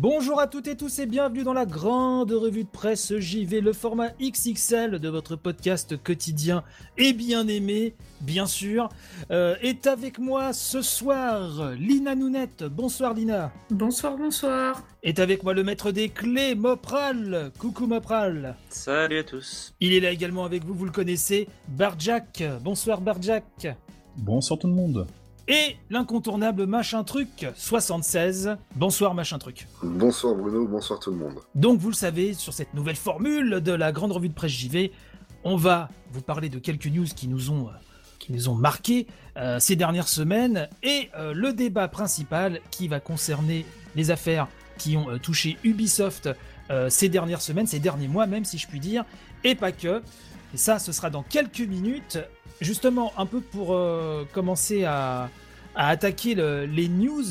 Bonjour à toutes et tous et bienvenue dans la grande revue de presse JV, le format XXL de votre podcast quotidien et bien aimé, bien sûr. Euh, est avec moi ce soir Lina Nounette. Bonsoir Lina. Bonsoir, bonsoir. Est avec moi le maître des clés, Mopral. Coucou Mopral. Salut à tous. Il est là également avec vous, vous le connaissez, Barjack. Bonsoir Barjack. Bonsoir tout le monde. Et l'incontournable Machin Truc 76. Bonsoir Machin Truc. Bonsoir Bruno, bonsoir tout le monde. Donc vous le savez, sur cette nouvelle formule de la grande revue de presse JV, on va vous parler de quelques news qui nous ont, euh, qui nous ont marqué euh, ces dernières semaines et euh, le débat principal qui va concerner les affaires qui ont euh, touché Ubisoft ces dernières semaines, ces derniers mois même si je puis dire, et pas que. Et ça, ce sera dans quelques minutes. Justement, un peu pour euh, commencer à, attaquer le- les news,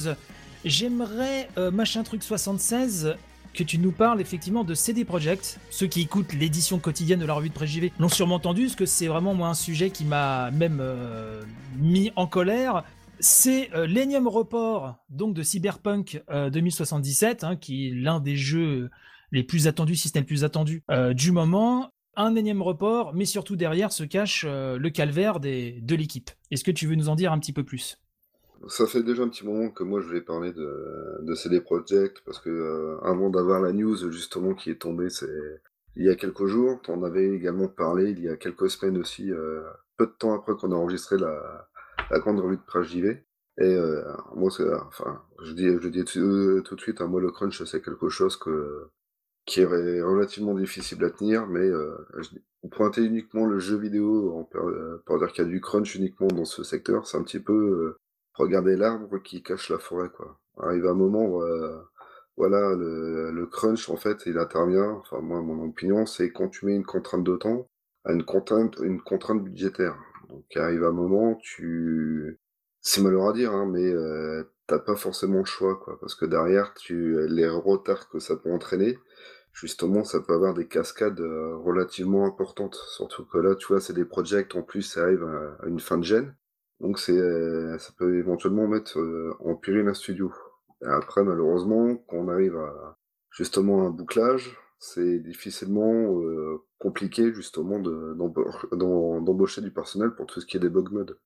j'aimerais, euh, machin truc 76, que tu nous parles effectivement de CD Projekt. Ceux qui écoutent l'édition quotidienne de la revue de Presse JV l'ont sûrement entendu, parce que c'est vraiment moi un sujet qui m'a même euh, mis en colère. C'est euh, report donc de Cyberpunk euh, 2077, hein, qui est l'un des jeux les plus attendus, si ce le plus attendu du moment. Un énième report, mais surtout derrière se cache euh, le calvaire de l'équipe. Est-ce que tu veux nous en dire un petit peu plus? Ça fait déjà un petit moment que moi je voulais parler de, CD Projekt parce que euh, avant d'avoir la news justement qui est tombée c'est il y a quelques jours, t'en avais également parlé il y a quelques semaines aussi, euh, peu de temps après qu'on a enregistré la, grande revue de presse JV. Et moi enfin je dis tout de suite, hein, moi le crunch c'est quelque chose que qui est relativement difficile à tenir, mais euh, dis- pointer uniquement le jeu vidéo per- euh, dire qu'il y a du crunch uniquement dans ce secteur, c'est un petit peu euh, regarder l'arbre qui cache la forêt, quoi. Arrive un moment où, euh, voilà, le, le crunch, en fait, il intervient, enfin, moi, mon opinion, c'est quand tu mets une contrainte de temps à une contrainte, une contrainte budgétaire. Donc, arrive un moment, tu, c'est malheureux à dire, hein, mais euh, t'as pas forcément le choix, quoi, parce que derrière, tu, les retards que ça peut entraîner, justement, ça peut avoir des cascades euh, relativement importantes. Surtout que là, tu vois, c'est des projects, en plus, ça arrive à, une fin de gêne. Donc, c'est, euh, ça peut éventuellement mettre euh, en péril un studio. Après, malheureusement, quand on arrive à justement un bouclage, c'est difficilement compliqué, justement, d'embaucher du personnel pour tout ce qui est des bug modes.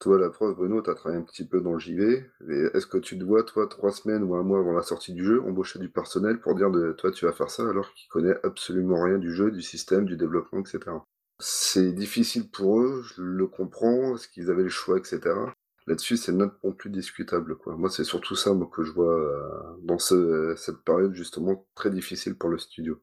Toi, la preuve, Bruno, t'as travaillé un petit peu dans le JV. Est-ce que tu te vois, toi, trois semaines ou un mois avant la sortie du jeu, embaucher du personnel pour dire de toi, tu vas faire ça alors qu'il connaît absolument rien du jeu, du système, du développement, etc. C'est difficile pour eux, je le comprends, est-ce qu'ils avaient le choix, etc. Là-dessus, c'est net non plus discutable, quoi. Moi, c'est surtout ça, que je vois euh, dans ce, cette période, justement, très difficile pour le studio.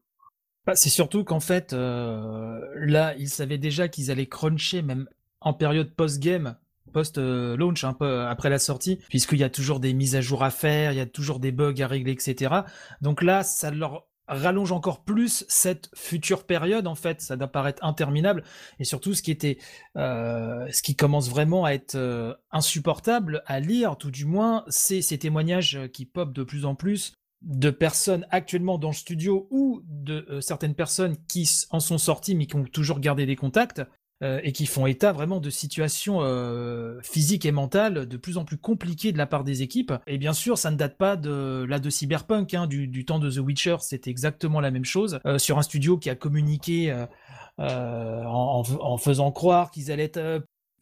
Bah, C'est surtout qu'en fait, euh, là, ils savaient déjà qu'ils allaient cruncher même en période post-game, post-launch, un peu après la sortie, puisqu'il y a toujours des mises à jour à faire, il y a toujours des bugs à régler, etc. Donc là, ça leur rallonge encore plus cette future période, en fait, ça doit paraître interminable, et surtout ce qui était, euh, ce qui commence vraiment à être euh, insupportable à lire, tout du moins, c'est ces témoignages qui popent de plus en plus de personnes actuellement dans le studio ou de euh, certaines personnes qui en sont sorties mais qui ont toujours gardé des contacts euh, et qui font état vraiment de situations euh, physiques et mentales de plus en plus compliquées de la part des équipes. Et bien sûr, ça ne date pas de là de Cyberpunk, hein, du, temps de The Witcher, c'était exactement la même chose euh, sur un studio qui a communiqué en, en- faisant croire qu'ils allaient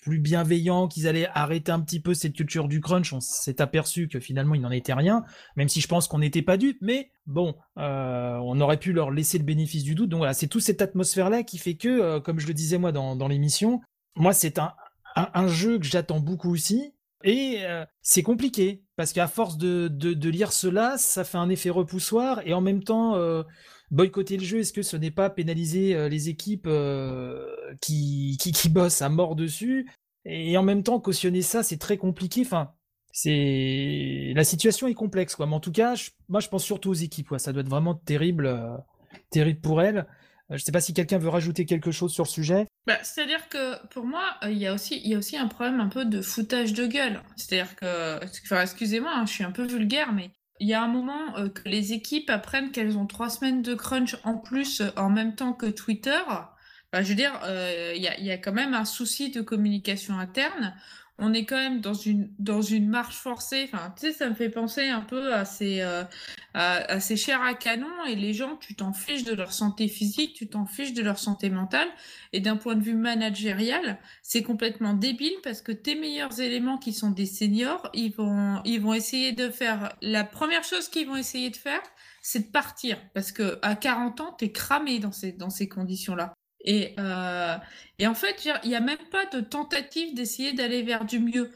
plus bienveillants, qu'ils allaient arrêter un petit peu cette culture du crunch. On s'est aperçu que finalement il n'en était rien même si je pense qu'on n'était pas dupes, mais bon, euh, on aurait pu leur laisser le bénéfice du doute. Donc voilà, c'est toute cette atmosphère-là qui fait que, euh, comme je le disais moi dans, dans l'émission, moi c'est un, un, jeu que j'attends beaucoup aussi. Et euh, c'est compliqué, parce qu'à force de, de, lire cela, ça fait un effet repoussoir, et en même temps, boycotter le jeu, est-ce que ce n'est pas pénaliser euh, les équipes euh, qui, qui, bossent à mort dessus? Et en même temps, cautionner ça, c'est très compliqué. Enfin, c'est la situation est complexe quoi. Mais en tout cas, moi je pense surtout aux équipes. quoi. Ça doit être vraiment terrible, euh, terrible pour elles. Je sais pas si quelqu'un veut rajouter quelque chose sur le sujet. Bah, C'est-à-dire que pour moi, il y, a aussi- y a aussi un problème un peu de foutage de gueule. C'est-à-dire que, excusez-moi, hein, je suis un peu vulgaire, mais il y a un moment euh, que les équipes apprennent qu'elles ont trois semaines de crunch en plus euh, en même temps que Twitter. Bah, je veux dire, euh, il il y a quand même un souci de communication interne. On est quand même dans une, dans une marche forcée. Enfin, tu sais, ça me fait penser un peu à ces, euh, à, ces chairs à canon et les gens, tu t'en fiches de leur santé physique, tu t'en fiches de leur santé mentale. Et d'un point de vue managérial, c'est complètement débile parce que tes meilleurs éléments qui sont des seniors, ils vont, ils vont essayer de faire, la première chose qu'ils vont essayer de faire, c'est de partir parce que à 40 ans, t'es cramé dans ces, dans ces conditions-là. Et, euh, et en fait, il n'y a même pas de tentative d'essayer d'aller vers du mieux.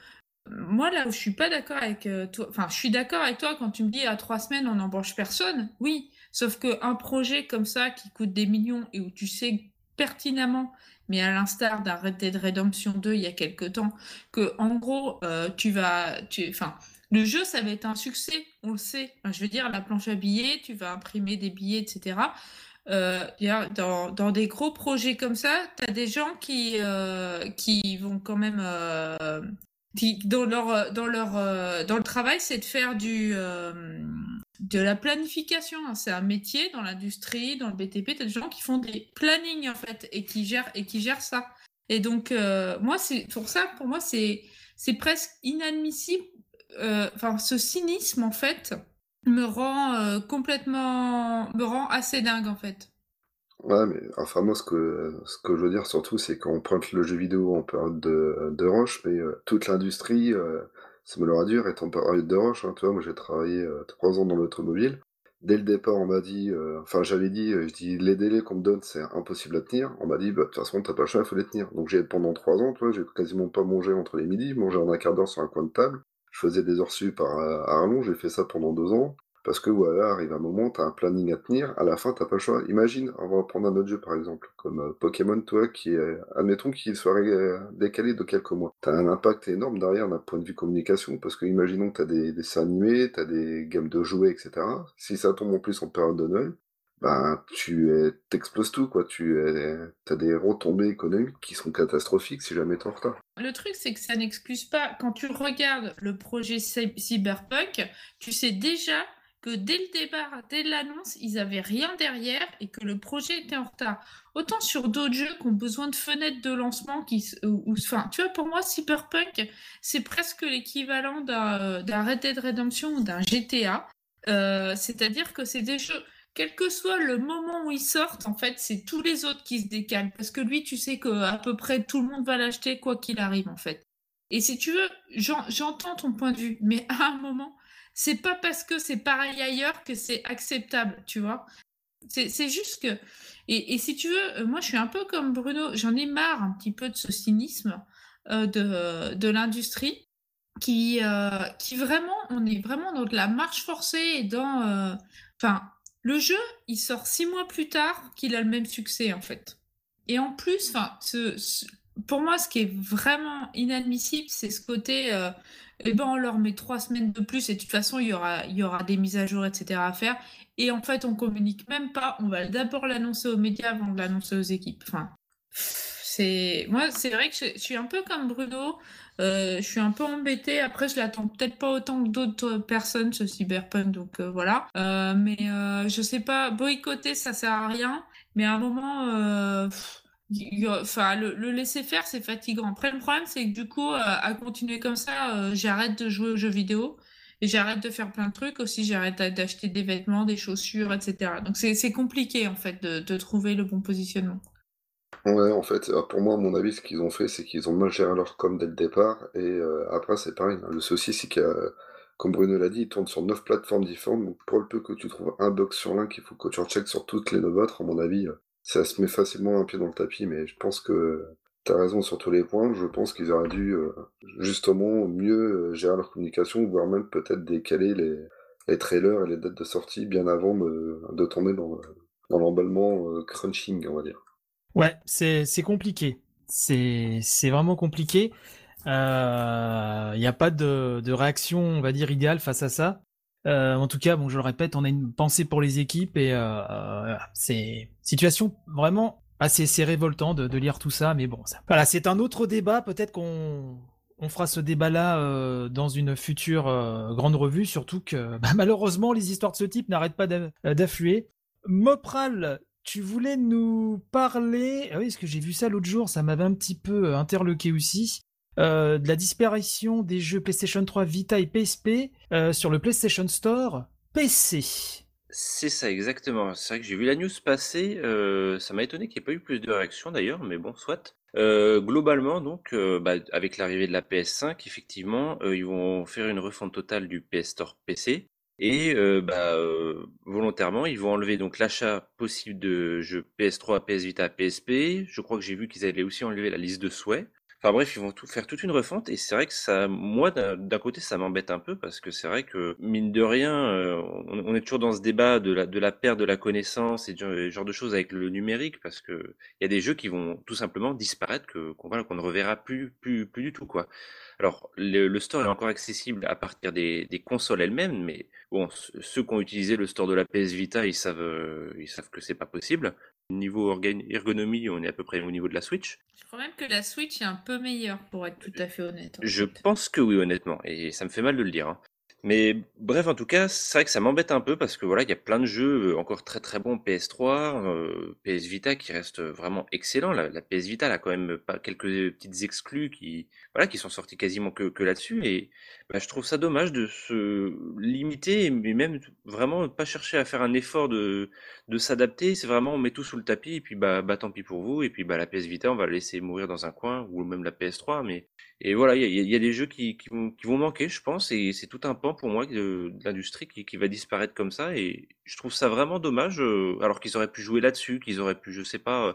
Moi, là où je suis pas d'accord avec euh, toi, enfin, je suis d'accord avec toi quand tu me dis à trois semaines on n'embauche personne. Oui, sauf qu'un projet comme ça qui coûte des millions et où tu sais pertinemment, mais à l'instar d'un Red Dead Redemption 2 il y a quelques temps, que en gros, euh, tu vas, enfin, le jeu, ça va être un succès, on le sait. je veux dire, la planche à billets, tu vas imprimer des billets, etc. Euh, dans, dans, des gros projets comme ça, tu as des gens qui, euh, qui vont quand même. Euh, qui, dans, leur, dans, leur, dans le travail, c'est de faire du, de la planification. Hein. C'est un métier dans l'industrie, dans le BTP. Tu as des gens qui font des plannings, en fait, et qui gèrent, et qui gèrent ça. Et donc, moi, c'est pour ça, pour moi, c'est presque inadmissible. Enfin, ce cynisme, en fait, me rend euh, complètement, me rend assez dingue en fait. Ouais, mais enfin moi ce que ce que je veux dire surtout c'est qu'on pointe le jeu vidéo en période de, de roche, mais euh, toute l'industrie, euh, ça me l'aura dur, est en période de roche. Hein, tu vois, moi j'ai travaillé trois ans dans l'automobile. Dès le départ, on m'a dit, enfin j'avais dit, je dis les délais qu'on me donne c'est impossible à tenir. On m'a dit, bah, de toute façon t'as pas le choix, il faut les tenir. Donc j'ai pendant trois ans, tu vois, j'ai quasiment pas mangé entre les midis, manger en un quart d'heure sur un coin de table je faisais des heures sup à Arlon, j'ai fait ça pendant deux ans. Parce que voilà, arrive un moment, tu as un planning à tenir, à la fin, t'as pas le choix. Imagine, on va prendre un autre jeu par exemple, comme euh, Pokémon, toi, qui admettons qu'il soit décalé de quelques mois. T'as un impact énorme derrière d'un point de vue communication, parce que imaginons que t'as des dessins animés, t'as des gammes de jouets, etc. Si ça tombe en plus en période de Noël, ben tu t'exploses tout quoi. Tu as des retombées économiques qui sont catastrophiques si jamais t'es en retard. Le truc c'est que ça n'excuse pas. Quand tu regardes le projet Cyberpunk, tu sais déjà que dès le départ, dès l'annonce, ils avaient rien derrière et que le projet était en retard. Autant sur d'autres jeux qui ont besoin de fenêtres de lancement qui, tu vois, pour moi, Cyberpunk, c'est presque l'équivalent d'un Red Dead Redemption ou d'un GTA. Euh, c'est-à-dire que c'est des jeux quel que soit le moment où ils sortent, en fait, c'est tous les autres qui se décalent. Parce que lui, tu sais qu'à peu près tout le monde va l'acheter, quoi qu'il arrive, en fait. Et si tu veux, j'entends ton point de vue, mais à un moment, c'est pas parce que c'est pareil ailleurs que c'est acceptable, tu vois. C'est juste que. Et, si tu veux, euh, moi, je suis un peu comme Bruno, j'en ai marre un petit peu de ce cynisme euh, de, l'industrie qui, euh, qui vraiment, on est vraiment dans de la marche forcée et dans. Enfin, le jeu, il sort six mois plus tard qu'il a le même succès, en fait. Et en plus, enfin, pour moi, ce qui est vraiment inadmissible, c'est ce côté, euh, eh ben, on leur met trois semaines de plus et de toute façon, il y aura, y aura des mises à jour, etc. à faire. Et en fait, on communique même pas. On va d'abord l'annoncer aux médias avant de l'annoncer aux équipes. Enfin, c'est moi, c'est vrai que je, suis un peu comme Bruno. Euh, je suis un peu embêtée. Après, je l'attends peut-être pas autant que d'autres personnes ce cyberpunk, donc euh, voilà. Euh, mais je sais pas, boycotter, ça sert à rien. Mais à un moment, enfin, le, laisser faire, c'est fatigant. Après, le problème, c'est que du coup, à continuer comme ça, j'arrête de jouer aux jeux vidéo. Et j'arrête de faire plein de trucs aussi, j'arrête d'acheter des vêtements, des chaussures, etc. Donc c'est compliqué en fait de trouver le bon positionnement. Ouais, en fait, euh, pour moi, à mon avis, ce qu'ils ont fait, c'est qu'ils ont mal géré leur com dès le départ. Et euh, après, c'est pareil. Hein. Le souci, c'est que, comme Bruno l'a dit, ils tournent sur neuf plateformes différentes. Donc, pour le peu que tu trouves un bug sur l'un qu'il faut que tu recheckes sur toutes les neuf autres, à mon avis, euh, ça se met facilement un pied dans le tapis. Mais je pense que tu as raison sur tous les points. Je pense qu'ils auraient dû, justement, mieux gérer leur communication, voire même peut-être décaler les, trailers et les dates de sortie bien avant de, tomber dans l'emballement crunching, on va dire. Ouais, c'est compliqué. C'est vraiment compliqué. Il euh, n'y a pas de, de, réaction, on va dire, idéale face à ça. Euh, en tout cas, bon, je le répète, on a une pensée pour les équipes et euh, c'est situation vraiment assez c'est de, lire tout ça, mais bon. Voilà, c'est un autre débat. Peut-être qu'on on fera ce débat-là euh, dans une future grande revue, surtout que bah, malheureusement les histoires de ce type n'arrêtent pas d'affluer. Mopral, tu voulais nous parler. Ah oui, parce que j'ai vu ça l'autre jour, ça m'avait un petit peu euh, interloqué aussi. de la disparition des jeux PlayStation 3, Vita et PSP sur le PlayStation Store PC. C'est ça, exactement. C'est vrai que j'ai vu la news passer. euh, ça m'a étonné qu'il n'y ait pas eu plus de réactions d'ailleurs, mais bon, soit. Euh, globalement, donc, euh, bah, avec l'arrivée de la PS5, effectivement, euh, ils vont faire une refonte totale du PS Store PC. Et euh, bah, euh, volontairement, ils vont enlever donc l'achat possible de jeux PS3, PS Vita, PSP. Je crois que j'ai vu qu'ils allaient aussi enlever la liste de souhaits. Enfin bref, ils vont tout faire toute une refonte et c'est vrai que ça, moi d'un côté, ça m'embête un peu parce que c'est vrai que mine de rien, euh, on, est toujours dans ce débat de la de la perte de la connaissance et ce genre de choses avec le numérique parce que il y a des jeux qui vont tout simplement disparaître que qu'on voilà, ne reverra plus plus plus du tout quoi. Alors le, store est encore accessible à partir des, consoles elles-mêmes, mais bon, ceux qui ont utilisé le store de la PS Vita, ils savent euh, ils savent que c'est pas possible. Niveau ergonomie, on est à peu près au niveau de la Switch. Je crois même que la Switch est un peu meilleure, pour être tout à fait honnête. Je fait. pense que oui, honnêtement, et ça me fait mal de le dire. hein. Mais bref, en tout cas, c'est vrai que ça m'embête un peu parce que voilà, il y a plein de jeux euh, encore très très bons PS3, euh, PS Vita qui restent vraiment excellents. La, PS Vita a quand même pas quelques petites exclus qui voilà qui sont sortis quasiment que, que là-dessus et bah, je trouve ça dommage de se limiter mais même vraiment pas chercher à faire un effort de de s'adapter. C'est vraiment on met tout sous le tapis et puis bah bah tant pis pour vous et puis bah la PS Vita on va la laisser mourir dans un coin ou même la PS3 mais et voilà, il y a, des jeux qui, vont, manquer, je pense, et c'est tout un pan pour moi de, l'industrie qui, va disparaître comme ça, et je trouve ça vraiment dommage, euh, alors qu'ils auraient pu jouer là-dessus, qu'ils auraient pu, je sais pas, euh,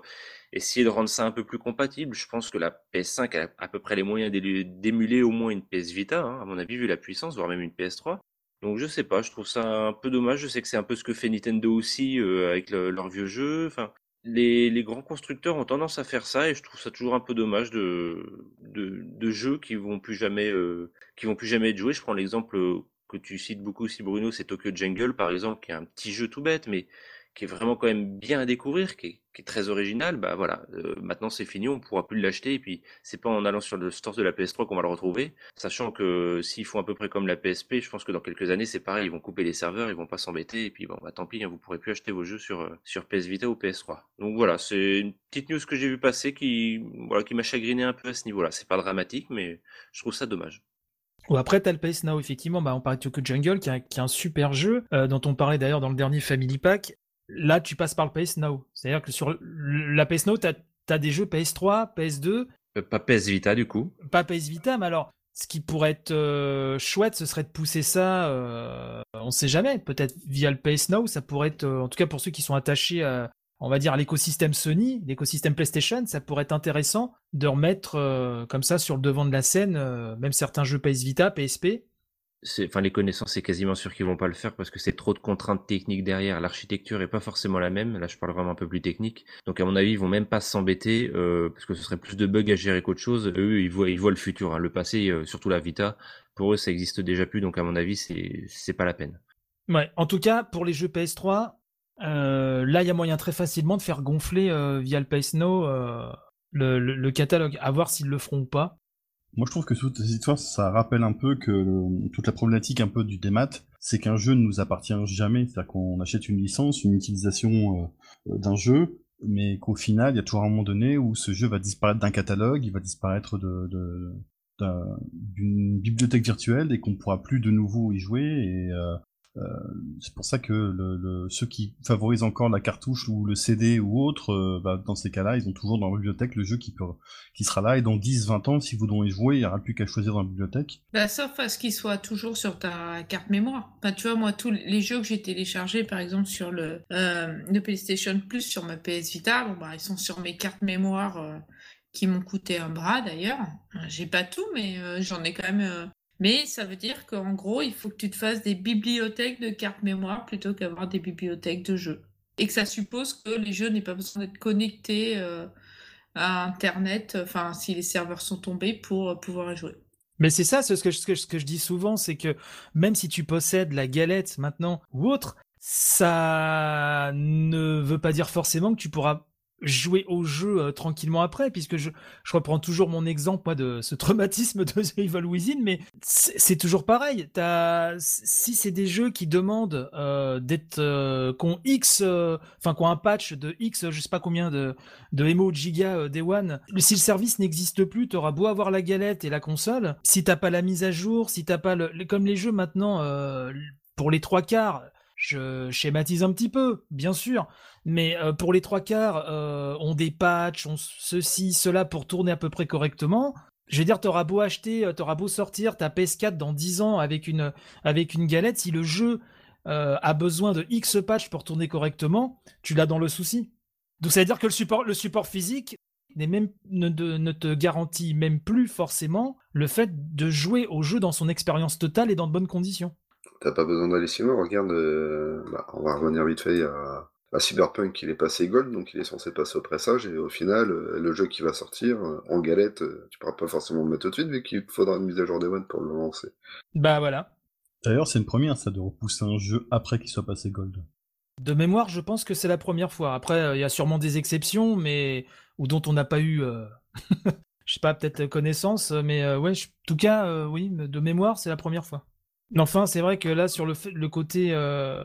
essayer de rendre ça un peu plus compatible. Je pense que la PS5 a à peu près les moyens d'émuler au moins une PS Vita, hein, à mon avis, vu la puissance, voire même une PS3. Donc je sais pas, je trouve ça un peu dommage. Je sais que c'est un peu ce que fait Nintendo aussi euh, avec le- leurs vieux jeux. Enfin, les, grands constructeurs ont tendance à faire ça et je trouve ça toujours un peu dommage de, de, de jeux qui vont plus jamais euh, qui vont plus jamais être joués. Je prends l'exemple euh, que tu cites beaucoup aussi Bruno, c'est Tokyo Jungle par exemple, qui est un petit jeu tout bête mais qui est vraiment quand même bien à découvrir, qui est, très original. Bah voilà, euh, maintenant c'est fini, on pourra plus l'acheter et puis c'est pas en allant sur le store de la PS3 qu'on va le retrouver, sachant que s'ils font à peu près comme la PSP, je pense que dans quelques années c'est pareil, ils vont couper les serveurs, ils vont pas s'embêter et puis bon bah tant pis, hein, vous pourrez plus acheter vos jeux sur euh, sur PS Vita ou PS3. Donc voilà, c'est une petite news que j'ai vu passer qui voilà qui m'a chagriné un peu à ce niveau-là. C'est pas dramatique, mais je trouve ça dommage. Ou après, t'as le PS Now, effectivement, bah, on parlait de Tokyo Jungle, qui est un, qui est un super jeu, euh, dont on parlait d'ailleurs dans le dernier Family Pack. Là, tu passes par le PS Now. C'est-à-dire que sur la PS Now, t'as as des jeux PS3, PS2, Euh, pas PS Vita du coup. pas PS Vita, mais alors, ce qui pourrait être euh, chouette, ce serait de pousser ça, euh, on sait jamais, peut-être via le PS Now, ça pourrait être, en tout cas pour ceux qui sont attachés à, on va dire, à l'écosystème Sony, l'écosystème PlayStation, ça pourrait être intéressant de remettre comme ça sur le devant de la scène, même certains jeux PS Vita, PSP, enfin, les connaissances, c'est quasiment sûr qu'ils vont pas le faire parce que c'est trop de contraintes techniques derrière. L'architecture est pas forcément la même. Là, je parle vraiment un peu plus technique. Donc, à mon avis, ils vont même pas s'embêter euh, parce que ce serait plus de bugs à gérer qu'autre chose. Eux, ils voient, le futur, hein. le passé, euh, surtout la Vita. Pour eux, ça existe déjà plus. Donc, à mon avis, c'est, c'est pas la peine. Ouais, en tout cas, pour les jeux PS3, euh, là, il y a moyen très facilement de faire gonfler via le PS Now le, le- le catalogue. À voir s'ils le feront ou pas. Moi, je trouve que toute cette histoire, ça rappelle un peu que le- toute la problématique un peu du démat, c'est qu'un jeu ne nous appartient jamais. C'est-à-dire qu'on achète une licence, une utilisation euh, d'un jeu, mais qu'au final, il y a toujours un moment donné où ce jeu va disparaître d'un catalogue, il va disparaître de, de- d'un- d'une bibliothèque virtuelle et qu'on ne pourra plus de nouveau y jouer. Et euh, euh, c'est pour ça que ceux qui favorisent encore la cartouche ou le CD ou autre, euh, bah, dans ces cas-là, ils ont toujours dans la bibliothèque le jeu qui, sera là. Et dans 10-20 ans, si vous voulez jouer, il n'y aura plus qu'à choisir dans la bibliothèque. Bah, sauf à ce qu'il soit toujours sur ta carte mémoire. Enfin, tu vois, moi, tous les jeux que j'ai téléchargés, par exemple, sur le, euh, PlayStation Plus, sur ma PS Vita, bon, bah, ils sont sur mes cartes mémoire euh, qui m'ont coûté un bras, d'ailleurs. Euh, J'ai pas tout, mais euh, j'en ai quand même... Mais ça veut dire qu'en gros, il faut que tu te fasses des bibliothèques de cartes mémoire plutôt qu'avoir des bibliothèques de jeux. Et que ça suppose que les jeux n'aient pas besoin d'être connectés euh, à Internet, enfin, si les serveurs sont tombés, pour euh, pouvoir jouer. Mais c'est ça, ce ce que je dis souvent, c'est que même si tu possèdes la galette maintenant ou autre, ça ne veut pas dire forcément que tu pourras jouer au jeu euh, tranquillement après, puisque je, je reprends toujours mon exemple moi de ce traumatisme de The Evil Within, mais c'est toujours pareil. Si c'est des jeux qui demandent euh, d'être euh, qu'on X, enfin qu'on un patch de X, je sais pas combien de de MO giga Day One, si le service n'existe plus, t'auras beau avoir la galette et la console, si t'as pas la mise à jour, si t'as pas le, comme les jeux maintenant pour les trois quarts je schématise un petit peu, bien sûr, mais euh, pour les trois quarts, euh, on des patchs, on ceci, cela pour tourner à peu près correctement. Je veux dire, t'auras beau acheter, euh, t'auras beau sortir ta PS4 dans 10 ans avec une, avec une galette, si le jeu a besoin de X patch pour tourner correctement, tu l'as dans le souci. Donc ça veut dire que le support, physique même, ne, te garantit même plus forcément le fait de jouer au jeu dans son expérience totale et dans de bonnes conditions. T'as pas besoin d'aller si loin, regarde, euh, bah, on va revenir vite fait à, à, Cyberpunk, il est passé Gold, donc il est censé passer au pressage, et au final, euh, le jeu qui va sortir, euh, en galette, tu pourras pas forcément le mettre tout de suite, vu qu'il faudra une mise à jour des modes pour le lancer. Bah voilà. D'ailleurs, c'est une première, ça, de repousser un jeu après qu'il soit passé Gold. De mémoire, je pense que c'est la première fois. Après, il y a sûrement des exceptions, mais ou dont on n'a pas eu, je sais pas, peut-être connaissance, mais ouais, en tout cas, oui, de mémoire, c'est la première fois. Enfin, c'est vrai que là, sur le, côté euh,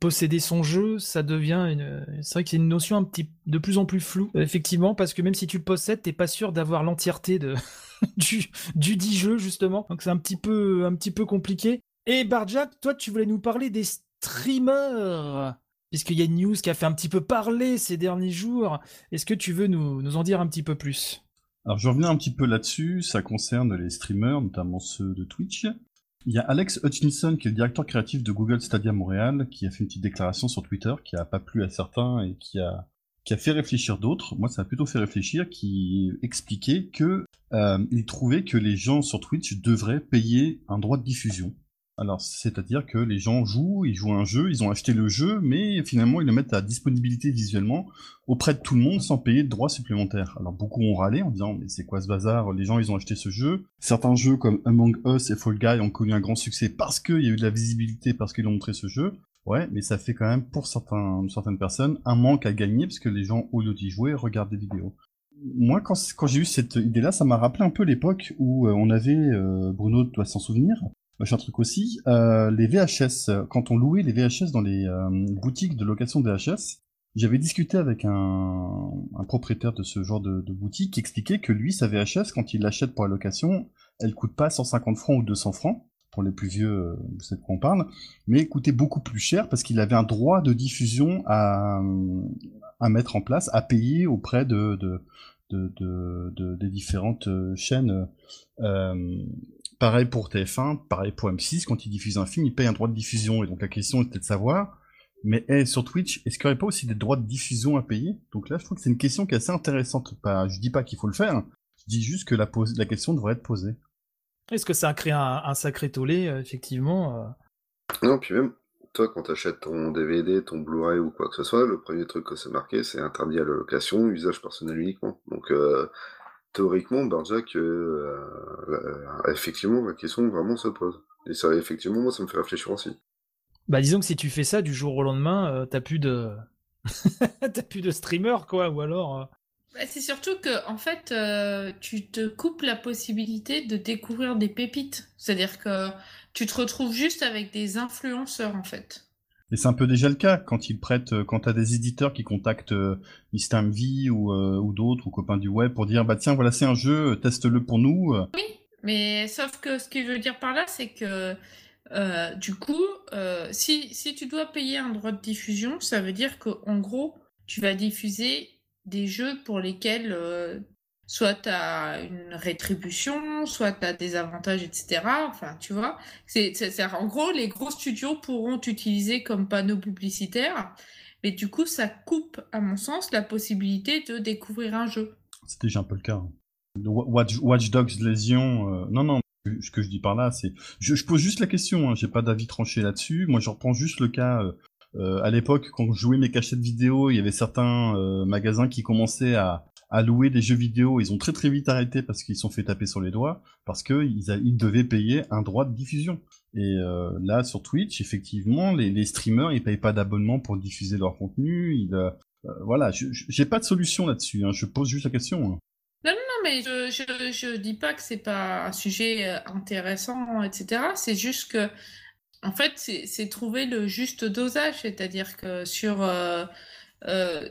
posséder son jeu, ça devient une. C'est vrai que c'est une notion un petit de plus en plus floue, effectivement, parce que même si tu le possèdes, t'es pas sûr d'avoir l'entièreté du du dit jeu justement. Donc c'est un petit peu un petit peu compliqué. Et Barjack, toi, tu voulais nous parler des streamers, puisqu'il y a une news qui a fait un petit peu parler ces derniers jours. Est-ce que tu veux nous, nous en dire un petit peu plus? Alors je reviens un petit peu là-dessus, ça concerne les streamers, notamment ceux de Twitch. Il y a Alex Hutchinson, qui est le directeur créatif de Google Stadia Montréal, qui a fait une petite déclaration sur Twitter qui a pas plu à certains et qui a qui a fait réfléchir d'autres. Moi, ça a plutôt fait réfléchir, qui expliquait que euh, il trouvait que les gens sur Twitch devraient payer un droit de diffusion. Alors, c'est-à-dire que les gens jouent, ils jouent un jeu, ils ont acheté le jeu, mais finalement ils le mettent à disponibilité visuellement auprès de tout le monde sans payer de droits supplémentaires. Alors beaucoup ont râlé en disant mais c'est quoi ce bazar? Les gens ils ont acheté ce jeu. Certains jeux comme Among Us et Fall Guy ont connu un grand succès parce qu'il y a eu de la visibilité, parce qu'ils ont montré ce jeu. Ouais, mais ça fait quand même pour certaines personnes un manque à gagner parce que les gens au lieu d'y jouer regardent des vidéos moi, quand, quand j'ai eu cette idée-là, ça m'a rappelé un peu l'époque où euh, on avait, euh, Bruno doit s'en souvenir, un truc aussi, euh, les VHS, quand on louait les VHS dans les euh, boutiques de location de VHS, j'avais discuté avec un, propriétaire de ce genre de, boutique qui expliquait que lui, sa VHS, quand il l'achète pour la location, elle coûte pas 150 francs ou 200 francs, pour les plus vieux, euh, vous savez de quoi on parle, mais coûtait beaucoup plus cher parce qu'il avait un droit de diffusion à, mettre en place, à payer auprès de, de, de, de des différentes chaînes Pareil pour TF1, pareil pour M6, quand ils diffusent un film, ils payent un droit de diffusion. Et donc la question était de savoir, mais sur Twitch, est-ce qu'il n'y aurait pas aussi des droits de diffusion à payer? Donc là, je trouve que c'est une question qui est assez intéressante. Pas, je dis pas qu'il faut le faire, je dis juste que la, la question devrait être posée. Est-ce que ça a créé un, sacré tollé, euh, effectivement euh? Non, puis même, toi, quand tu achètes ton DVD, ton Blu-ray ou quoi que ce soit, le premier truc que c'est marqué, c'est interdit à la location, usage personnel uniquement. Donc, euh, théoriquement, Barjack, euh, euh, effectivement, la question vraiment se pose. Et ça, effectivement, moi, ça me fait réfléchir aussi. Bah, disons que si tu fais ça du jour au lendemain, euh, t'as plus de. t'as plus de streamer, quoi, ou alors. Bah, c'est surtout que, en fait, tu te coupes la possibilité de découvrir des pépites. C'est-à-dire que tu te retrouves juste avec des influenceurs, en fait. Et c'est un peu déjà le cas quand ils prêtent, euh, quand t'as des éditeurs qui contactent euh, euh, ou d'autres ou copains du web pour dire bah tiens voilà c'est un jeu, teste-le pour nous. Oui, mais sauf que ce qu'il veut dire par là c'est que du coup si, si tu dois payer un droit de diffusion, ça veut dire qu'en gros tu vas diffuser des jeux pour lesquels soit tu une rétribution, soit tu des avantages, etc. Enfin, tu vois, c'est, en gros, les gros studios pourront t'utiliser comme panneau publicitaire, mais du coup, ça coupe, à mon sens, la possibilité de découvrir un jeu. C'est déjà un peu le cas. Hein. Watch, Dogs Lésion, euh, non, non, ce que je dis par là, c'est... Je, pose juste la question, hein, j'ai pas d'avis tranché là-dessus, moi je reprends juste le cas... Euh, euh, à l'époque, quand je jouais mes cachettes vidéo, il y avait certains magasins qui commençaient à, à louer des jeux vidéo. Ils ont très très vite arrêté parce qu'ils sont fait taper sur les doigts, parce qu'ils ils devaient payer un droit de diffusion. Et euh, là, sur Twitch, effectivement, les, les, streamers, ils payent pas d'abonnement pour diffuser leur contenu. Ils, euh, voilà, j'ai pas de solution là-dessus. Hein. Je pose juste la question. Hein. Non, non, mais je, je, dis pas que c'est pas un sujet intéressant, etc. C'est juste que, en fait, c'est trouver le juste dosage. C'est-à-dire que sur.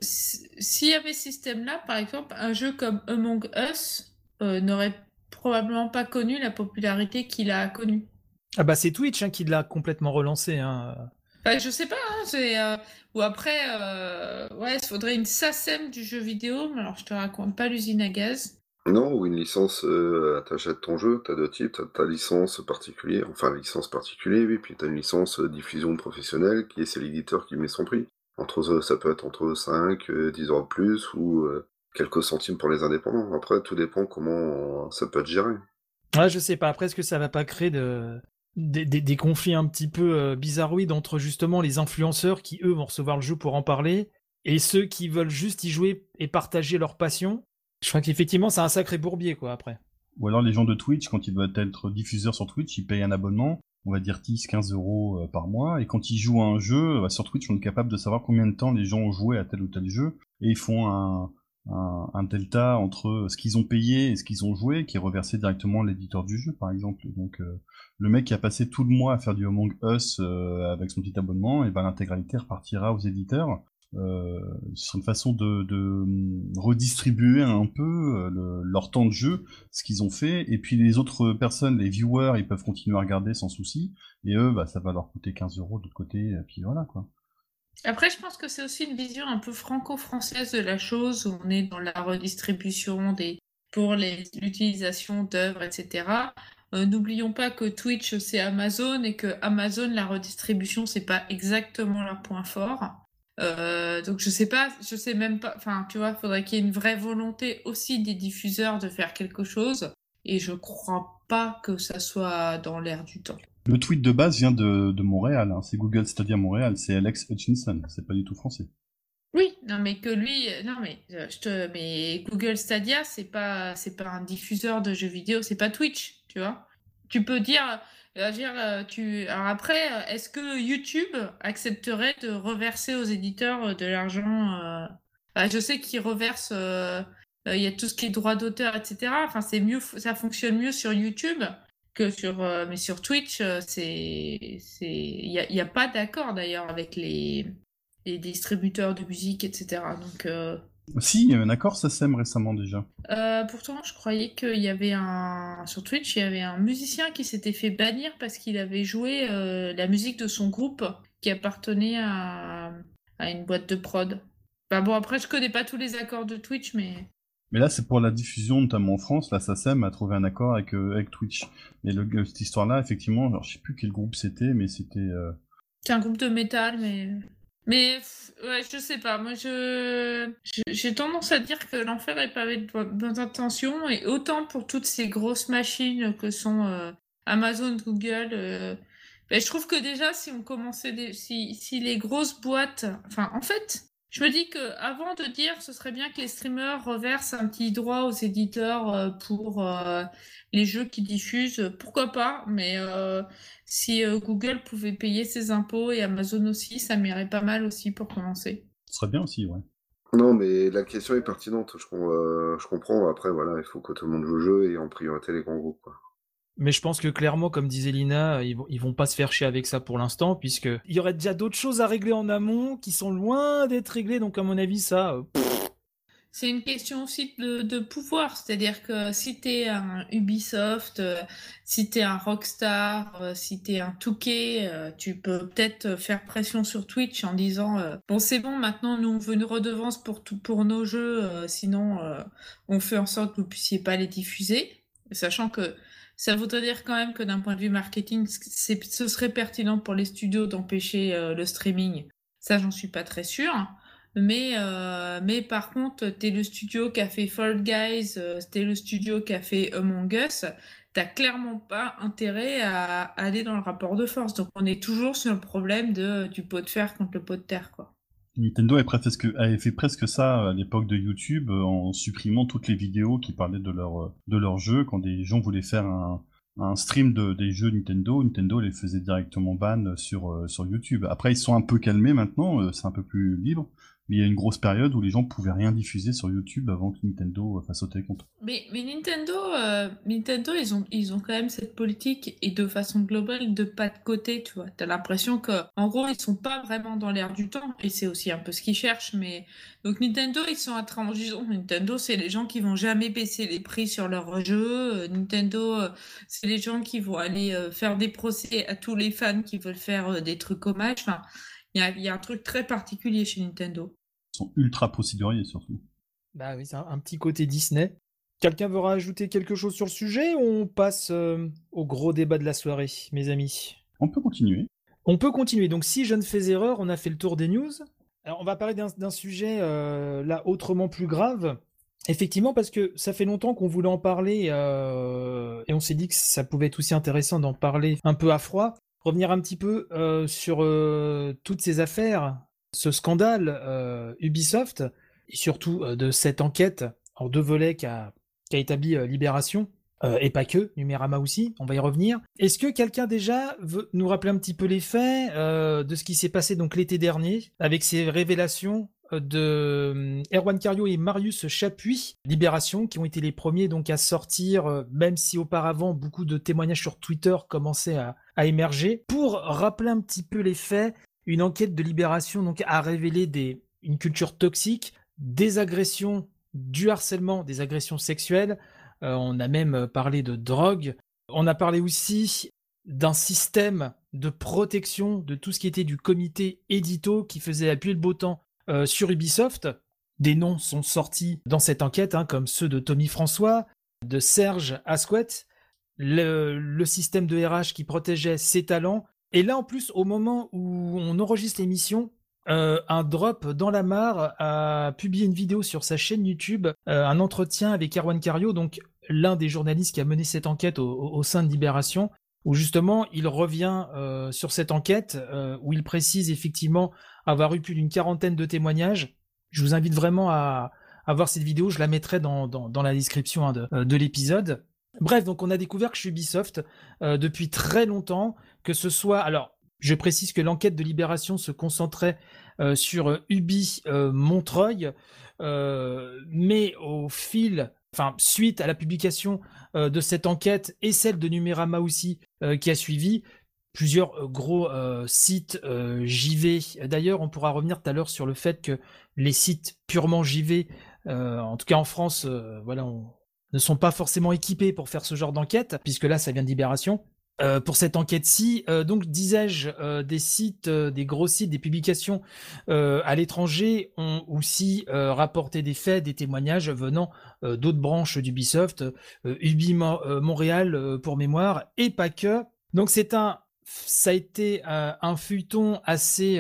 S'il y avait ce système-là, par exemple, un jeu comme Among Us n'aurait probablement pas connu la popularité qu'il a connue. Ah bah c'est Twitch hein, qui l'a complètement relancé. Hein. Bah, je sais pas, hein, c'est euh, ou après, euh... ouais, il faudrait une SACEM du jeu vidéo, mais alors je te raconte pas l'usine à gaz. Non, ou une licence, euh, t'achètes ton jeu, t'as deux types, t'as ta licence particulière, enfin licence particulière, oui, puis t'as une licence euh, diffusion professionnelle, qui est c'est l'éditeur qui met son prix. Entre, ça peut être entre 5, 10 euros de plus, ou quelques centimes pour les indépendants. Après, tout dépend comment ça peut être géré. Ouais, je sais pas, après, est-ce que ça va pas créer de des, conflits un petit peu euh, bizarroïdes entre justement les influenceurs qui eux vont recevoir le jeu pour en parler et ceux qui veulent juste y jouer et partager leur passion? Je crois qu'effectivement c'est un sacré bourbier quoi après. Ou alors les gens de Twitch quand ils doivent être diffuseurs sur Twitch ils payent un abonnement, on va dire 10, 15 euros euh, par mois et quand ils jouent à un jeu bah, sur Twitch on est capable de savoir combien de temps les gens ont joué à tel ou tel jeu et ils font un, un, delta entre ce qu'ils ont payé et ce qu'ils ont joué qui est reversé directement à l'éditeur du jeu par exemple. Donc euh, le mec qui a passé tout le mois à faire du Among Us euh, avec son petit abonnement, et ben l'intégralité repartira aux éditeurs. Euh, c'est une façon de, hum, redistribuer un peu euh, leur temps de jeu, ce qu'ils ont fait, et puis les autres personnes, les viewers, ils peuvent continuer à regarder sans souci, et eux, bah, ça va leur coûter 15 euros de l'autre côté, et puis voilà quoi. Après, je pense que c'est aussi une vision un peu franco-française de la chose, où on est dans la redistribution des pour l'utilisation d'œuvres, etc. Euh, n'oublions pas que Twitch c'est Amazon et que Amazon la redistribution c'est pas exactement leur point fort. Euh, donc je sais pas, je sais même pas. Enfin, tu vois, faudrait qu'il y ait une vraie volonté aussi des diffuseurs de faire quelque chose. Et je crois pas que ça soit dans l'air du temps. Le tweet de base vient de, de Montréal. Hein. C'est Google Stadia Montréal. C'est Alex Hutchinson. C'est pas du tout français. Oui, non mais que lui, non mais euh, je te, mais Google Stadia c'est pas, c'est pas un diffuseur de jeux vidéo, c'est pas Twitch tu vois. Tu peux dire, dire euh, tu... Alors après, euh, est-ce que YouTube accepterait de reverser aux éditeurs de l'argent bah, Je sais qu'ils reversent, il y a tout ce qui est droit d'auteur, etc. Enfin, c'est mieux, ça fonctionne mieux sur YouTube que sur, mais sur Twitch, c'est, c'est, il n'y a, a, pas d'accord d'ailleurs avec les, les distributeurs de musique, etc. Donc si, il y a un accord SACEM récemment déjà. Euh, pourtant, je croyais qu'il y avait un. Sur Twitch, il y avait un musicien qui s'était fait bannir parce qu'il avait joué euh, la musique de son groupe qui appartenait à, à une boîte de prod. Bah bon, après, je connais pas tous les accords de Twitch, mais. Mais là, c'est pour la diffusion, notamment en France. La SACEM a trouvé un accord avec, euh, avec Twitch. Mais le, cette histoire-là, effectivement, alors, je sais plus quel groupe c'était, mais c'était. C'est un groupe de métal, mais. Mais ouais, je sais pas. Moi, je j'ai tendance à dire que l'enfer est pavé de bonnes intentions et autant pour toutes ces grosses machines que sont euh, Amazon, Google. Euh, ben, je trouve que déjà, si on commençait, des... si si les grosses boîtes, enfin, en fait, je me dis que avant de dire, ce serait bien que les streamers reversent un petit droit aux éditeurs euh, pour les jeux qu'ils diffusent. Pourquoi pas Mais si euh, Google pouvait payer ses impôts et Amazon aussi, ça m'irait pas mal aussi pour commencer. Ce serait bien aussi, ouais. Non, mais la question est pertinente, je, euh, je comprends. Après, voilà, il faut que tout le monde joue au jeu et en priorité les grands groupes. Quoi. Mais je pense que clairement, comme disait Lina, ils vont, ils vont pas se faire chier avec ça pour l'instant, puisque il y aurait déjà d'autres choses à régler en amont qui sont loin d'être réglées. Donc, à mon avis, ça, euh, c'est une question aussi de, pouvoir, c'est-à-dire que si t'es un Ubisoft, euh, si t'es un Rockstar, euh, si t'es un Touquet, euh, tu peux peut-être faire pression sur Twitch en disant bon c'est bon maintenant nous on veut une redevance pour tout pour nos jeux, sinon on fait en sorte que vous puissiez pas les diffuser, sachant que ça voudrait dire quand même que d'un point de vue marketing, ce serait pertinent pour les studios d'empêcher le streaming. Ça j'en suis pas très sûre. Mais, euh, mais par contre, t'es le studio qui a fait Fall Guys, euh, t'es le studio qui a fait Among Us, t'as clairement pas intérêt à, aller dans le rapport de force. Donc on est toujours sur le problème de, du pot de fer contre le pot de terre, quoi. Nintendo avait fait presque ça à l'époque de YouTube euh, en supprimant toutes les vidéos qui parlaient de leur, de leur jeu quand des gens voulaient faire un, stream de, des jeux Nintendo, Nintendo les faisait directement ban sur, sur YouTube. Après, ils sont un peu calmés maintenant, c'est un peu plus libre, Mais il y a une grosse période où les gens pouvaient rien diffuser sur YouTube avant que Nintendo fasse sauter contre. Mais, mais Nintendo, euh, Nintendo ils, ont, ils ont quand même cette politique et de façon globale de pas de côté, tu vois. T'as l'impression que, en gros, ils sont pas vraiment dans l'air du temps et c'est aussi un peu ce qu'ils cherchent. Mais donc Nintendo, ils sont intransigeants. Nintendo, c'est les gens qui vont jamais baisser les prix sur leurs jeux. Euh, Nintendo, euh, c'est les gens qui vont aller faire des procès à tous les fans qui veulent faire des trucs hommages. Enfin, il y, y a, un truc très particulier chez Nintendo sont ultra procéduriers surtout. Bah oui, c'est un, petit côté Disney. Quelqu'un veut rajouter quelque chose sur le sujet ou on passe euh, au gros débat de la soirée, mes amis? On peut continuer. On peut continuer. Donc si je ne fais erreur, on a fait le tour des news. Alors on va parler d'un sujet euh, là autrement plus grave. Effectivement, parce que ça fait longtemps qu'on voulait en parler euh, et on s'est dit que ça pouvait être aussi intéressant d'en parler un peu à froid. Revenir un petit peu sur toutes ces affaires ce scandale euh, Ubisoft, et surtout euh, de cette enquête en deux volets qu'a établi euh, Libération, et pas que, Numérama aussi, on va y revenir. Est-ce que quelqu'un déjà veut nous rappeler un petit peu les faits de ce qui s'est passé donc l'été dernier, avec ces révélations de Erwan Cario et Marius Chapuis, Libération, qui ont été les premiers donc à sortir, même si auparavant beaucoup de témoignages sur Twitter commençaient à, émerger. Pour rappeler un petit peu les faits, une enquête de libération donc a révélé une culture toxique, des agressions, du harcèlement, des agressions sexuelles. Euh, on a même parlé de drogue. On a parlé aussi d'un système de protection de tout ce qui était du comité édito qui faisait appuyer le beau temps euh, sur Ubisoft. Des noms sont sortis dans cette enquête, hein, comme ceux de Tommy François, de Serge Asquette, le, système de RH qui protégeait ses talents, et là, en plus, au moment où on enregistre l'émission, euh, un drop dans la mare a publié une vidéo sur sa chaîne YouTube, euh, un entretien avec Erwan Cario, donc l'un des journalistes qui a mené cette enquête au, sein de Libération, où justement il revient sur cette enquête, où il précise effectivement avoir eu plus d'une quarantaine de témoignages. Je vous invite vraiment à, voir cette vidéo, je la mettrai dans, la description hein, de l'épisode. Bref, donc on a découvert que chez Ubisoft, euh, depuis très longtemps, que ce soit... Alors, je précise que l'enquête de Libération se concentrait euh, sur euh, Ubi Montreuil, mais au fil, enfin, suite à la publication de cette enquête et celle de Numérama aussi qui a suivi, plusieurs gros sites JV. D'ailleurs, on pourra revenir tout à l'heure sur le fait que les sites purement JV, en tout cas en France, voilà, ne sont pas forcément équipés pour faire ce genre d'enquête, puisque là, ça vient de Libération. Euh, pour cette enquête-ci, euh, donc disais-je, euh, des sites, des gros sites, des publications à l'étranger ont aussi rapporté des faits, des témoignages venant d'autres branches d'Ubisoft, Ubi Montréal pour mémoire, et pas que. Donc c'est un, ça a été un feuilleton assez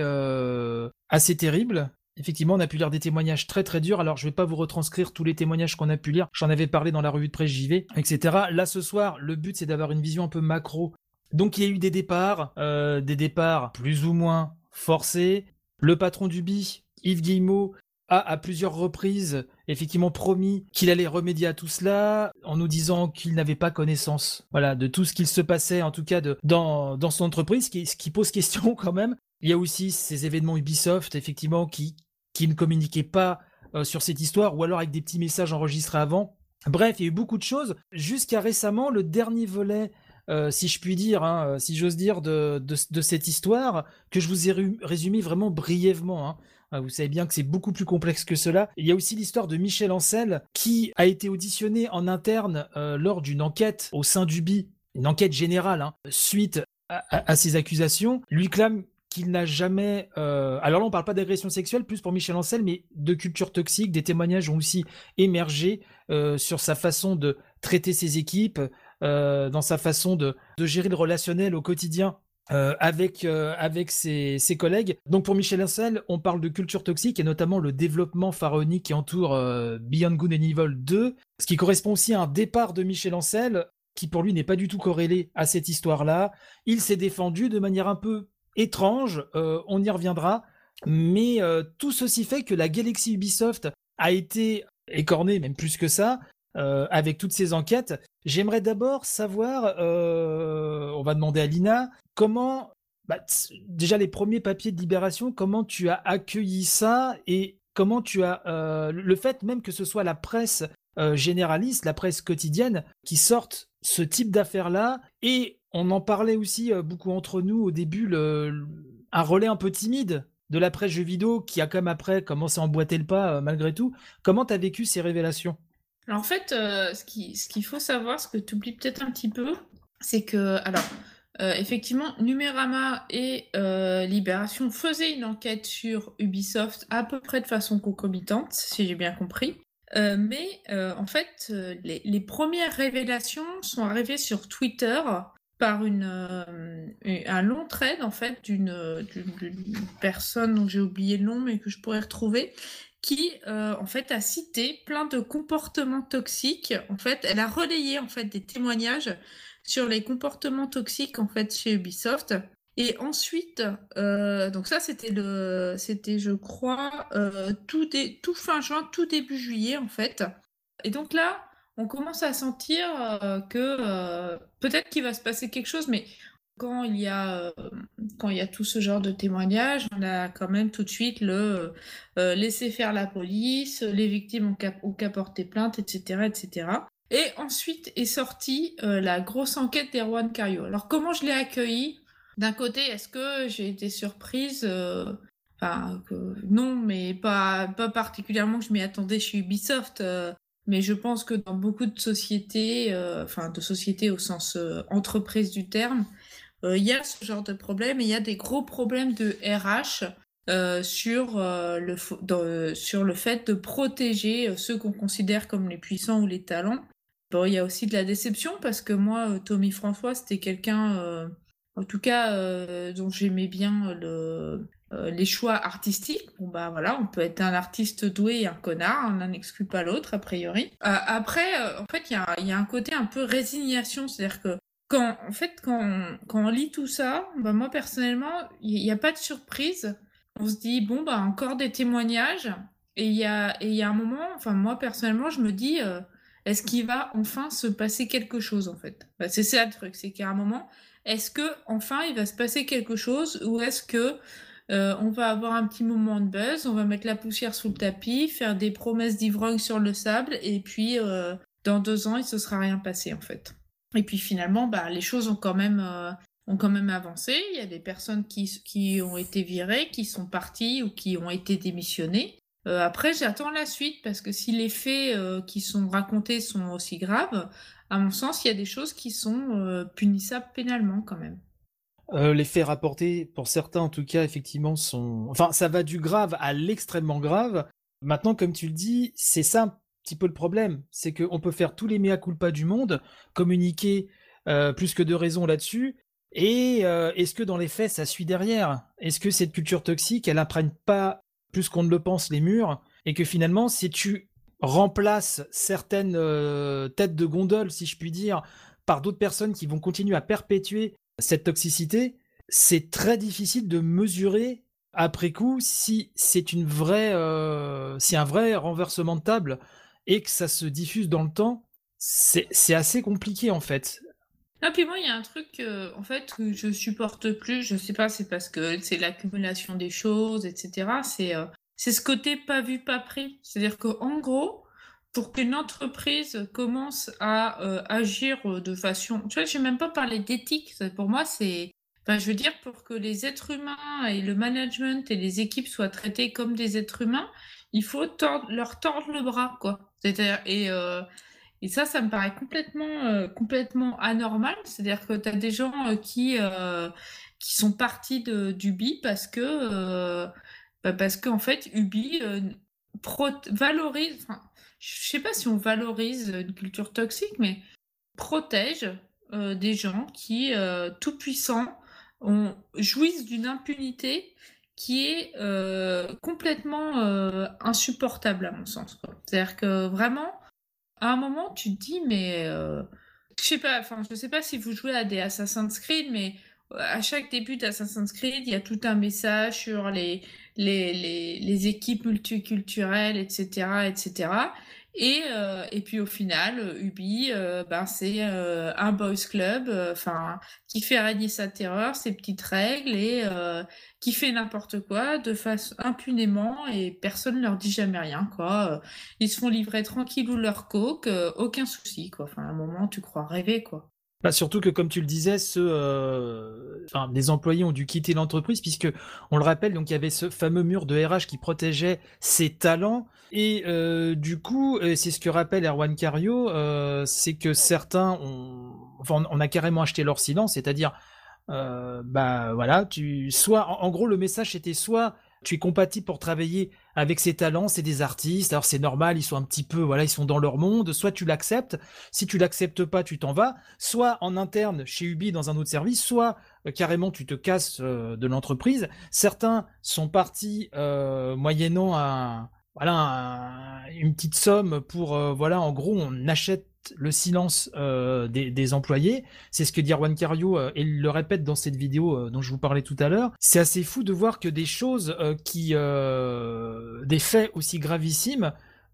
assez terrible Effectivement, on a pu lire des témoignages très très durs. Alors, je vais pas vous retranscrire tous les témoignages qu'on a pu lire. J'en avais parlé dans la revue de presse JV, etc. Là, ce soir, le but, c'est d'avoir une vision un peu macro. Donc, il y a eu des départs, euh, des départs plus ou moins forcés. Le patron du BI, Yves Guillemot, a à plusieurs reprises effectivement promis qu'il allait remédier à tout cela en nous disant qu'il n'avait pas connaissance voilà de tout ce qu'il se passait en tout cas de, dans, dans son entreprise ce qui pose question quand même il y a aussi ces événements Ubisoft, effectivement, qui, qui ne communiquaient pas euh, sur cette histoire, ou alors avec des petits messages enregistrés avant. Bref, il y a eu beaucoup de choses. Jusqu'à récemment, le dernier volet, euh, si je puis dire, hein, euh, si j'ose dire, de, de, cette histoire, que je vous ai résumé vraiment brièvement. Hein. Vous savez bien que c'est beaucoup plus complexe que cela. Il y a aussi l'histoire de Michel Ancel, qui a été auditionné en interne lors d'une enquête au sein du BI, une enquête générale, hein, suite à, ces accusations, lui clame qu'il n'a jamais. Euh, alors là, on parle pas d'agression sexuelle, plus pour Michel Ancel, mais de culture toxique. Des témoignages ont aussi émergé euh, sur sa façon de traiter ses équipes, euh, dans sa façon de, gérer le relationnel au quotidien. Avec avec ses, collègues. Donc pour Michel Ancel, on parle de culture toxique et notamment le développement pharaonique qui entoure Beyond Good and Evil 2, ce qui correspond aussi à un départ de Michel Ancel qui pour lui n'est pas du tout corrélé à cette histoire-là. Il s'est défendu de manière un peu étrange, euh, on y reviendra, mais euh, tout ceci fait que la galaxie Ubisoft a été écornée, même plus que ça, euh, avec toutes ces enquêtes. J'aimerais d'abord savoir, on va demander à Lina, comment bah, déjà les premiers papiers de libération, comment tu as accueilli ça et comment tu as euh, le fait même que ce soit la presse euh, généraliste, la presse quotidienne, qui sorte ce type d'affaires-là. Et on en parlait aussi euh, beaucoup entre nous au début, un relais un peu timide de la presse jeux vidéo qui a comme après commencé à emboîter le pas malgré tout. Comment tu as vécu ces révélations? Alors en fait, ce qu'il ce qu'il faut savoir, ce que tu oublies peut-être un petit peu, c'est que, alors, euh, effectivement, Numérama et euh, Libération faisaient une enquête sur Ubisoft à peu près de façon concomitante, si j'ai bien compris. Euh, mais en fait, les, premières révélations sont arrivées sur Twitter par une, un long trade en fait d'une personne dont j'ai oublié le nom mais que je pourrais retrouver qui en fait a cité plein de comportements toxiques. En fait, elle a relayé en fait des témoignages sur les comportements toxiques en fait chez Ubisoft. Et ensuite, euh, donc ça c'était le, c'était je crois euh, tout, tout fin juin, tout début juillet en fait. Et donc là, on commence à sentir euh, que peut-être qu'il va se passer quelque chose, mais quand il y a quand il y a tout ce genre de témoignages, on a quand même tout de suite le laisser faire la police, les victimes ont qu'à porter plainte, etc., etc. Et ensuite est sortie euh, la grosse enquête d'Erwan Cario. Alors comment je l'ai accueilli D'un côté, est-ce que j'ai été surprise euh, non, mais pas, pas particulièrement que je m'y attendais chez Ubisoft. Euh, mais je pense que dans beaucoup de sociétés, enfin de sociétés au sens entreprise du terme, il y a ce genre de problème et il y a des gros problèmes de RH sur, le, sur le fait de protéger ceux qu'on considère comme les puissants ou les talents Bon, il y a aussi de la déception parce que moi, euh, Tommy François, c'était quelqu'un, euh, en tout cas, euh, dont j'aimais bien le, les choix artistiques. Bon, bah voilà, on peut être un artiste doué et un connard, on n'en exclut pas l'autre, a priori. après, en fait, il y a, y a, un côté un peu résignation, c'est-à-dire que quand, en fait, quand quand on lit tout ça, bah moi, personnellement, il n'y a pas de surprise. On se dit, bon, bah encore des témoignages. Et il y a, et y a un moment, enfin, moi, personnellement, je me dis est-ce qu'il va enfin se passer quelque chose en fait? Bah, C'est ça le truc, c'est qu'à un moment, est-ce que enfin il va se passer quelque chose ou est-ce que euh, on va avoir un petit moment de buzz, on va mettre la poussière sous le tapis, faire des promesses d'ivrogne sur le sable et puis euh, dans deux ans il se sera rien passé en fait. Et puis finalement, bah, les choses ont quand même euh, ont quand même avancé. Il y a des personnes qui, qui ont été virées, qui sont parties ou qui ont été démissionnées. Euh, après, j'attends la suite parce que si les faits euh, qui sont racontés sont aussi graves, à mon sens, il y a des choses qui sont punissables pénalement quand même. les faits rapportés, pour certains en tout cas, effectivement, sont. Enfin, ça va du grave à l'extrêmement grave. Maintenant, comme tu le dis, c'est ça petit peu le problème. C'est qu'on peut faire tous les mea culpa du monde, communiquer plus que de raisons là-dessus. Et est-ce que dans les faits, ça suit derrière? Est-ce que cette culture toxique, elle imprègne pas plus qu'on ne le pense les murs, et que finalement, si tu remplaces certaines euh, têtes de gondole, si je puis dire, par d'autres personnes qui vont continuer à perpétuer cette toxicité, c'est très difficile de mesurer après coup si c'est une vraie, euh, si un vrai renversement de table et que ça se diffuse dans le temps. C'est assez compliqué en fait. Ah, puis moi, il y a un truc en fait que je supporte plus. Je sais pas, c'est parce que c'est l'accumulation des choses, etc. C'est euh, c'est ce côté pas vu, pas pris. C'est-à-dire qu'en gros, pour qu'une entreprise commence à euh, agir euh, de façon. Tu vois, je vais même pas parler d'éthique. Pour moi, c'est. Enfin, je veux dire, pour que les êtres humains et le management et les équipes soient traités comme des êtres humains, il faut leur tordre le bras, quoi. C'est-à-dire, et, ça, ça me paraît complètement, euh, complètement anormal. C'est-à-dire que tu as des gens euh, qui, euh, qui sont partis de, d'Ubi parce que, bah qu'en fait, Ubi valorise, enfin, je sais pas si on valorise une culture toxique, mais protège des gens qui, tout puissants, jouissent d'une impunité qui est complètement insupportable à mon sens. C'est-à-dire que vraiment, à un moment, tu te dis, mais euh, je sais pas, enfin, je sais pas si vous jouez à des Assassin's Creed, mais euh, à chaque début d'Assassin's Creed, il y a tout un message sur les, les, les, les équipes multiculturelles, etc., etc. Et, euh, et puis au final, Ubi, euh, ben c'est euh, un boys club, enfin qui fait régner sa terreur, ses petites règles et qui fait n'importe quoi de face impunément et personne ne leur dit jamais rien quoi. Ils se font livrer tranquille ou leur coke, aucun souci quoi. Enfin à un moment tu crois rêver quoi. Bah surtout que comme tu le disais, ceux, euh, les employés ont dû quitter l'entreprise puisque on le rappelle, donc il y avait ce fameux mur de RH qui protégeait ses talents et euh, du coup, c'est ce que rappelle Erwan Cario, euh, c'est que certains ont, enfin, on a carrément acheté leur silence, c'est-à-dire, bah voilà, tu, soit, en, en gros, le message était soit tu es compatible pour travailler avec ses talents, c'est des artistes, alors c'est normal, ils sont un petit peu, voilà, ils sont dans leur monde, soit tu l'acceptes, si tu l'acceptes pas, tu t'en vas, soit en interne chez Ubi dans un autre service, soit euh, carrément tu te casses euh, de l'entreprise. Certains sont partis euh, moyennant une petite somme pour, voilà, en gros, on achète le silence euh, des, employés. C'est ce que dit Erwan Cario euh, et il le répète dans cette vidéo euh, dont je vous parlais tout à l'heure. C'est assez fou de voir que des choses qui, des faits aussi gravissimes,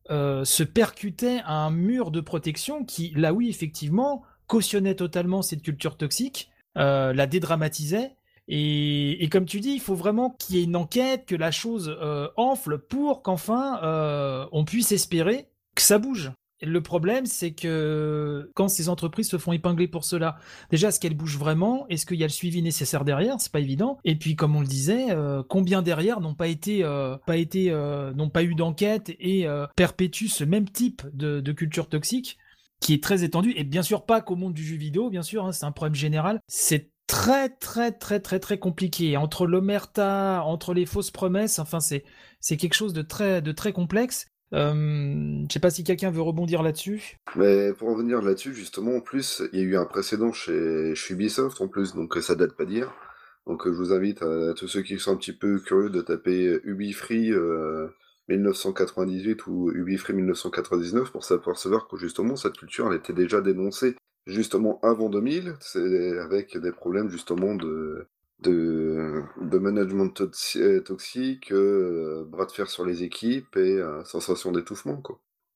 se percutaient à un mur de protection qui, là oui, effectivement, cautionnait totalement cette culture toxique, la dédramatisait. Et, et, comme tu dis, il faut vraiment qu'il y ait une enquête, que la chose enfle pour qu'enfin on puisse espérer que ça bouge. Le problème, c'est que quand ces entreprises se font épingler pour cela, déjà, est-ce qu'elles bougent vraiment? Est-ce qu'il y a le suivi nécessaire derrière? C'est pas évident. Et puis, comme on le disait, euh, combien derrière n'ont pas été, euh, euh, n'ont pas eu d'enquête et perpétuent ce même type de, culture toxique qui est très étendu et bien sûr pas qu'au monde du jeu vidéo, bien sûr, hein, c'est un problème général. C'est très très très très très compliqué. Entre l'omerta, entre les fausses promesses, enfin c'est c'est quelque chose de très de très complexe euh, je sais pas si quelqu'un veut rebondir là-dessus. Mais pour revenir là-dessus, justement, en plus, il y a eu un précédent chez, Ubisoft, en plus, donc ça date pas dire. Donc je vous invite à, tous ceux qui sont un petit peu curieux de taper UbiFree 1998 euh, ou UbiFree 1999 pour savoir que justement cette culture elle était déjà dénoncée justement avant 2000, c'est avec des problèmes justement de, de, management euh, toxique, euh, bras de fer sur les équipes et euh, sensation d'étouffement.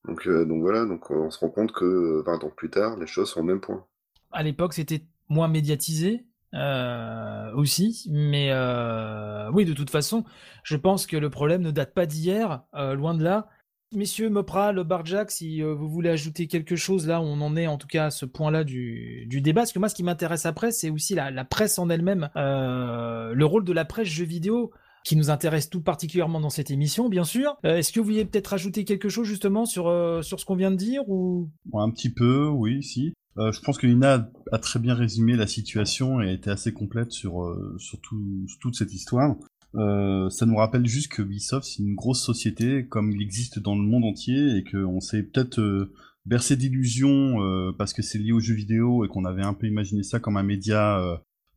Donc, donc voilà, donc on se rend compte que 20 ans plus tard, les choses sont au même point. À l'époque, c'était moins médiatisé aussi, mais oui, de toute façon, je pense que le problème ne date pas d'hier, loin de là. Messieurs Mopra, Barjack, si euh, vous voulez ajouter quelque chose, là, on en est en tout cas à ce point-là du, débat. Parce que moi, ce qui m'intéresse après, c'est aussi la, presse en elle-même, euh, le rôle de la presse jeux vidéo qui nous intéresse tout particulièrement dans cette émission, bien sûr. Euh, est-ce que vous vouliez peut-être ajouter quelque chose justement sur, sur ce qu'on vient de dire ou? Un petit peu, oui, si. je pense que Lina a très bien résumé la situation et a été assez complète sur, sur toute cette histoire. Euh, ça nous rappelle juste que Ubisoft c'est une grosse société comme il existe dans le monde entier et qu'on s'est peut-être euh, bercé d'illusions euh, parce que c'est lié aux jeux vidéo et qu'on avait un peu imaginé ça comme un média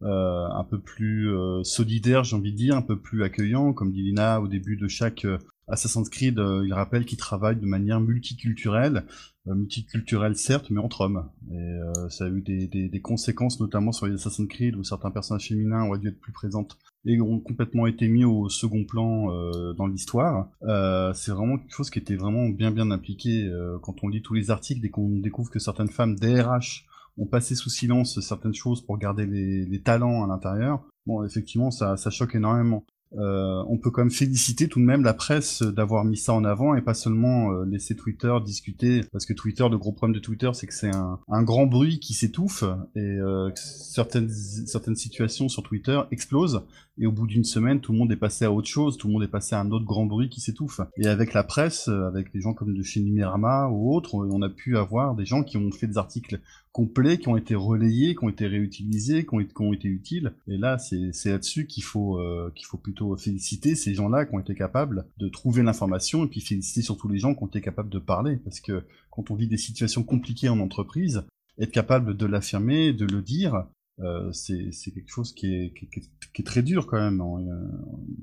un peu plus solidaire, j'ai envie de dire, un peu plus accueillant, comme dit Lina au début de chaque Assassin's Creed, il rappelle qu'il travaille de manière multiculturelle, multiculturelle certes, mais entre hommes. Et ça a eu des, des, des, conséquences, notamment sur les Assassin's Creed, où certains personnages féminins ont dû être plus présentes et ont complètement été mis au second plan euh, dans l'histoire. Euh, c'est vraiment quelque chose qui était vraiment bien bien impliqué euh, quand on lit tous les articles et qu'on découvre que certaines femmes DRH ont passé sous silence certaines choses pour garder les, les talents à l'intérieur. Bon, effectivement, ça, ça choque énormément. Euh, on peut quand même féliciter tout de même la presse d'avoir mis ça en avant et pas seulement euh, laisser Twitter discuter parce que Twitter, le gros problème de Twitter, c'est que c'est un, grand bruit qui s'étouffe et euh, certaines certaines situations sur Twitter explosent et au bout d'une semaine, tout le monde est passé à autre chose, tout le monde est passé à un autre grand bruit qui s'étouffe. Et avec la presse, avec des gens comme de chez Numérama ou autres, on a pu avoir des gens qui ont fait des articles complets, qui ont été relayés, qui ont été réutilisés, qui ont, qui ont été utiles. Et là, c'est là-dessus qu'il faut, euh, qu'il faut plutôt féliciter ces gens-là qui ont été capables de trouver l'information et puis féliciter surtout les gens qui ont été capables de parler. Parce que quand on vit des situations compliquées en entreprise, être capable de l'affirmer, de le dire, euh, c'est quelque chose qui est, qui, qui, est, très dur quand même. Euh,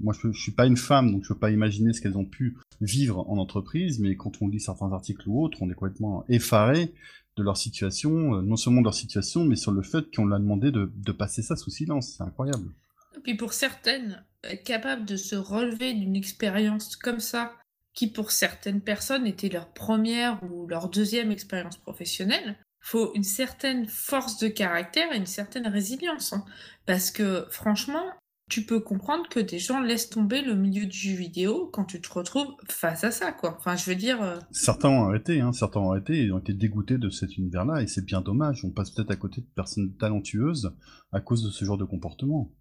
moi, je, je suis pas une femme, donc je peux pas imaginer ce qu'elles ont pu vivre en entreprise, mais quand on lit certains articles ou autres, on est complètement effaré de leur situation, euh, non seulement de leur situation, mais sur le fait qu'on l'a demandé de, passer ça sous silence. C'est incroyable. Et puis pour certaines, être capable de se relever d'une expérience comme ça qui pour certaines personnes était leur première ou leur deuxième expérience professionnelle, faut une certaine force de caractère et une certaine résilience. Hein. Parce que franchement, tu peux comprendre que des gens laissent tomber le milieu du jeu vidéo quand tu te retrouves face à ça, quoi. Enfin, je veux dire. Euh, certains ont arrêté, hein. Certains ont arrêté et ont été dégoûtés de cet univers-là, et c'est bien dommage. On passe peut-être à côté de personnes talentueuses à cause de ce genre de comportement.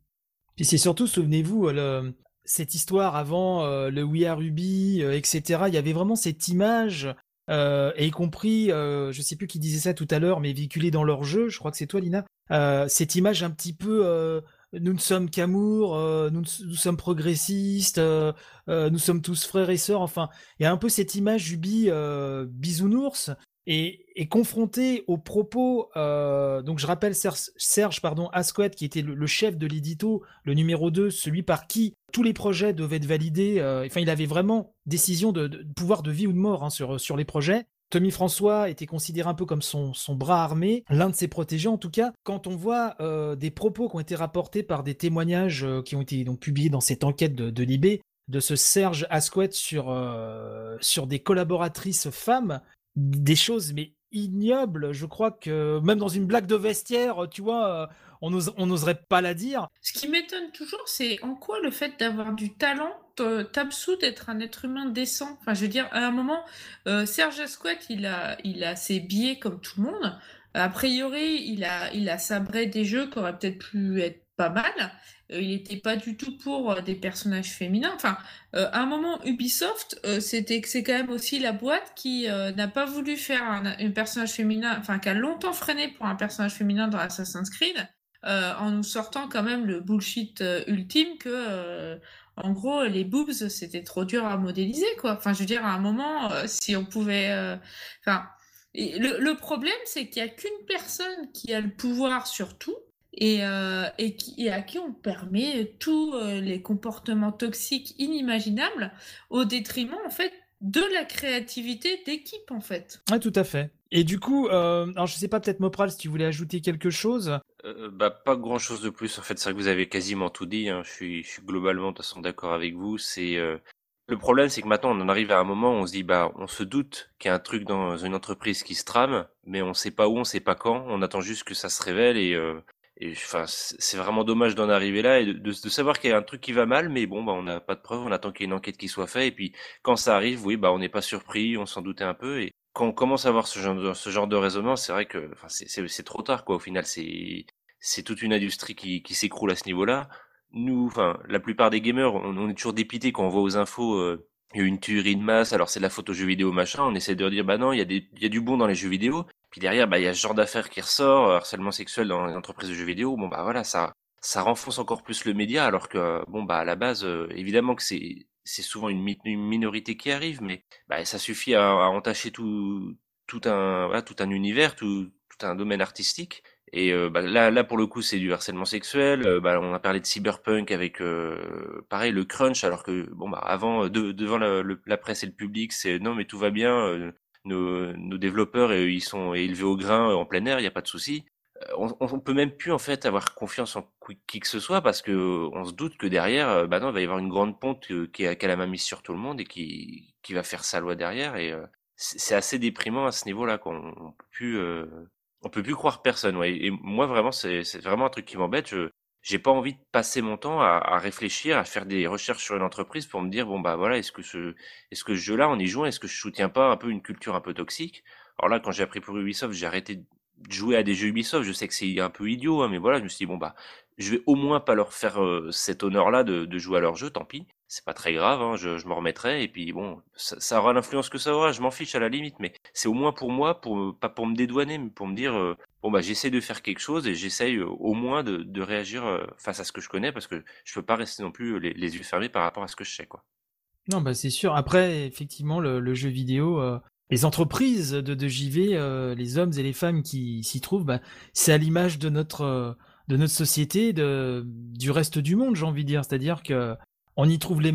Et c'est surtout, souvenez-vous, euh, cette histoire avant euh, le We Are Ruby, etc. Il y avait vraiment cette image et y compris, je sais plus qui disait ça tout à l'heure, mais véhiculé dans leur jeu, je crois que c'est toi, Lina, cette image un petit peu nous ne sommes qu'amour, euh, nous, sommes progressistes, euh, euh, nous sommes tous frères et sœurs. Enfin, il y a un peu cette image Ubi bisounours et, confronté aux propos. donc, je rappelle Serge, pardon, Asquette, qui était le, chef de l'édito, le numéro 2, celui par qui tous les projets devaient être validés. enfin, il avait vraiment décision de, pouvoir de vie ou de mort hein, sur les projets. Tommy François était considéré un peu comme son, bras armé, l'un de ses protégés en tout cas. Quand on voit euh, des propos qui ont été rapportés par des témoignages euh, qui ont été donc publiés dans cette enquête de, de Libé, de ce Serge Asquette sur, euh, sur des collaboratrices femmes, des choses mais ignobles, je crois que même dans une blague de vestiaire, tu vois, on n'oserait pas la dire. Ce qui m'étonne toujours, c'est en quoi le fait d'avoir du talent t'absout d'être un être humain décent. Enfin, je veux dire, à un moment, euh, Serge Asquette, il a, il a ses billets comme tout le monde. A priori, il a, il a sabré des jeux qui auraient peut-être pu être pas mal. Euh, il n'était pas du tout pour euh, des personnages féminins. Enfin, à un moment, Ubisoft, c'était c'est quand même aussi la boîte qui n'a pas voulu faire un, personnage féminin, enfin, qui a longtemps freiné pour un personnage féminin dans Assassin's Creed. en nous sortant quand même le bullshit ultime que en gros, les boobs, c'était trop dur à modéliser, quoi. Enfin, je veux dire, à un moment, euh, si on pouvait. Euh, le, problème, c'est qu'il n'y a qu'une personne qui a le pouvoir sur tout et, euh, qui, à qui on permet tous les comportements toxiques inimaginables au détriment, en fait, de la créativité d'équipe, en fait. Oui, tout à fait. Et du coup, alors je sais pas, peut-être Mopral, si tu voulais ajouter quelque chose. Euh, bah, pas grand chose de plus. En fait, c'est vrai que vous avez quasiment tout dit. Hein. Je suis, je suis globalement de d'accord avec vous. C'est euh, le problème, c'est que maintenant on en arrive à un moment où on se dit bah, on se doute qu'il y a un truc dans une entreprise qui se trame, mais on sait pas où, on sait pas quand. On attend juste que ça se révèle et euh, enfin, c'est vraiment dommage d'en arriver là et de, de, savoir qu'il y a un truc qui va mal, mais bon, bah, on n'a pas de preuves, on attend qu'il y ait une enquête qui soit faite, et puis quand ça arrive, oui, bah, on n'est pas surpris, on s'en doutait un peu, et quand on commence à voir ce genre de, ce genre de raisonnement, c'est vrai que c'est trop tard, quoi. Au final, c'est toute une industrie qui, qui s'écroule à ce niveau-là. Nous, enfin, la plupart des gamers, on, est toujours dépité quand on voit aux infos euh, une tuerie de masse, alors c'est de la photo jeux vidéo machin, on essaie de dire bah non, il y a y a du bon dans les jeux vidéo. Puis derrière, bah il y a ce genre d'affaires qui ressort, harcèlement sexuel dans les entreprises de jeux vidéo. Bon bah voilà, ça ça renfonce encore plus le média, alors que bon bah à la base, euh, évidemment que c'est c'est souvent une, minorité qui arrive, mais bah, ça suffit à, à entacher tout tout un tout un univers, tout tout un domaine artistique. Et euh, bah, là, là pour le coup, c'est du harcèlement sexuel. Euh, bah, on a parlé de cyberpunk avec euh, pareil le crunch, alors que bon bah avant devant la, la, presse et le public, c'est non mais tout va bien. Nos, nos, développeurs ils sont élevés au grain en plein air, il n'y a pas de souci. On, on, peut même plus en fait avoir confiance en qui que ce soit parce que on se doute que derrière, bah non, il va y avoir une grande ponte qui, a, qui a la main mise sur tout le monde et qui, qui va faire sa loi derrière. Et c'est assez déprimant à ce niveau-là qu'on on peut plus on peut plus croire personne, ouais. Et moi, vraiment, c'est vraiment un truc qui m'embête. Je j'ai pas envie de passer mon temps à, à, réfléchir, à faire des recherches sur une entreprise pour me dire bon bah voilà, est-ce que ce est-ce que ce jeu-là, en y jouant, est-ce que je soutiens pas un peu une culture un peu toxique? Alors là, quand j'ai appris pour Ubisoft, j'ai arrêté jouer à des jeux Ubisoft. Je sais que c'est un peu idiot, hein, mais voilà, je me suis dit bon bah je vais au moins pas leur faire euh, cet honneur-là de, jouer à leur jeu, tant pis c'est pas très grave, hein, je, je me remettrai, et puis bon, ça, aura l'influence que ça aura, je m'en fiche à la limite, mais c'est au moins pour moi, pour pas pour me dédouaner, mais pour me dire, euh, bon bah j'essaie de faire quelque chose, et j'essaye euh, au moins de, réagir face à ce que je connais, parce que je peux pas rester non plus les, yeux fermés par rapport à ce que je sais, quoi. Non, bah c'est sûr, après, effectivement, le, jeu vidéo... les entreprises de, de JV, les hommes et les femmes qui s'y trouvent, bah, c'est à l'image de notre de notre société, de, du reste du monde, j'ai envie de dire. C'est-à-dire que on y trouve les,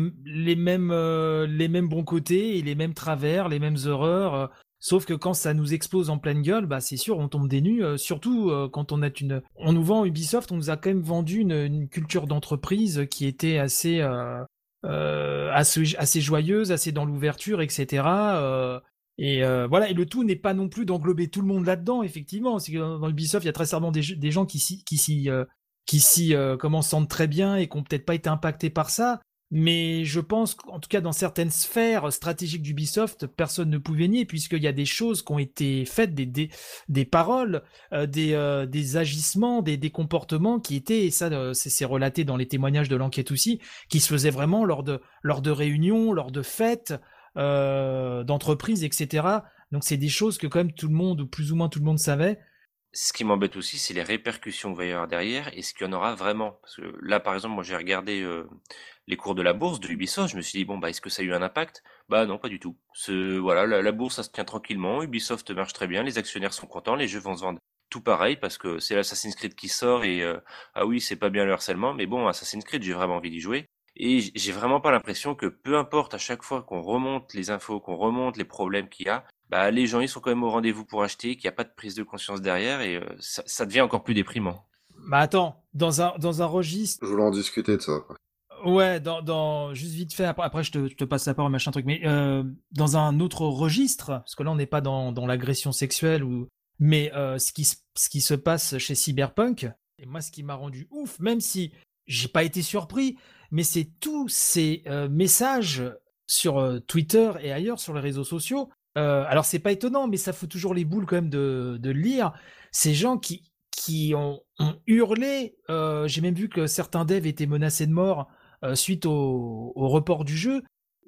mêmes, euh, mêmes bons côtés et les mêmes travers, les mêmes horreurs. Euh, sauf que quand ça nous explose en pleine gueule, bah c'est sûr, on tombe des nues. Euh, surtout quand on a une, on nous vend Ubisoft, on nous a quand même vendu une, culture d'entreprise qui était assez, assez joyeuse, assez dans l'ouverture, etc. Et voilà, et le tout n'est pas non plus d'englober tout le monde là-dedans, effectivement. C'est que dans Ubisoft, il y a très certainement des, gens qui s'y, qui s'y comment sentent très bien et qui ont peut-être pas été impactés par ça. Mais je pense qu'en tout cas dans certaines sphères stratégiques d'Ubisoft, personne ne pouvait nier puisqu'il y a des choses qui ont été faites, des, paroles, des, agissements, des, comportements qui étaient, et ça c'est relaté dans les témoignages de l'enquête aussi, qui se faisaient vraiment lors de réunions, lors de fêtes, euh, d'entreprises, etc. Donc c'est des choses que quand même tout le monde, ou plus ou moins tout le monde savait. Ce qui m'embête aussi, c'est les répercussions qu'il va y avoir derrière et ce qu'il y en aura vraiment. Parce que là, par exemple, moi j'ai regardé euh, les cours de la bourse de Ubisoft, je me suis dit, bon, bah, est-ce que ça a eu un impact? Bah non, pas du tout. Voilà, la, la, bourse, ça se tient tranquillement, Ubisoft marche très bien, les actionnaires sont contents, les jeux vont se vendre tout pareil parce que c'est l'Assassin's Creed qui sort et euh, ah oui, c'est pas bien le harcèlement, mais bon, Assassin's Creed, j'ai vraiment envie d'y jouer. Et j'ai vraiment pas l'impression que peu importe à chaque fois qu'on remonte les infos, qu'on remonte les problèmes qu'il y a, bah les gens ils sont quand même au rendez-vous pour acheter, qu'il n'y a pas de prise de conscience derrière et euh, ça, ça, devient encore plus déprimant. Bah attends, dans un dans un registre. Je voulais en discuter de ça. Ouais, dans, dans juste vite fait après, après je, te, je te passe la parole machin truc, mais euh, dans un autre registre, parce que là on n'est pas dans dans l'agression sexuelle ou mais euh, ce qui ce qui se passe chez Cyberpunk et moi ce qui m'a rendu ouf, même si j'ai pas été surpris, mais c'est tous ces euh, messages sur euh, Twitter et ailleurs sur les réseaux sociaux. Euh, alors c'est pas étonnant, mais ça fout toujours les boules quand même de, de lire ces gens qui qui ont, hurlé. J'ai même vu que certains devs étaient menacés de mort suite au, au, report du jeu.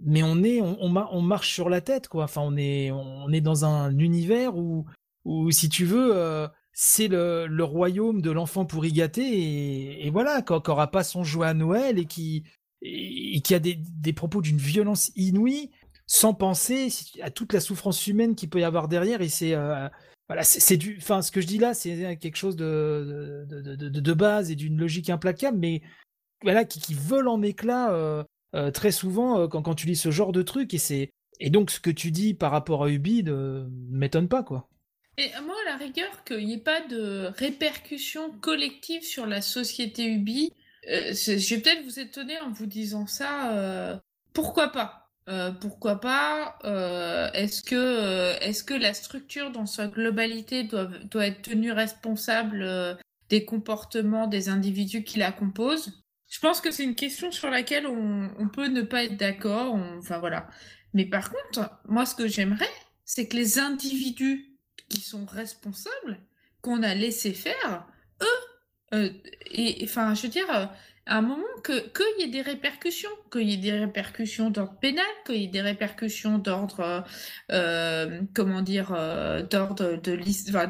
Mais on est, on, marche sur la tête, quoi. Enfin, on est, on est dans un univers où, où si tu veux, c'est le, royaume de l'enfant pourri gâté et, voilà, qui n'aura pas son jouet à Noël et qui, a des, propos d'une violence inouïe sans penser à toute la souffrance humaine qu'il peut y avoir derrière et c'est euh, c'est du enfin ce que je dis là c'est quelque chose de de, base et d'une logique implacable mais voilà qui, vole en éclats euh, euh, très souvent euh, quand, quand tu lis ce genre de truc et c'est et donc ce que tu dis par rapport à Ubi ne m'étonne pas quoi et moi, à la rigueur, qu'il n'y ait pas de répercussions collectives sur la société Ubi, euh, je vais peut-être vous étonner en vous disant ça. Euh, pourquoi pas? Euh, Pourquoi pas? Est-ce que, est que la structure dans sa globalité doit, être tenue responsable des comportements des individus qui la composent? Je pense que c'est une question sur laquelle on, on peut ne pas être d'accord. Enfin voilà. Mais par contre, moi, ce que j'aimerais, c'est que les individus qui sont responsables, qu'on a laissé faire, eux, euh, et enfin, je veux dire, euh, à un moment que qu'il y ait des répercussions, qu'il y ait des répercussions d'ordre pénal, qu'il y ait des répercussions d'ordre, euh, comment dire, d'ordre de,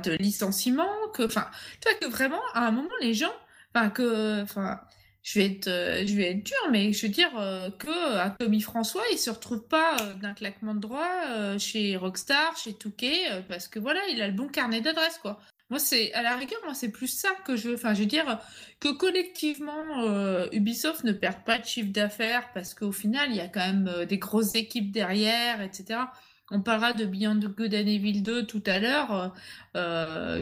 de licenciement, que, enfin, tu vois que vraiment, à un moment, les gens, enfin, que, enfin, je vais être, euh, je vais être dur, mais je veux dire euh, que euh, Tommy François, il se retrouve pas euh, d'un claquement de droit euh, chez Rockstar, chez Touquet, parce que voilà, il a le bon carnet d'adresse, quoi. Moi, c'est à la rigueur, moi, c'est plus ça que je veux. Enfin, je veux dire que collectivement, Ubisoft ne perd pas de chiffre d'affaires parce qu'au final, il y a quand même des grosses équipes derrière, etc. On parlera de Beyond Good and Evil 2 tout à l'heure. Euh,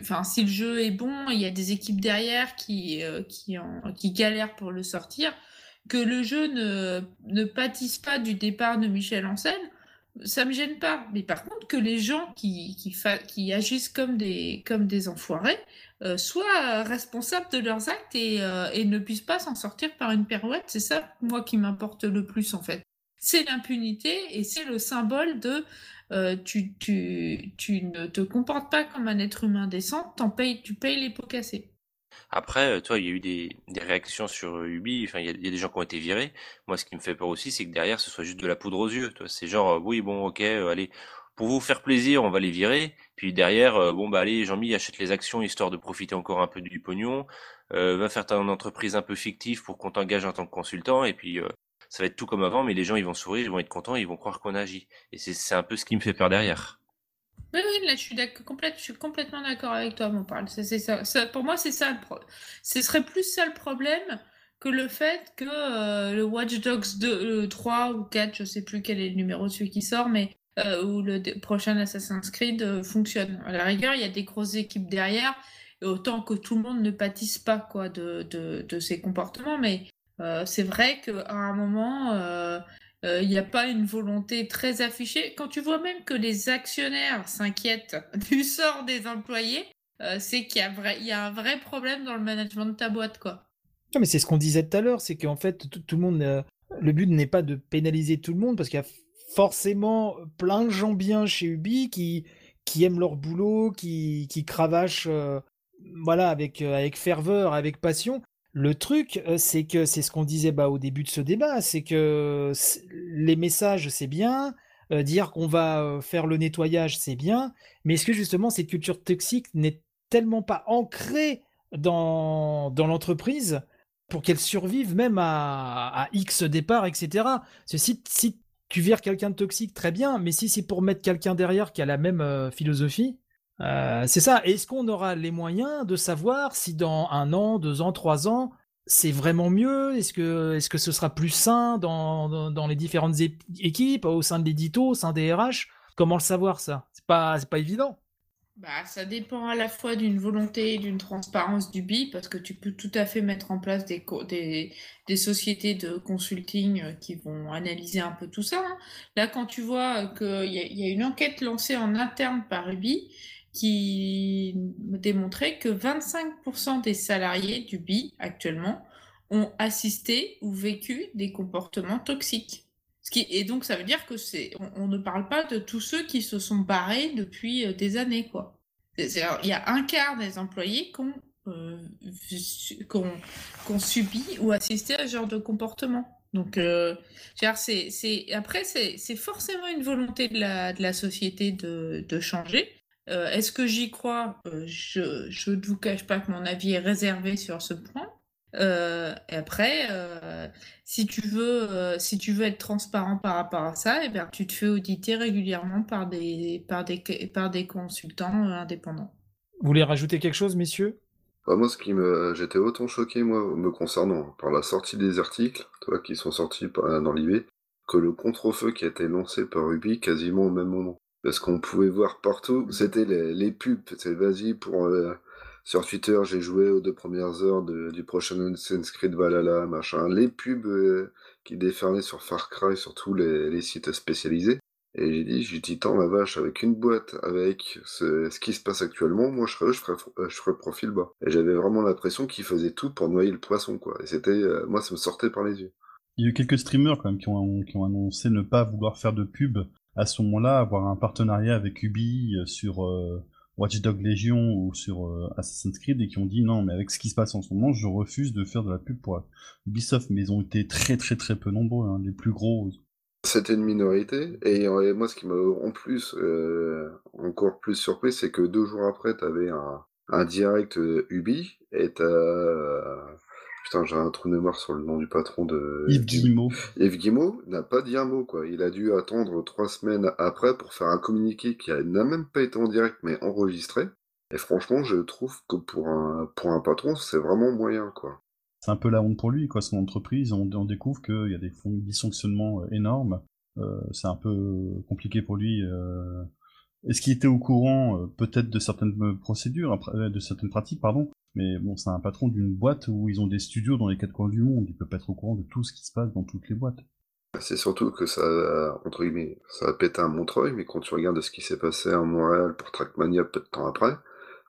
enfin, si le jeu est bon, il y a des équipes derrière qui, euh, qui, en, qui galèrent pour le sortir. Que le jeu ne, ne pâtisse pas du départ de Michel Ancel, ça me gêne pas. Mais par contre, que les gens qui, qui, agissent comme des, comme des enfoirés euh, soient responsables de leurs actes et, et ne puissent pas s'en sortir par une pirouette, c'est ça, moi, qui m'importe le plus, en fait c'est l'impunité et c'est le symbole de euh, tu, tu, tu, ne te comportes pas comme un être humain décent, en payes, tu payes les pots cassés. Après, euh, toi, il y a eu des, des réactions sur euh, Ubi, enfin, il y, a, des gens qui ont été virés. Moi, ce qui me fait peur aussi, c'est que derrière, ce soit juste de la poudre aux yeux. C'est genre, oui, bon, ok, allez, pour vous faire plaisir, on va les virer. Puis derrière, bon, bah allez, Jean-Mi achète les actions histoire de profiter encore un peu du pognon. Va faire ta entreprise un peu fictive pour qu'on t'engage en tant que consultant. Et puis, ça va être tout comme avant, mais les gens ils vont sourire, ils vont être contents, ils vont croire qu'on agit. Et c'est un peu ce qui me fait peur derrière. Oui, oui, là je suis, complètement d'accord avec toi, mon parle. C'est ça, pour moi, c'est ça. Ce serait plus ça le problème que le fait que euh, le Watch Dogs 2, 3 ou 4, je sais plus quel est le numéro de celui qui sort, mais euh, ou le prochain Assassin's Creed euh, fonctionne. À la rigueur, il y a des grosses équipes derrière, autant que tout le monde ne pâtisse pas quoi de, de, de ces comportements, mais c'est vrai qu'à un moment, il n'y a pas une volonté très affichée. Quand tu vois même que les actionnaires s'inquiètent du sort des employés, c'est qu'il y, y, a un vrai problème dans le management de ta boîte, quoi. Non, mais c'est ce qu'on disait tout à l'heure, c'est qu'en fait, tout, le monde, le but n'est pas de pénaliser tout le monde, parce qu'il y a forcément plein de gens bien chez Ubi qui, qui aiment leur boulot, qui, qui cravachent voilà, avec, avec ferveur, avec passion. Le truc, c'est que c'est ce qu'on disait bah, au début de ce débat, c'est que les messages, c'est bien, dire qu'on va faire le nettoyage, c'est bien, mais est-ce que justement cette culture toxique n'est tellement pas ancrée dans, dans l'entreprise pour qu'elle survive même à, X départ, etc. Si, si tu vires quelqu'un de toxique, très bien, mais si c'est pour mettre quelqu'un derrière qui a la même euh, philosophie, euh, c'est ça. Est-ce qu'on aura les moyens de savoir si dans un an, deux ans, trois ans, c'est vraiment mieux? Est-ce que, est que ce sera plus sain dans, dans, les différentes équipes, au sein de l'édito, au sein des RH Comment le savoir ça? C'est pas, pas évident. Bah, ça dépend à la fois d'une volonté et d'une transparence du BI, parce que tu peux tout à fait mettre en place des, des, sociétés de consulting euh, qui vont analyser un peu tout ça. Hein. Là, quand tu vois qu'il y, y, a une enquête lancée en interne par UBI qui démontrait que 25% des salariés du BI actuellement ont assisté ou vécu des comportements toxiques et donc, ça veut dire que c'est, on, ne parle pas de tous ceux qui se sont barrés depuis euh, des années, quoi. il y a un quart des employés qui ont, euh, subi ou assisté à ce genre de comportement. Donc, euh, c'est, après, c'est, c'est forcément une volonté de la, de la société de, de changer. Euh, est-ce que j'y crois? Je ne vous cache pas que mon avis est réservé sur ce point. Euh, et après, euh, si tu veux, euh, si tu veux être transparent par rapport à ça, et eh bien, tu te fais auditer régulièrement par des, par des, par des consultants indépendants. Vous voulez rajouter quelque chose, messieurs? Bah, Moi, ce qui me, j'étais autant choqué, moi, me concernant, par la sortie des articles, toi, qui sont sortis dans l'IB, que le contre-feu qui a été lancé par Ruby quasiment au même moment. Parce qu'on pouvait voir partout, c'était les, les pubs, c'est vas-y pour sur Twitter, j'ai joué aux deux premières heures du prochain Assassin's Creed Valhalla, machin. Les pubs euh, qui déferlaient sur Far Cry, sur tous les, sites spécialisés. Et j'ai dit, j'ai dit, tant la vache, avec une boîte, avec ce, qui se passe actuellement, moi je ferais, je ferais profil bas. Et j'avais vraiment l'impression qu'ils faisaient tout pour noyer le poisson, quoi. Et c'était, euh, moi ça me sortait par les yeux. Il y a eu quelques streamers quand même qui ont, qui ont annoncé ne pas vouloir faire de pub à ce moment-là, avoir un partenariat avec Ubi euh, sur, Watch Dog Legion ou sur euh, Assassin's Creed et qui ont dit non mais avec ce qui se passe en ce moment je refuse de faire de la pub pour Ubisoft. Mais ils ont été très très très peu nombreux hein, les plus gros. C'était une minorité. Et, moi ce qui m'a en plus euh, encore plus surpris c'est que deux jours après t'avais un, un direct euh, Ubi et t'as Putain, j'ai un trou de mémoire sur le nom du patron de. Yves Guillemot. Yves Guillemot n'a pas dit un mot, quoi. Il a dû attendre trois semaines après pour faire un communiqué qui n'a même pas été en direct, mais enregistré. Et franchement, je trouve que pour un, pour un patron, c'est vraiment moyen, quoi. C'est un peu la honte pour lui, quoi. Son entreprise, on, découvre qu'il y a des dysfonctionnements euh, énormes. Euh, c'est un peu compliqué pour lui. Euh... Est-ce qu'il était au courant, euh, peut-être, de certaines procédures, de certaines pratiques, pardon, mais bon, c'est un patron d'une boîte où ils ont des studios dans les quatre coins du monde. Il peut pas être au courant de tout ce qui se passe dans toutes les boîtes. C'est surtout que ça, entre guillemets, ça a pété un Montreuil, mais quand tu regardes ce qui s'est passé à Montréal pour Trackmania peu de temps après,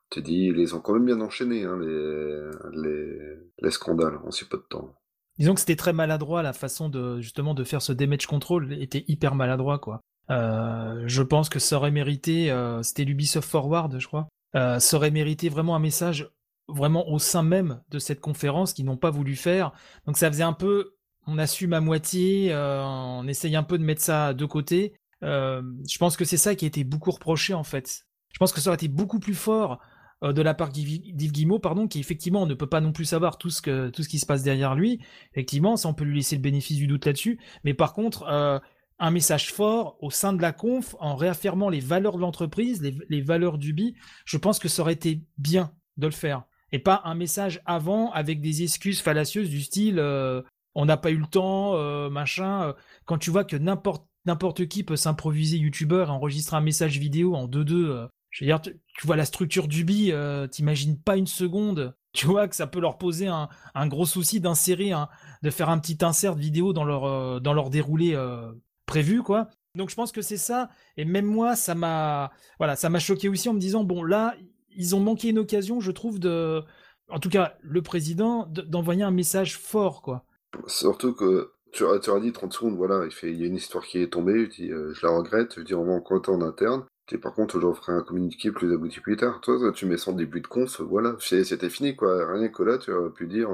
tu te dis, ils les ont quand même bien enchaînés, hein, les, les, les scandales, en si peu de temps. Disons que c'était très maladroit, la façon de, justement, de faire ce damage control était hyper maladroit, quoi. Euh, je pense que ça aurait mérité, euh, c'était l'Ubisoft Forward, je crois, euh, ça aurait mérité vraiment un message vraiment au sein même de cette conférence qu'ils n'ont pas voulu faire. Donc ça faisait un peu, on assume à moitié, euh, on essaye un peu de mettre ça de côté. Je pense que c'est ça qui a été beaucoup reproché en fait. Je pense que ça aurait été beaucoup plus fort de la part d'Yves Guimau, pardon, qui effectivement ne peut pas non plus savoir tout ce, tout ce qui se passe derrière lui. Effectivement, ça on peut lui laisser le bénéfice du doute là-dessus. Mais par contre, un message fort au sein de la conf en réaffirmant les valeurs de l'entreprise, les, valeurs du BI, je pense que ça aurait été bien de le faire et pas un message avant avec des excuses fallacieuses du style euh, on n'a pas eu le temps, euh, machin. Euh. Quand tu vois que n'importe n'importe qui peut s'improviser youtubeur et enregistrer un message vidéo en 2-2, je veux dire, tu, vois la structure du bi, t'imagines pas une seconde tu vois que ça peut leur poser un, gros souci d'insérer, de faire un petit insert vidéo dans leur, dans leur déroulé prévu, quoi. Donc je pense que c'est ça. Et même moi, ça m'a, voilà, ça m'a choqué aussi en me disant, bon, là, ils ont manqué une occasion, je trouve, de, en tout cas, le président, d'envoyer un message fort, quoi. Surtout que tu as, tu dit 30 secondes, voilà, il, fait, il y a une histoire qui est tombée, je dis, euh, je la regrette, je dis, on va en en interne. Et par contre, j'en ferai un communiqué plus abouti plus tard. Toi, tu mets sans début de cons, voilà, c'était fini, quoi. Rien que là, tu aurais pu dire.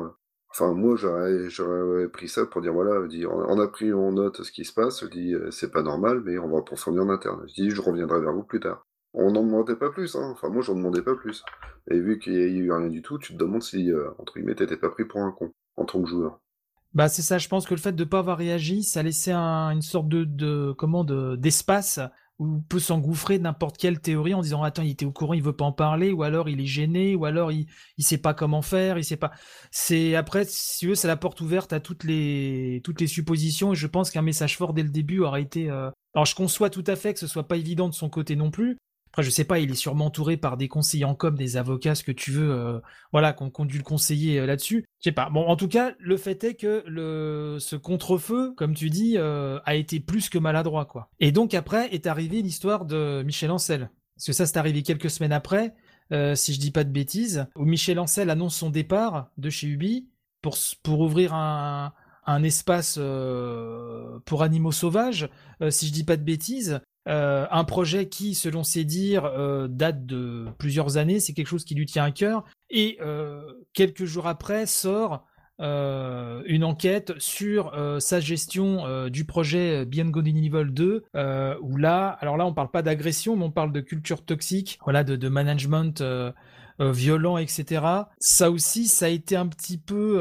Enfin, moi, j'aurais pris ça pour dire, voilà, on a pris en note ce qui se passe, dis, euh, c'est pas normal, mais on va poursuivre en interne. Je dis, je reviendrai vers vous plus tard. On n'en demandait pas plus, hein. Enfin, moi, j'en demandais pas plus. Et vu qu'il y a eu rien du tout, tu te demandes si, euh, entre guillemets, t'étais pas pris pour un con, en tant que joueur. Bah, c'est ça, je pense que le fait de pas avoir réagi, ça laissait une sorte de, de comment, d'espace ou peut s'engouffrer n'importe quelle théorie en disant attends il était au courant il veut pas en parler ou alors il est gêné ou alors il il sait pas comment faire il sait pas. C'est après si tu veux c'est la porte ouverte à toutes les toutes les suppositions et je pense qu'un message fort dès le début aurait été euh, alors je conçois tout à fait que ce soit pas évident de son côté non plus après, je sais pas, il est sûrement entouré par des conseillers en com, des avocats, ce que tu veux, euh, voilà, qu'on qu dû le conseiller euh, là-dessus. Je sais pas. Bon, en tout cas, le fait est que le, ce contre-feu, comme tu dis, euh, a été plus que maladroit, quoi. Et donc après est arrivée l'histoire de Michel Ancel. Parce que ça, c'est arrivé quelques semaines après, si je dis pas de bêtises, où Michel Ancel annonce son départ de chez Ubi pour, pour ouvrir un, un espace pour animaux sauvages, si je dis pas de bêtises. Euh, un projet qui, selon ses dires, euh, date de plusieurs années, c'est quelque chose qui lui tient à cœur. Et euh, quelques jours après sort une enquête sur sa gestion du projet Beyond Good Evil 2, où là, alors là, on parle pas d'agression, mais on parle de culture toxique, voilà, de management violent, etc. Ça aussi, ça a été un petit peu,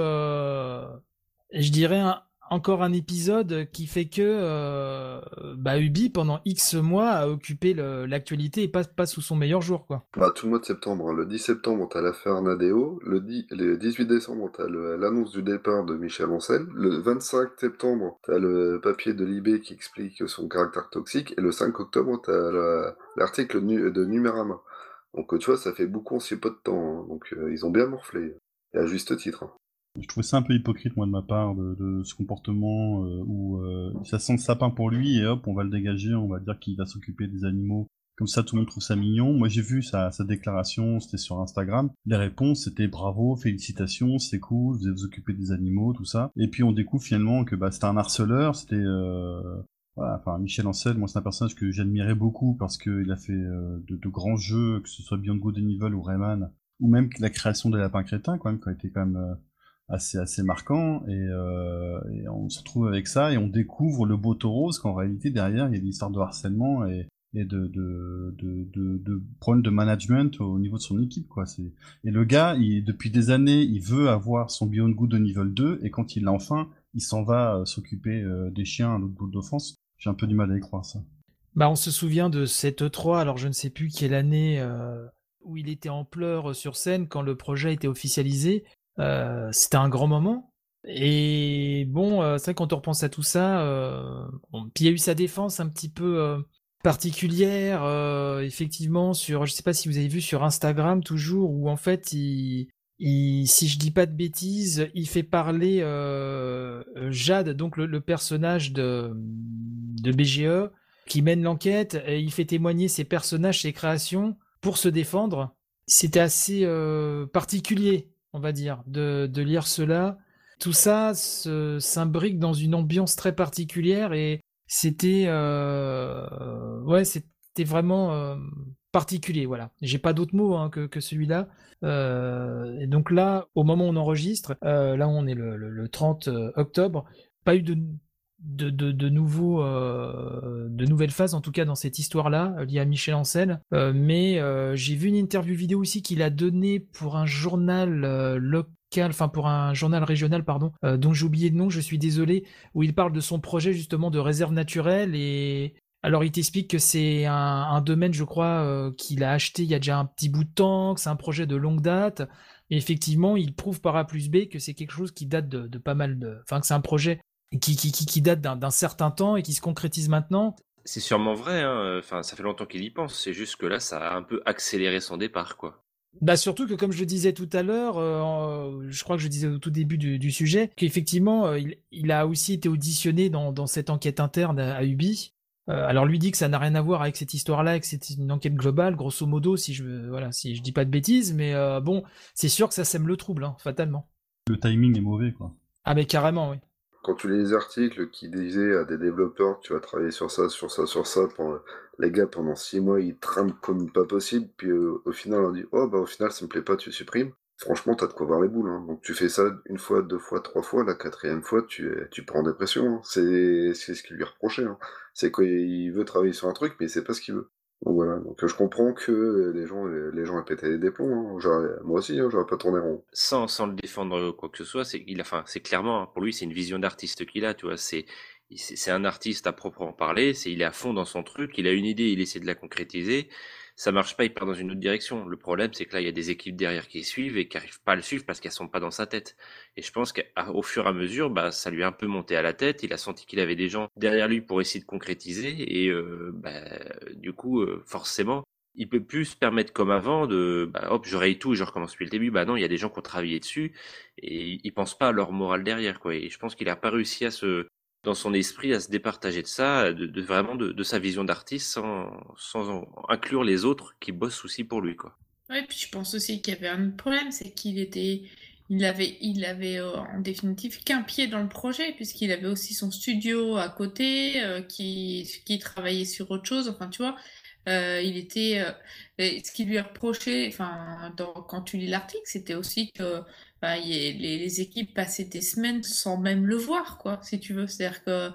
je dirais, encore un épisode qui fait que euh, bah, Ubi pendant X mois a occupé l'actualité et pas, pas sous son meilleur jour quoi. Bah, tout le mois de septembre, hein. le 10 septembre t'as l'affaire Nadeo, le, 10, le 18 décembre t'as l'annonce du départ de Michel Ancel, le 25 septembre t'as le papier de Libé qui explique son caractère toxique et le 5 octobre t'as l'article de Numérama. Donc tu vois ça fait beaucoup en si peu de temps, hein. donc euh, ils ont bien morflé, et à juste titre. Hein. Je trouvais ça un peu hypocrite, moi, de ma part, de, ce comportement euh, où euh, ça sent le sapin pour lui et hop, on va le dégager, on va dire qu'il va s'occuper des animaux. Comme ça, tout le monde trouve ça mignon. Moi, j'ai vu sa, sa déclaration, c'était sur Instagram. Les réponses, c'était bravo, félicitations, c'est cool, vous allez vous occuper des animaux, tout ça. Et puis, on découvre finalement que bah, c'était un harceleur, c'était... Euh... Voilà, enfin, Michel Ancel, moi, c'est un personnage que j'admirais beaucoup parce qu'il a fait euh, de, de, grands jeux, que ce soit Beyond Good ou Rayman, ou même la création des lapins crétins, quand même, qui a été quand même euh, assez assez marquant et, euh, et, on se retrouve avec ça et on découvre le beau taureau parce qu'en réalité derrière il y a des histoires de harcèlement et, et de, de, de, de, de problèmes de management au niveau de son équipe quoi. C'est et le gars il, depuis des années il veut avoir son Beyond Good de niveau 2 et quand il l'a enfin il s'en va euh, s'occuper euh, des chiens à l'autre bout de France j'ai un peu du mal à y croire ça. Bah on se souvient de cette E3 alors je ne sais plus quelle année euh, où il était en pleurs sur scène quand le projet était officialisé euh, c'était un grand moment. Et bon, euh, c'est vrai quand on repense à tout ça, euh, il y a eu sa défense un petit peu particulière, effectivement, sur, je sais pas si vous avez vu sur Instagram toujours, où en fait, si je dis pas de bêtises, il fait parler Jade, donc le, personnage de, de BGE, qui mène l'enquête, et il fait témoigner ses personnages, ses créations, pour se défendre. C'était assez particulier on va dire, de, lire cela. Tout ça s'imbrique dans une ambiance très particulière et c'était euh, ouais c'était vraiment euh, particulier voilà j'ai pas d'autres mots hein, que, celui-là euh, et donc là au moment où on enregistre là on est le 30 octobre pas eu de de, nouveaux, euh, de nouvelles phases, en tout cas dans cette histoire-là, euh, liée à Michel Ancel. Euh, mais j'ai vu une interview vidéo aussi qu'il a donnée pour un journal local, enfin pour un journal régional, pardon, dont j'ai oublié le nom, je suis désolé, où il parle de son projet justement de réserve naturelle et alors il t'explique que c'est un, un, domaine, je crois, qu'il a acheté il y a déjà un petit bout de temps, que c'est un projet de longue date. Et effectivement, il prouve par A plus B que c'est quelque chose qui date de, de pas mal de... Enfin, que c'est un projet qui, qui, qui, date d'un certain temps et qui se concrétise maintenant. C'est sûrement vrai, hein. enfin, ça fait longtemps qu'il y pense, c'est juste que là, ça a un peu accéléré son départ, quoi. Bah surtout que comme je le disais tout à l'heure, euh, je crois que je disais au tout début du, sujet, qu'effectivement euh, il, a aussi été auditionné dans, cette enquête interne à, Ubi. Euh, alors lui dit que ça n'a rien à voir avec cette histoire-là, que c'est une enquête globale, grosso modo, si je voilà, si je dis pas de bêtises, mais bon, c'est sûr que ça sème le trouble, hein, fatalement. Le timing est mauvais, quoi. Ah mais carrément, oui. Quand tu lis les articles qui disaient à des développeurs tu vas travailler sur ça, sur ça, sur ça, les gars pendant six mois ils trament comme pas possible, puis euh, au final on dit oh bah au final ça me plaît pas, tu supprimes. Franchement, t'as de quoi voir les boules. Hein. Donc tu fais ça une fois, deux fois, trois fois, la quatrième fois, tu, tu prends en dépression. Hein. C'est ce qu'il lui reprochait. Hein. C'est qu'il veut travailler sur un truc, mais c'est pas ce qu'il veut. Donc voilà, donc je comprends que les gens, les gens aient pété des plombs. Hein. Moi aussi, hein, j'aurais pas tourné rond. Sans, sans le défendre quoi que ce soit, c'est clairement pour lui, c'est une vision d'artiste qu'il a, tu vois. C'est c'est un artiste à proprement parler. C'est il est à fond dans son truc. Il a une idée, il essaie de la concrétiser ça marche pas, il part dans une autre direction. Le problème, c'est que là, il y a des équipes derrière qui suivent et qui arrivent pas à le suivre parce qu'elles sont pas dans sa tête. Et je pense qu'au fur et à mesure, bah, ça lui a un peu monté à la tête. Il a senti qu'il avait des gens derrière lui pour essayer de concrétiser et euh, bah, du coup, euh, forcément, il peut plus se permettre comme avant de bah, hop, je raye tout, je recommence depuis le début. Bah non, il y a des gens qui ont travaillé dessus et ils pensent pas à leur morale derrière quoi. Et je pense qu'il a pas réussi à se dans son esprit à se départager de ça, de, vraiment de, sa vision d'artiste sans, inclure les autres qui bossent aussi pour lui. Quoi. Ouais, puis je pense aussi qu'il y avait un problème, c'est qu'il était, il avait, il avait euh, en définitive qu'un pied dans le projet, puisqu'il avait aussi son studio à côté, euh, qui, qui travaillait sur autre chose. Enfin, tu vois, euh, il était, ce qui lui reprochait, enfin, quand tu lis l'article, c'était aussi que les, équipes passaient des semaines sans même le voir, quoi, si tu veux. C'est-à-dire que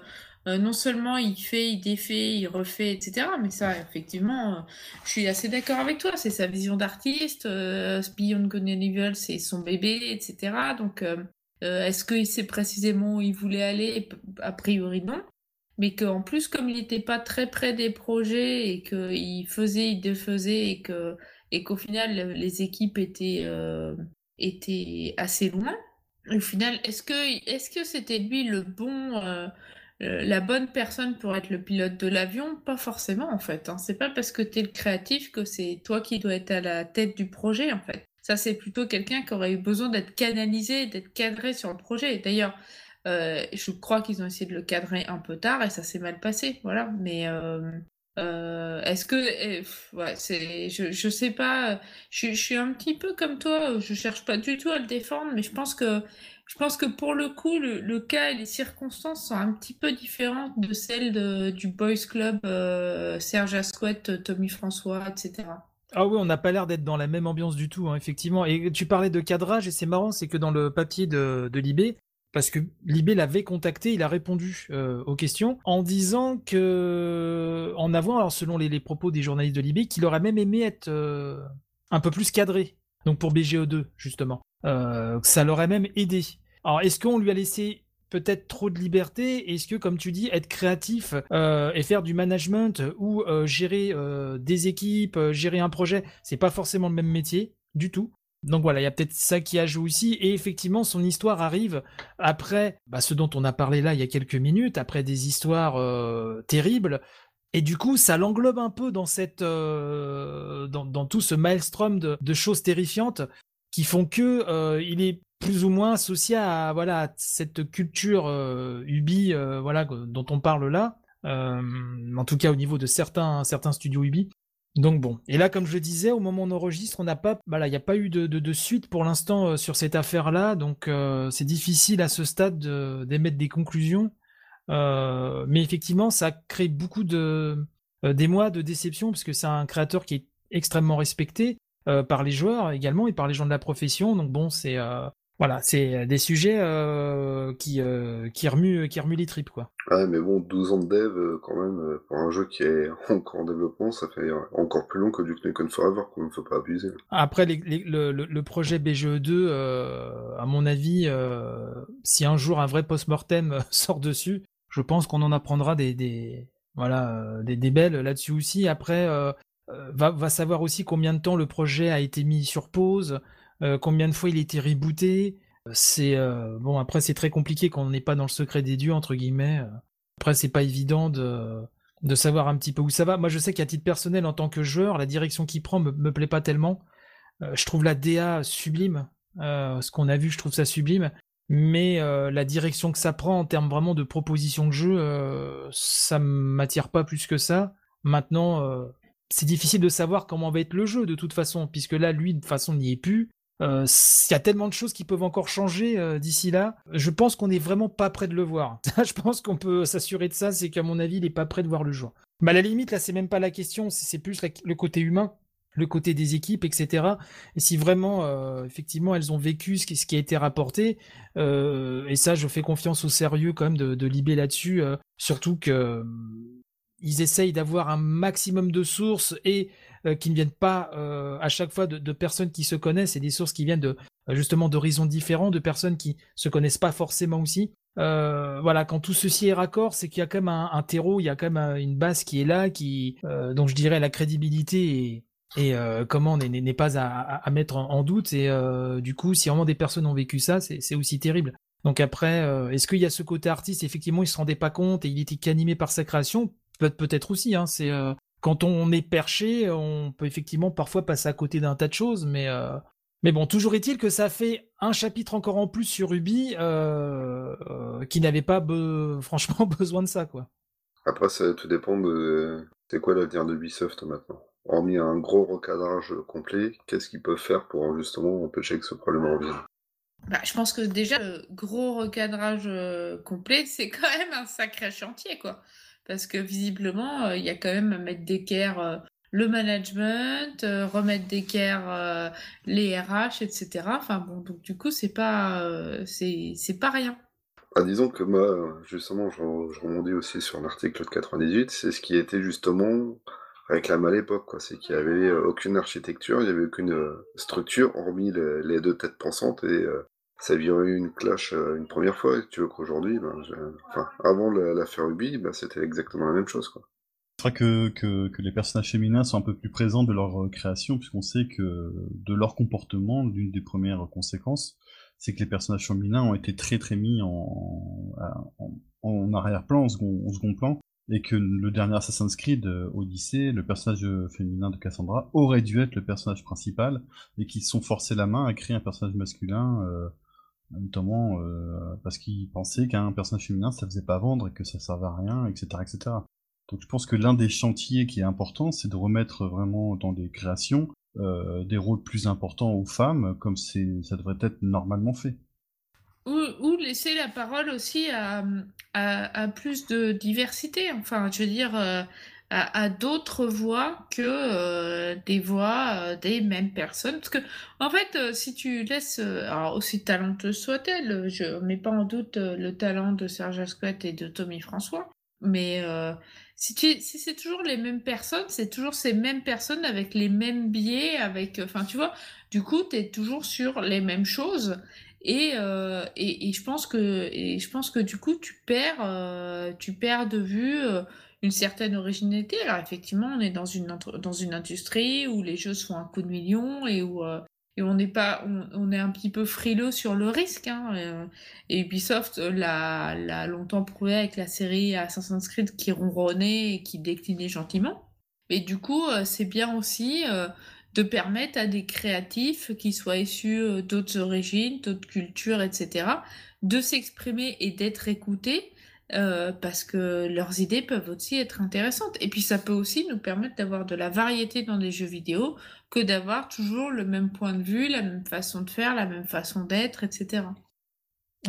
euh, non seulement il fait, il défait, il refait, etc. Mais ça, effectivement, euh, je suis assez d'accord avec toi. C'est sa vision d'artiste. Euh, Beyond Evil, c'est son bébé, etc. Donc, euh, est-ce qu'il sait précisément où il voulait aller? A priori, non. Mais qu'en plus, comme il n'était pas très près des projets et qu'il faisait, il défaisait et que et qu'au final les équipes étaient était assez loin. Au final, est-ce que est-ce que c'était lui le bon euh, la bonne personne pour être le pilote de l'avion? Pas forcément en fait. Hein. C'est pas parce que tu es le créatif que c'est toi qui dois être à la tête du projet en fait. Ça c'est plutôt quelqu'un qui aurait eu besoin d'être canalisé, d'être cadré sur le projet. D'ailleurs, euh, je crois qu'ils ont essayé de le cadrer un peu tard et ça s'est mal passé, voilà. Mais euh, euh, est-ce que, eh, ouais, c'est, je, je sais pas, je, suis un petit peu comme toi, je cherche pas du tout à le défendre, mais je pense que, je pense que pour le coup, le, le cas et les circonstances sont un petit peu différentes de celles de, du Boys Club, euh, Serge Asquette, Tommy François, etc. Ah oui, on n'a pas l'air d'être dans la même ambiance du tout, hein, effectivement. Et tu parlais de cadrage, et c'est marrant, c'est que dans le papier de, de Libé, parce que Libé l'avait contacté, il a répondu euh, aux questions en disant que, en avant, alors selon les, propos des journalistes de Libé, qu'il aurait même aimé être euh, un peu plus cadré, donc pour BGE2 justement, euh, ça l'aurait même aidé. Alors est-ce qu'on lui a laissé peut-être trop de liberté? Est-ce que, comme tu dis, être créatif et faire du management ou gérer des équipes, gérer un projet, c'est pas forcément le même métier du tout? Donc voilà, il y a peut-être ça qui a joué aussi. Et effectivement, son histoire arrive après bah, ce dont on a parlé là il y a quelques minutes, après des histoires euh, terribles. Et du coup, ça l'englobe un peu dans euh, tout ce maelstrom de, choses terrifiantes qui font que euh, il est plus ou moins associé à voilà cette culture Ubi, voilà dont on parle là. en tout cas, au niveau de certains studios Ubi, donc bon, et là comme je le disais, au moment où on enregistre, n'a pas, voilà, il n'y a pas eu de, suite pour l'instant euh, sur cette affaire-là, donc euh, c'est difficile à ce stade d'émettre des conclusions. Euh, mais effectivement, ça crée beaucoup de d'émoi, de déception, parce que c'est un créateur qui est extrêmement respecté par les joueurs également et par les gens de la profession. Donc bon, c'est voilà, c'est euh, des sujets euh, qui, euh, qui, remuent, qui remuent les tripes, quoi. Ouais, mais bon, 12 ans de dev, quand même, pour un jeu qui est encore en développement, ça fait encore plus long que du Knuckle Forever, quand même, faut pas abuser. Après, le, le, projet BGE2, à mon avis, si un jour un vrai post-mortem sort dessus, je pense qu'on en apprendra des, des voilà, des, des belles là-dessus aussi. Après, va, va savoir aussi combien de temps le projet a été mis sur pause. Euh, combien de fois il a été rebooté. C'est euh, bon après c'est très compliqué quand on n'est pas dans le secret des dieux entre guillemets. Après c'est pas évident de de savoir un petit peu où ça va. Moi je sais qu'à titre personnel en tant que joueur, la direction qu'il prend me, me plaît pas tellement. je trouve la DA sublime. ce qu'on a vu, je trouve ça sublime. Mais la direction que ça prend en termes vraiment de proposition de jeu, ça m'attire pas plus que ça. Maintenant, c'est difficile de savoir comment va être le jeu de toute façon, puisque là, lui, de toute façon, n'y est plus. Il y a tellement de choses qui peuvent encore changer d'ici là. Je pense qu'on n'est vraiment pas prêt de le voir. je pense qu'on peut s'assurer de ça, c'est qu'à mon avis, il n'est pas prêt de voir le jour. Mais à la limite, là, c'est même pas la question, c'est plus le côté humain, le côté des équipes, etc. Et si vraiment, effectivement, elles ont vécu ce qui, a été rapporté, et ça, je fais confiance au sérieux quand même de, Libé là-dessus, surtout que ils essayent d'avoir un maximum de sources et euh, qui ne viennent pas euh, à chaque fois de, personnes qui se connaissent et des sources qui viennent de justement d'horizons différents, de personnes qui se connaissent pas forcément aussi. Euh, voilà, quand tout ceci est raccord, c'est qu'il y a quand même un, terreau, il y a quand même une base qui est là, qui, dont je dirais la crédibilité et, et comment n'est pas à, mettre en, doute. Et du coup, si vraiment des personnes ont vécu ça, c'est aussi terrible. Donc après, est-ce qu'il y a ce côté artiste? Effectivement, il se rendait pas compte et il était qu'animé par sa création? Peut-être aussi, hein, c'est euh, quand on est perché, on peut effectivement parfois passer à côté d'un tas de choses, mais euh, mais bon, toujours est-il que ça fait un chapitre encore en plus sur Ubi euh, qui n'avait pas franchement besoin de ça, quoi. Après, ça tout dépend de c'est quoi l'avenir de Ubisoft maintenant? Hormis un gros recadrage complet, qu'est-ce qu'ils peuvent faire pour justement empêcher que ce problème revienne? Bah, je pense que déjà, le gros recadrage complet, c'est quand même un sacré chantier, quoi parce que visiblement, euh, il y a quand même à mettre d'équerre euh, le management, euh, remettre d'équerre les RH, etc. Enfin bon, donc du coup, c'est pas, c'est pas rien. Ah, disons que moi, justement, je, je rebondis aussi sur l'article de 98, c'est ce qui était justement réclamé à l'époque, quoi. C'est qu'il n'y avait aucune architecture, il n'y avait aucune structure, hormis les, deux têtes pensantes et ça virait une clash euh, une première fois, tu veux qu'aujourd'hui, ben, enfin, avant l'affaire Ubi, ben, c'était exactement la même chose. Quoi. C'est vrai que, que, que, les personnages féminins sont un peu plus présents de leur euh, création, puisqu'on sait que de leur comportement, l'une des premières conséquences, c'est que les personnages féminins ont été très très mis en, en, en arrière-plan, en second, en second plan, et que le dernier Assassin's Creed euh, Odyssey, le personnage féminin de Cassandra, aurait dû être le personnage principal, et qu'ils se sont forcés la main à créer un personnage masculin euh, notamment euh, parce qu'ils pensaient qu'un personnage féminin ça faisait pas vendre et que ça servait à rien, etc., etc. Donc je pense que l'un des chantiers qui est important, c'est de remettre vraiment dans des créations euh, des rôles plus importants aux femmes, comme c'est ça devrait être normalement fait. Ou, laisser la parole aussi à, à, plus de diversité. Enfin, je veux dire, euh, à, d'autres voix que euh, des voix euh, des mêmes personnes. Parce que, en fait, euh, si tu laisses, aussi talenteuse soit-elle, je ne mets pas en doute le talent de Serge Asquette et de Tommy François, mais si, si c'est toujours les mêmes personnes, c'est toujours ces mêmes personnes avec les mêmes biais, avec, enfin, tu vois, du coup, tu es toujours sur les mêmes choses. Et, et, et, je pense que et je pense que du coup tu perds tu perds de vue une certaine originalité. Alors effectivement, on est dans une, dans une industrie où les jeux se font un coup de million et où euh, et on n'est pas, on, est un petit peu frileux sur le risque. Hein, euh, et, Ubisoft l'a longtemps prouvé avec la série Assassin's Creed qui ronronnait et qui déclinait gentiment. Et du coup, euh, c'est bien aussi de permettre à des créatifs qui soient issus d'autres origines, d'autres cultures, etc., de s'exprimer et d'être écoutés euh, parce que leurs idées peuvent aussi être intéressantes. Et puis ça peut aussi nous permettre d'avoir de la variété dans les jeux vidéo que d'avoir toujours le même point de vue, la même façon de faire, la même façon d'être, etc.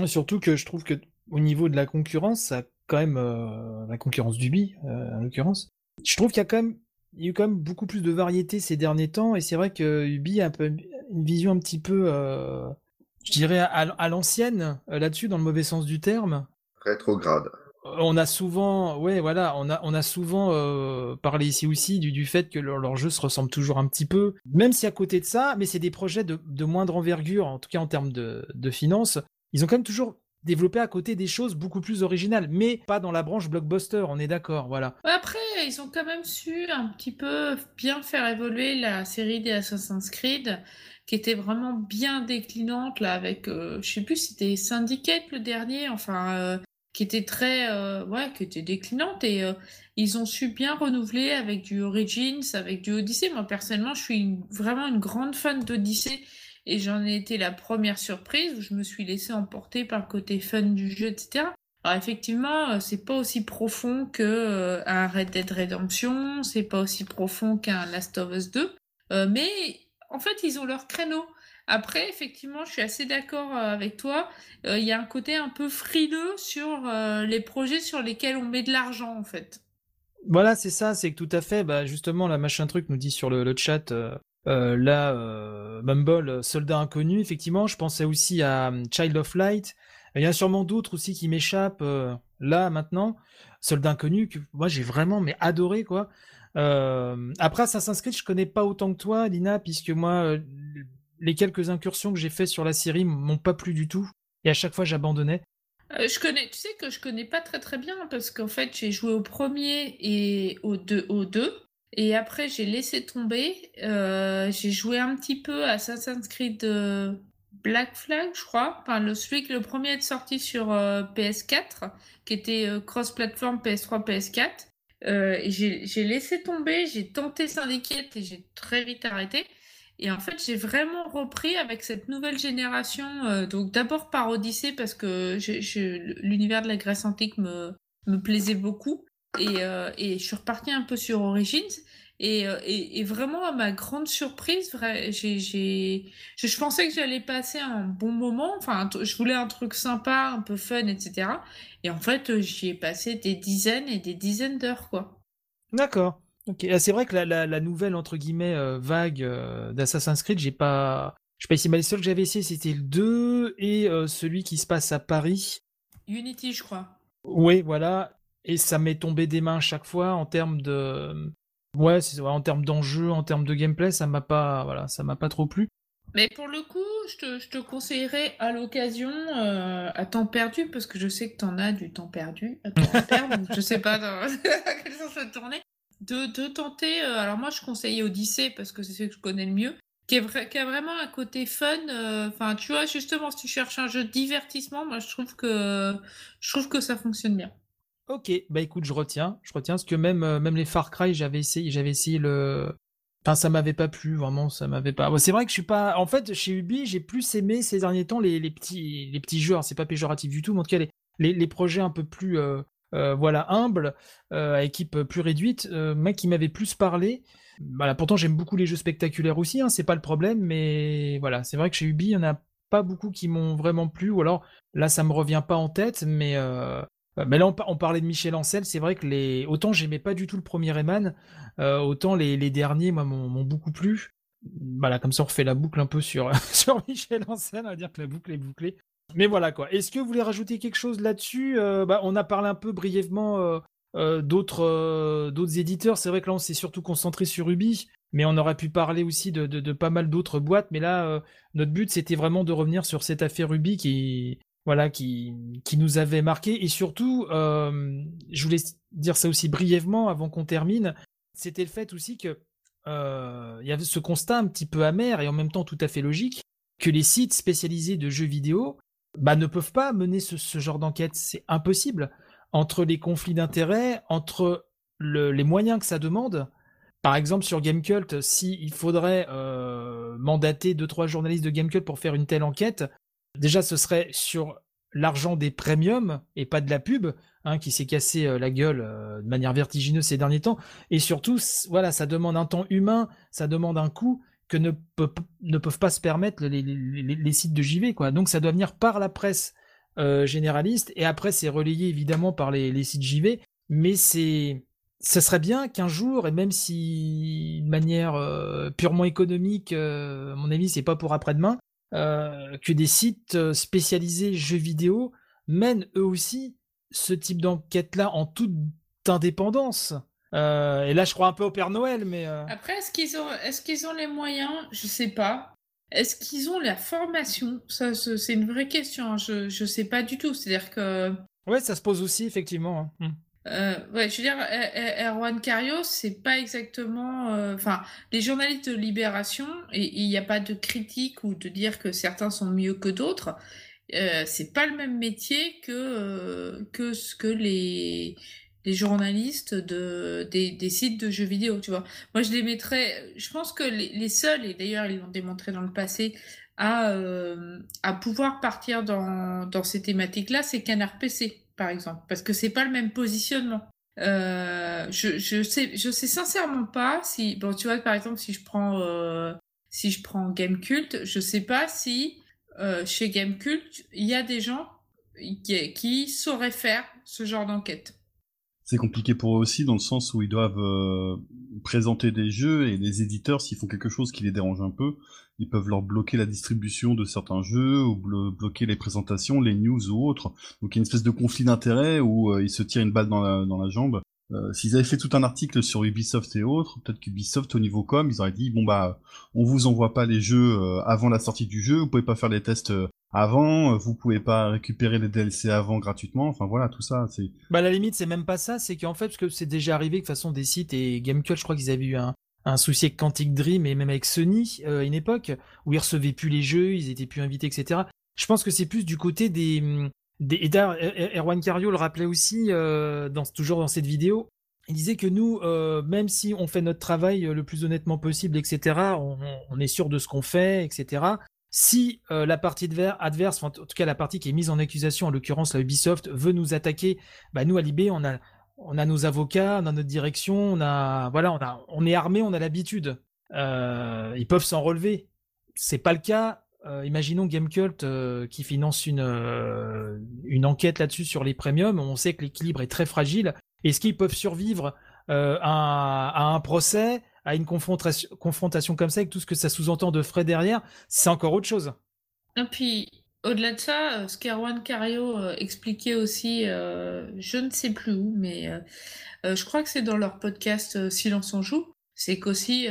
surtout que je trouve que au niveau de la concurrence, ça quand même euh, la concurrence d'Ubi euh, en l'occurrence. Je trouve qu'il y a quand même eu quand même beaucoup plus de variété ces derniers temps et c'est vrai que Ubi a une vision un petit peu je dirais à l'ancienne là-dessus dans le mauvais sens du terme rétrograde. On a souvent, ouais, voilà, on a, on a souvent euh, parlé ici aussi du, du fait que leurs leur jeux se ressemblent toujours un petit peu, même si à côté de ça, mais c'est des projets de, de, moindre envergure, en tout cas en termes de, de finances, ils ont quand même toujours développé à côté des choses beaucoup plus originales, mais pas dans la branche blockbuster, on est d'accord, voilà. Après, ils ont quand même su un petit peu bien faire évoluer la série des Assassin's Creed qui était vraiment bien déclinante là avec euh, je sais plus si c'était Syndicate le dernier enfin euh, qui était très, ouais, qui était déclinante et ils ont su bien renouveler avec du Origins, avec du Odyssey. Moi personnellement, je suis vraiment une grande fan d'Odyssey et j'en ai été la première surprise où je me suis laissée emporter par le côté fun du jeu, etc. Alors effectivement, euh, c'est pas aussi profond que euh, un Red Dead Redemption, c'est pas aussi profond qu'un Last of Us 2, euh, mais en fait ils ont leur créneau. Après, effectivement, je suis assez d'accord avec toi. Il y a un côté un peu frileux sur les projets sur lesquels on met de l'argent, en fait. Voilà, c'est ça, c'est que tout à fait. Bah, justement, la machin truc nous dit sur le, chat. là, Mumble, soldat inconnu, effectivement, je pensais aussi à Child of Light, il y a sûrement d'autres aussi qui m'échappent euh, là maintenant. Soldat inconnu que moi j'ai vraiment mais adoré quoi. Euh, après Assassin's Creed, je connais pas autant que toi, Lina, puisque moi euh, les quelques incursions que j'ai fait sur la série m'ont pas plu du tout et à chaque fois j'abandonnais. je connais, tu sais que je connais pas très très bien parce qu'en fait j'ai joué au premier et au deux, au deux et après j'ai laissé tomber. j'ai joué un petit peu à Assassin's Creed Black Flag, je crois. Enfin, le, celui, le premier être sorti sur euh, PS4, qui était euh, cross-platform PS3, PS4. Euh, j'ai laissé tomber, j'ai tenté Syndicate et j'ai très vite arrêté. Et en fait, j'ai vraiment repris avec cette nouvelle génération. donc d'abord par Odyssey parce que l'univers de la Grèce antique me, plaisait beaucoup. Et, et je suis repartie un peu sur Origins. Euh, et, et, vraiment, à ma grande surprise, j'ai, j'ai, je, pensais que j'allais passer un bon moment. Enfin, je voulais un truc sympa, un peu fun, etc. Et en fait, j'y ai passé des dizaines et des dizaines d'heures, quoi. D'accord. Ok. C'est vrai que la, la, nouvelle entre guillemets euh, vague euh, d'Assassin's Creed, j'ai pas, je sais pas ici, mais le seul que j'avais essayé, c'était le 2 et celui qui se passe à Paris. Unity, je crois. Oui, voilà. Et ça m'est tombé des mains à chaque fois en termes de Ouais, en termes d'enjeu, en termes de gameplay, ça m'a pas, voilà, ça m'a pas trop plu. Mais pour le coup, je te, je te conseillerais à l'occasion, euh, à temps perdu, parce que je sais que t'en as du temps perdu, à temps perdre, je sais pas dans quel sens vais tourner, de, de tenter. Euh, alors moi, je conseille Odyssey parce que c'est ce que je connais le mieux, qui, est qui a vraiment un côté fun. Euh, enfin, tu vois, justement, si tu cherches un jeu de divertissement, moi, je trouve que je trouve que ça fonctionne bien. Ok, bah écoute, je retiens, je retiens, parce que même, euh, même les Far Cry, j'avais essayé, j'avais essayé le, enfin ça m'avait pas plu, vraiment, ça m'avait pas. c'est vrai que je suis pas, en fait, chez Ubi, j'ai plus aimé ces derniers temps les, les petits, les petits jeux. C'est pas péjoratif du tout, mais en tout cas les, les, les projets un peu plus, voilà, humbles, à équipe plus réduite, mec qui m'avait plus parlé. Voilà, pourtant j'aime beaucoup les jeux spectaculaires aussi, hein, c'est pas le problème, mais voilà, c'est vrai que chez Ubi, il y en a pas beaucoup qui m'ont vraiment plu, ou alors là ça me revient pas en tête, mais euh, mais là, on, parlait de Michel Ancel. C'est vrai que les autant j'aimais pas du tout le premier euh, autant les, derniers, moi, m'ont beaucoup plu. Voilà, comme ça, on refait la boucle un peu sur, sur Michel Ancel. On va dire que la boucle est bouclée. Mais voilà quoi. Est-ce que vous voulez rajouter quelque chose là-dessus? Euh, bah, On a parlé un peu brièvement d'autres d'autres éditeurs. C'est vrai que là, on s'est surtout concentré sur Ubi, mais on aurait pu parler aussi de, pas mal d'autres boîtes. Mais là, notre but, c'était vraiment de revenir sur cette affaire Ubi qui, voilà, qui, nous avait marqué. Et surtout, euh, je voulais dire ça aussi brièvement avant qu'on termine, c'était le fait aussi que euh, il y avait ce constat un petit peu amer et en même temps tout à fait logique que les sites spécialisés de jeux vidéo bah, ne peuvent pas mener ce, genre d'enquête. C'est impossible. Entre les conflits d'intérêts, entre le, les moyens que ça demande. Par exemple, sur Gamecult, s'il il faudrait euh, mandater deux trois journalistes de Gamecult pour faire une telle enquête, Déjà, ce serait sur l'argent des premiums et pas de la pub, hein, qui s'est cassé euh, la gueule euh, de manière vertigineuse ces derniers temps. Et surtout, voilà, ça demande un temps humain, ça demande un coût que ne, peuvent pas se permettre les, sites de JV. Donc ça doit venir par la presse euh, généraliste et après c'est relayé évidemment par les, sites JV. Mais c'est, ça serait bien qu'un jour, et même si de manière purement économique, à mon avis, c'est pas pour après-demain, euh, que des sites euh, spécialisés jeux vidéo mènent eux aussi ce type d'enquête-là en toute indépendance. Euh, et là, je crois un peu au Père Noël, mais... Après, est-ce qu'ils ont, est qu'ils ont les moyens? Je sais pas. Est-ce qu'ils ont la formation? Ça, c'est une vraie question. Hein. Je, je sais pas du tout. C'est-à-dire que... Ouais, ça se pose aussi, effectivement. Hein. Hmm. Euh, ouais, je veux dire, Erwan Cario, c'est pas exactement. Euh, enfin, les journalistes de Libération, et il n'y a pas de critique ou de dire que certains sont mieux que d'autres. euh, c'est pas le même métier que, euh, que ce que les, les journalistes de, des, des, sites de jeux vidéo, tu vois. Moi, je les mettrais, je pense que les, les seuls, et d'ailleurs, ils l'ont démontré dans le passé, à, euh, à pouvoir partir dans, dans ces thématiques-là, c'est Canard PC, par exemple, parce que c'est pas le même positionnement. Euh, je, je sais, je sais sincèrement pas si, bon, tu vois, par exemple, si je prends, euh, si je prends Gamecult, je sais pas si euh, chez Gamecult, il y a des gens qui, qui sauraient faire ce genre d'enquête. C'est compliqué pour eux aussi dans le sens où ils doivent euh, présenter des jeux et les éditeurs, s'ils font quelque chose qui les dérange un peu, ils peuvent leur bloquer la distribution de certains jeux ou blo bloquer les présentations, les news ou autres. Donc il y a une espèce de conflit d'intérêts où euh, ils se tirent une balle dans la, dans la jambe. Euh, S'ils avaient fait tout un article sur Ubisoft et autres, peut-être qu'Ubisoft au niveau com, ils auraient dit bon bah on vous envoie pas les jeux euh, avant la sortie du jeu, vous pouvez pas faire les tests euh, avant, vous pouvez pas récupérer les DLC avant gratuitement, enfin voilà tout ça. C'est. Bah la limite c'est même pas ça, c'est qu'en fait parce que c'est déjà arrivé que de façon des sites et Gamecube je crois qu'ils avaient eu un souci avec Quantic Dream et même avec Sony euh, à une époque où ils recevaient plus les jeux, ils étaient plus invités, etc. Je pense que c'est plus du côté des, des et Erwan Cario le rappelait aussi euh, dans, toujours dans cette vidéo. Il disait que nous, euh, même si on fait notre travail le plus honnêtement possible, etc., on, est sûr de ce qu'on fait, etc. Si euh, la partie adverse, en tout cas la partie qui est mise en accusation, en l'occurrence la Ubisoft, veut nous attaquer, bah nous à Libé, on a on a nos avocats, on a notre direction, on a voilà, on est armé, on a l'habitude. Euh, ils peuvent s'en relever. C'est pas le cas. Euh, imaginons Gamecult euh, qui finance une euh, une enquête là-dessus sur les premiums. On sait que l'équilibre est très fragile. Est-ce qu'ils peuvent survivre à, un procès, à une confrontation, comme ça, avec tout ce que ça sous-entend de frais derrière? C'est encore autre chose. Et puis au-delà de ça, ce Cario expliquait aussi, je ne sais plus où, mais je crois que c'est dans leur podcast Silence en joue, c'est qu'aussi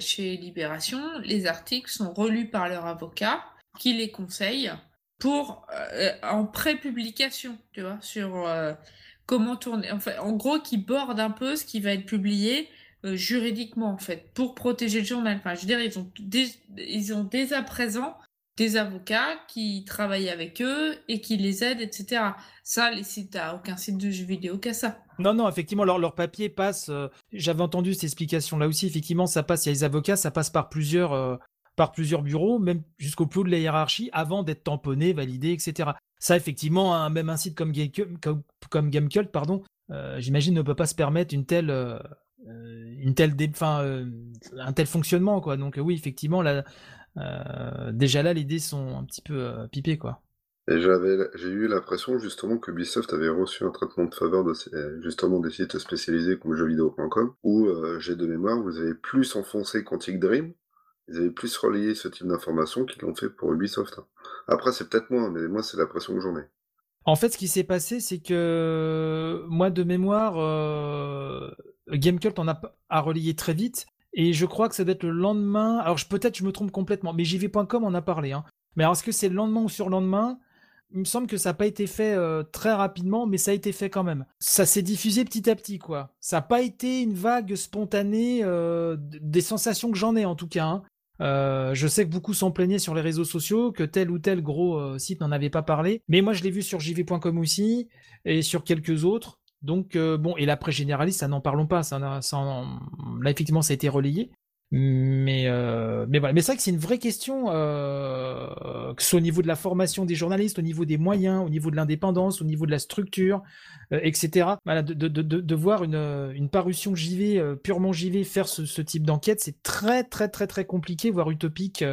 chez Libération, les articles sont relus par leur avocat qui les conseille pour en pré-publication, tu vois, sur comment tourner, enfin, en gros, qui borde un peu ce qui va être publié juridiquement en fait, pour protéger le journal. Enfin, je veux dire, ils ont, ils ont dès à présent des avocats qui travaillent avec eux et qui les aident, etc. Ça, les sites, aucun site de jeux vidéo qu'à ça. Non, non, effectivement, leur, leur papier passe. Euh, J'avais entendu cette explication là aussi. Effectivement, ça passe. Il y a les avocats, ça passe par plusieurs, euh, par plusieurs bureaux, même jusqu'au plus haut de la hiérarchie, avant d'être tamponné, validé, etc. Ça, effectivement, même un site comme, comme, Gamecult, pardon, euh, j'imagine ne peut pas se permettre une telle, une telle, un tel fonctionnement, quoi. Donc oui, effectivement, là, euh, déjà là, les dés sont un petit peu euh, pipés, quoi. Et j'avais, j'ai eu l'impression justement que Ubisoft avait reçu un traitement de faveur de ces, justement des sites spécialisés comme jeuxvideo.com, où euh, j'ai de mémoire, vous avez plus enfoncé Quantic Dream, ils avaient plus relayé ce type d'informations qu'ils l'ont fait pour Ubisoft. Après, c'est peut-être moi, mais moi, c'est l'impression que j'en ai. En fait, ce qui s'est passé, c'est que moi, de mémoire, euh, Gamecult en a, a relayé très vite, et je crois que ça doit être le lendemain. Alors peut-être je me trompe complètement, mais jv.com en a parlé. Hein. Mais alors est-ce que c'est le lendemain ou sur le lendemain Il me semble que ça n'a pas été fait euh, très rapidement, mais ça a été fait quand même. Ça s'est diffusé petit à petit, quoi. Ça n'a pas été une vague spontanée euh, des sensations que j'en ai en tout cas. Hein. Euh, je sais que beaucoup s'en plaignaient sur les réseaux sociaux, que tel ou tel gros site n'en avait pas parlé. Mais moi, je l'ai vu sur jv.com aussi et sur quelques autres. Donc euh, bon, et l'après généraliste, ça n'en parlons pas, ça, là effectivement ça a été relayé. Mais euh, mais voilà, mais c'est vrai que c'est une vraie question, euh, que ce soit au niveau de la formation des journalistes, au niveau des moyens, au niveau de l'indépendance, au niveau de la structure, etc. De, voir une, une parution JV purement JV faire ce, type d'enquête, c'est très très très très compliqué, voire utopique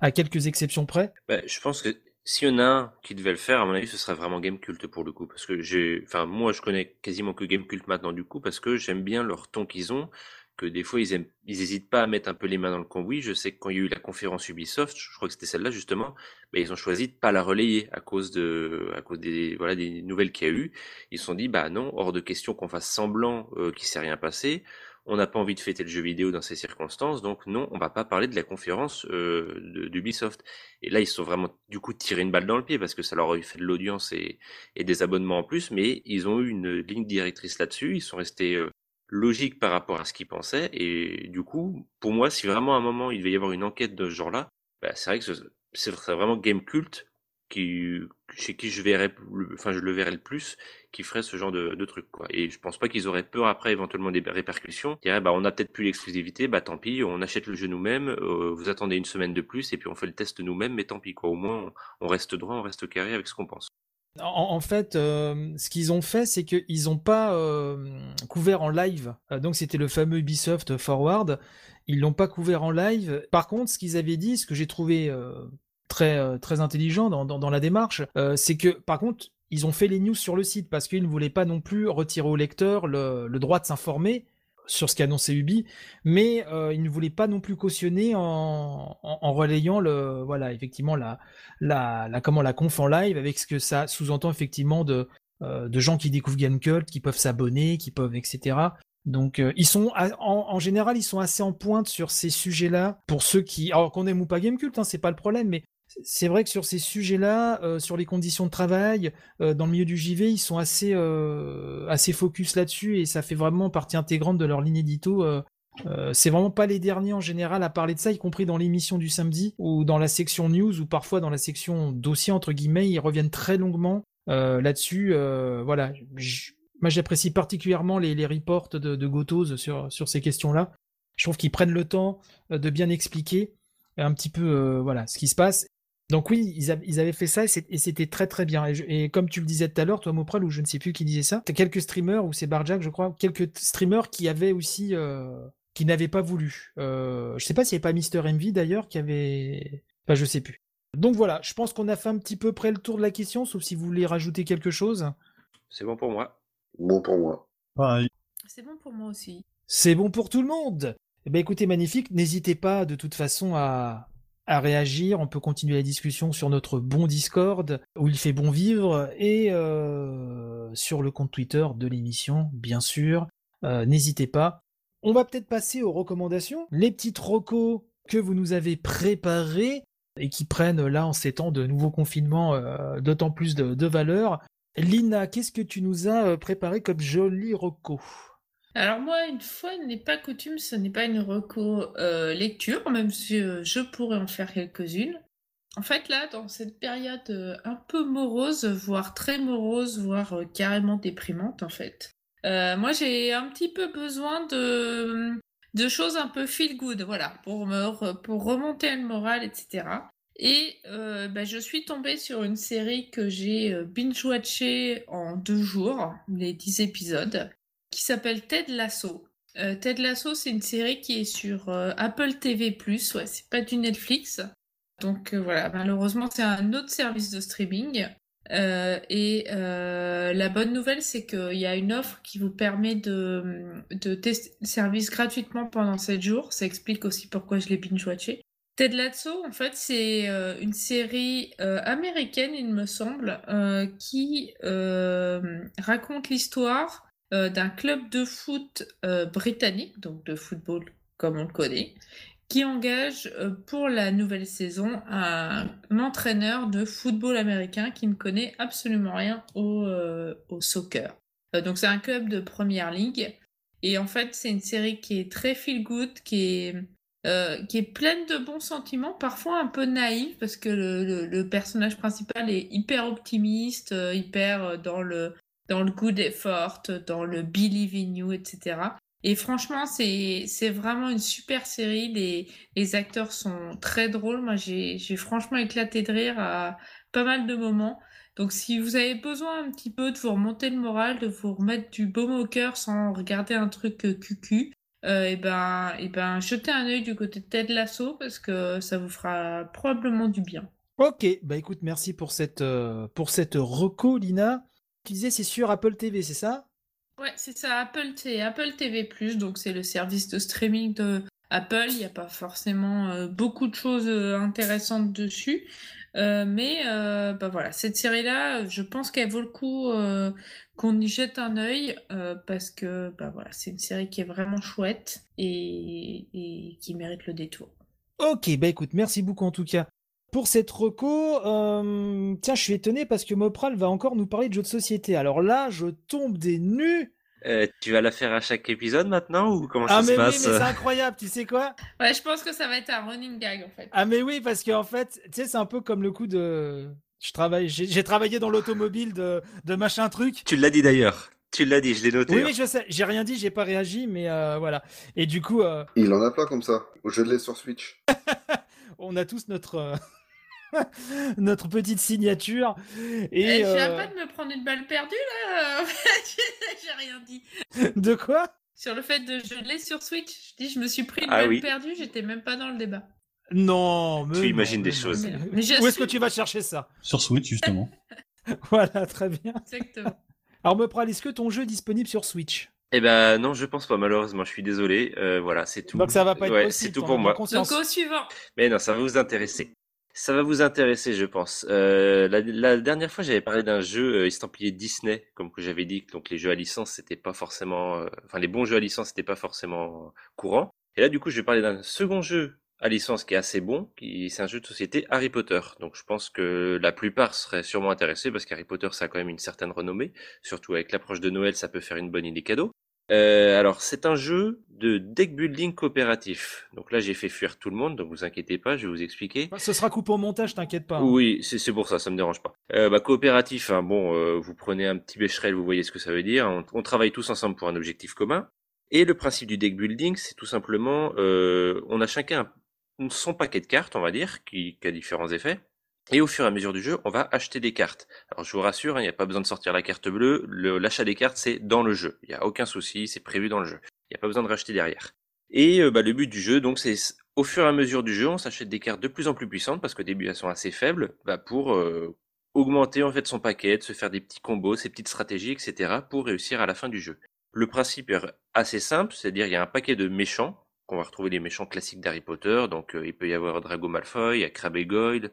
à quelques exceptions près. Bah, je pense que s'il y en a un qui devait le faire, à mon avis, ce serait vraiment Gamecult pour le coup, parce que j'ai, enfin, moi, je connais quasiment que Gamecult maintenant du coup, parce que j'aime bien leur ton qu'ils ont, que des fois ils aiment, ils hésitent pas à mettre un peu les mains dans le cambouis. Je sais que quand il y a eu la conférence Ubisoft, je crois que c'était celle-là justement, ben, ils ont choisi de pas la relayer à cause de, à cause des, voilà, des nouvelles qu'il y a eu. Ils se sont dit, bah non, hors de question qu'on fasse semblant euh, qu'il s'est rien passé on n'a pas envie de fêter le jeu vidéo dans ces circonstances, donc non, on va pas parler de la conférence euh, d'Ubisoft. Et là, ils se sont vraiment du coup tiré une balle dans le pied parce que ça leur a fait de l'audience et, des abonnements en plus, mais ils ont eu une ligne directrice là-dessus, ils sont restés euh, logiques par rapport à ce qu'ils pensaient, et du coup, pour moi, si vraiment à un moment il devait y avoir une enquête de ce genre-là, bah, c'est vrai que c'est vraiment game culte qui, chez qui je verrais, enfin je le verrais le plus, qui ferait ce genre de, truc. Et je pense pas qu'ils auraient peur après éventuellement des répercussions. Diraient bah on a peut-être plus l'exclusivité, bah tant pis, on achète le jeu nous-mêmes, euh, vous attendez une semaine de plus et puis on fait le test nous-mêmes, mais tant pis quoi. Au moins on, reste droit, on reste carré avec ce qu'on pense. En, fait, euh, ce qu'ils ont fait, c'est qu'ils n'ont pas euh, couvert en live. donc c'était le fameux Ubisoft Forward. Ils l'ont pas couvert en live. Par contre, ce qu'ils avaient dit, ce que j'ai trouvé très intelligent dans, dans, la démarche, euh, c'est que par contre ils ont fait les news sur le site parce qu'ils ne voulaient pas non plus retirer au lecteur le, le droit de s'informer sur ce qu'annonçait Ubi, mais euh, ils ne voulaient pas non plus cautionner en, en, relayant le voilà effectivement la, la la comment la conf en live avec ce que ça sous-entend effectivement de de gens qui découvrent Gamecult, qui peuvent s'abonner, qui peuvent etc. Donc ils sont en, général ils sont assez en pointe sur ces sujets-là pour ceux qui alors qu'on aime ou pas Gamecult hein, c'est pas le problème mais c'est vrai que sur ces sujets-là, euh, sur les conditions de travail, euh, dans le milieu du JV, ils sont assez euh, assez focus là-dessus et ça fait vraiment partie intégrante de leur ligne édito. c'est vraiment pas les derniers en général à parler de ça, y compris dans l'émission du samedi ou dans la section news ou parfois dans la section dossier entre guillemets, ils reviennent très longuement là-dessus. voilà, moi j'apprécie particulièrement les, les reports de, de Gotos sur sur ces questions-là. Je trouve qu'ils prennent le temps de bien expliquer un petit peu voilà ce qui se passe donc oui, ils, avaient fait ça et c'était très très bien. Et, comme tu le disais tout à l'heure, toi Mopral, ou je ne sais plus qui disait ça, t'as quelques streamers, ou c'est Barjack je crois, quelques streamers qui avaient aussi... Euh, qui n'avaient pas voulu. Euh, je sais pas s'il n'y avait pas Mister Envy d'ailleurs qui avait... Enfin je sais plus. Donc voilà, je pense qu'on a fait un petit peu près le tour de la question, sauf si vous voulez rajouter quelque chose. C'est bon pour moi. Bon pour moi. Pareil. C'est bon pour moi aussi. C'est bon pour tout le monde. Eh ben écoutez, magnifique. N'hésitez pas de toute façon à, à réagir. On peut continuer la discussion sur notre bon Discord où il fait bon vivre et euh, sur le compte Twitter de l'émission, bien sûr. Euh, n'hésitez pas. On va peut-être passer aux recommandations. Les petites recos que vous nous avez préparées et qui prennent là en ces temps de nouveau confinement euh, d'autant plus de, de valeur. Lina, qu'est-ce que tu nous as préparé comme joli reco alors moi, une fois n'est pas coutume, ce n'est pas une reco euh, lecture, même si euh, je pourrais en faire quelques-unes. En fait, là, dans cette période euh, un peu morose, voire très morose, voire carrément déprimante, en fait, moi j'ai un petit peu besoin de, de choses un peu feel good, voilà, pour, me, pour remonter le moral, etc. Et bah, je suis tombée sur une série que j'ai binge-watchée en deux jours, les dix épisodes, qui s'appelle Ted Lasso. Euh, Ted Lasso, c'est une série qui est sur euh, Apple TV+, ouais, c'est pas du Netflix. Donc euh, voilà, malheureusement, c'est un autre service de streaming. et la bonne nouvelle, c'est qu'il y a une offre qui vous permet de, de tester le service gratuitement pendant 7 jours. Ça explique aussi pourquoi je l'ai binge-watché. Ted Lasso, en fait, c'est une série américaine, il me semble, qui raconte l'histoire euh, d'un club de foot euh, britannique, donc de football comme on le connaît, qui engage euh, pour la nouvelle saison un, entraîneur de football américain qui ne connaît absolument rien au, au soccer. donc c'est un club de première ligue. Et en fait, c'est une série qui est très feel good, qui est, qui est pleine de bons sentiments, parfois un peu naïve, parce que le, le personnage principal est hyper optimiste, hyper dans le dans le good effort, dans le believe in you, etc. Et franchement, c'est vraiment une super série. Les, les acteurs sont très drôles. Moi, j'ai franchement éclaté de rire à pas mal de moments. Donc, si vous avez besoin un petit peu de vous remonter le moral, de vous remettre du baume au cœur sans regarder un truc cucu, euh, et ben, et ben, jetez un œil du côté de Ted Lasso parce que ça vous fera probablement du bien. Ok, bah écoute, merci pour cette, euh, pour cette reco, Lina. Tu disais c'est sur Apple TV, c'est ça? Ouais, c'est ça, Apple, Apple TV+, donc c'est le service de streaming de Apple. Il n'y a pas forcément euh, beaucoup de choses euh, intéressantes dessus. Euh, mais bah voilà, cette série-là, je pense qu'elle vaut le coup qu'on y jette un œil parce que bah voilà, c'est une série qui est vraiment chouette et, et qui mérite le détour. Ok, bah écoute, merci beaucoup en tout cas pour cette reco, euh, tiens, je suis étonné parce que Mopral va encore nous parler de jeux de société. Alors là, je tombe des nues. Euh, tu vas la faire à chaque épisode maintenant ou comment ah ça se passe Ah mais oui, mais c'est incroyable, tu sais quoi? Ouais, je pense que ça va être un running gag en fait. Ah mais oui, parce qu'en fait, tu sais, c'est un peu comme le coup de Je travaille, j'ai travaillé dans l'automobile de, de machin truc. Tu l'as dit d'ailleurs. Tu l'as dit, je l'ai noté. Oui, oui, je sais. J'ai rien dit, j'ai pas réagi, mais euh, voilà. Et du coup. Euh... Il en a plein comme ça. Je l'ai sur Switch. On a tous notre. Euh, notre petite signature. Et eh, euh... J'ai pas de me prendre une balle perdue là. j'ai rien dit. De quoi? Sur le fait de je l'ai sur Switch. Je dis je me suis pris une ah balle perdue. J'étais même pas dans le débat. Non, mais tu imagines des choses. Mais, Où est-ce que tu vas chercher ça? Sur Switch justement. voilà, très bien. Exactement. Alors, me est-ce que ton jeu est disponible sur Switch? Eh ben non, je pense pas malheureusement. Je suis désolé. Euh, voilà, c'est tout. Donc ça va pas être possible. C'est tout pour moi. Donc au suivant. Mais non, ça va vous intéresser. Ça va vous intéresser, je pense. Euh, la, dernière fois, j'avais parlé d'un jeu euh, estampillé Disney, comme que j'avais dit. Donc les jeux à licence, c'était pas forcément, enfin les bons jeux à licence, c'était pas forcément courant. Et là, du coup, je vais parler d'un second jeu à licence qui est assez bon, qui c'est un jeu de société Harry Potter. Donc je pense que la plupart seraient sûrement intéressés parce qu'Harry Potter ça a quand même une certaine renommée, surtout avec l'approche de Noël, ça peut faire une bonne idée cadeau. Euh, alors c'est un jeu de deck building coopératif. Donc là j'ai fait fuir tout le monde, donc vous inquiétez pas, je vais vous expliquer. Ce sera coupé au montage, t'inquiète pas. Hein. Oui, c'est pour ça, ça me dérange pas. Euh, bah, coopératif, hein, bon, euh, vous prenez un petit bécherel, vous voyez ce que ça veut dire. On, on, travaille tous ensemble pour un objectif commun. Et le principe du deck building, c'est tout simplement, euh, on a chacun un son paquet de cartes, on va dire, qui, a différents effets. Et au fur et à mesure du jeu, on va acheter des cartes. Alors je vous rassure, hein, il n'y a pas besoin de sortir la carte bleue. L'achat des cartes, c'est dans le jeu. Il n'y a aucun souci, c'est prévu dans le jeu. Il n'y a pas besoin de racheter derrière. Et euh, bah, le but du jeu, donc, c'est au fur et à mesure du jeu, on s'achète des cartes de plus en plus puissantes parce qu'au début elles sont assez faibles, bah, pour euh, augmenter en fait son paquet, se faire des petits combos, ses petites stratégies, etc. pour réussir à la fin du jeu. Le principe est assez simple, c'est-à-dire il y a un paquet de méchants qu'on va retrouver les méchants classiques d'Harry Potter. Donc euh, il peut y avoir Drago Malfoy, il y Crabbe et Goyle,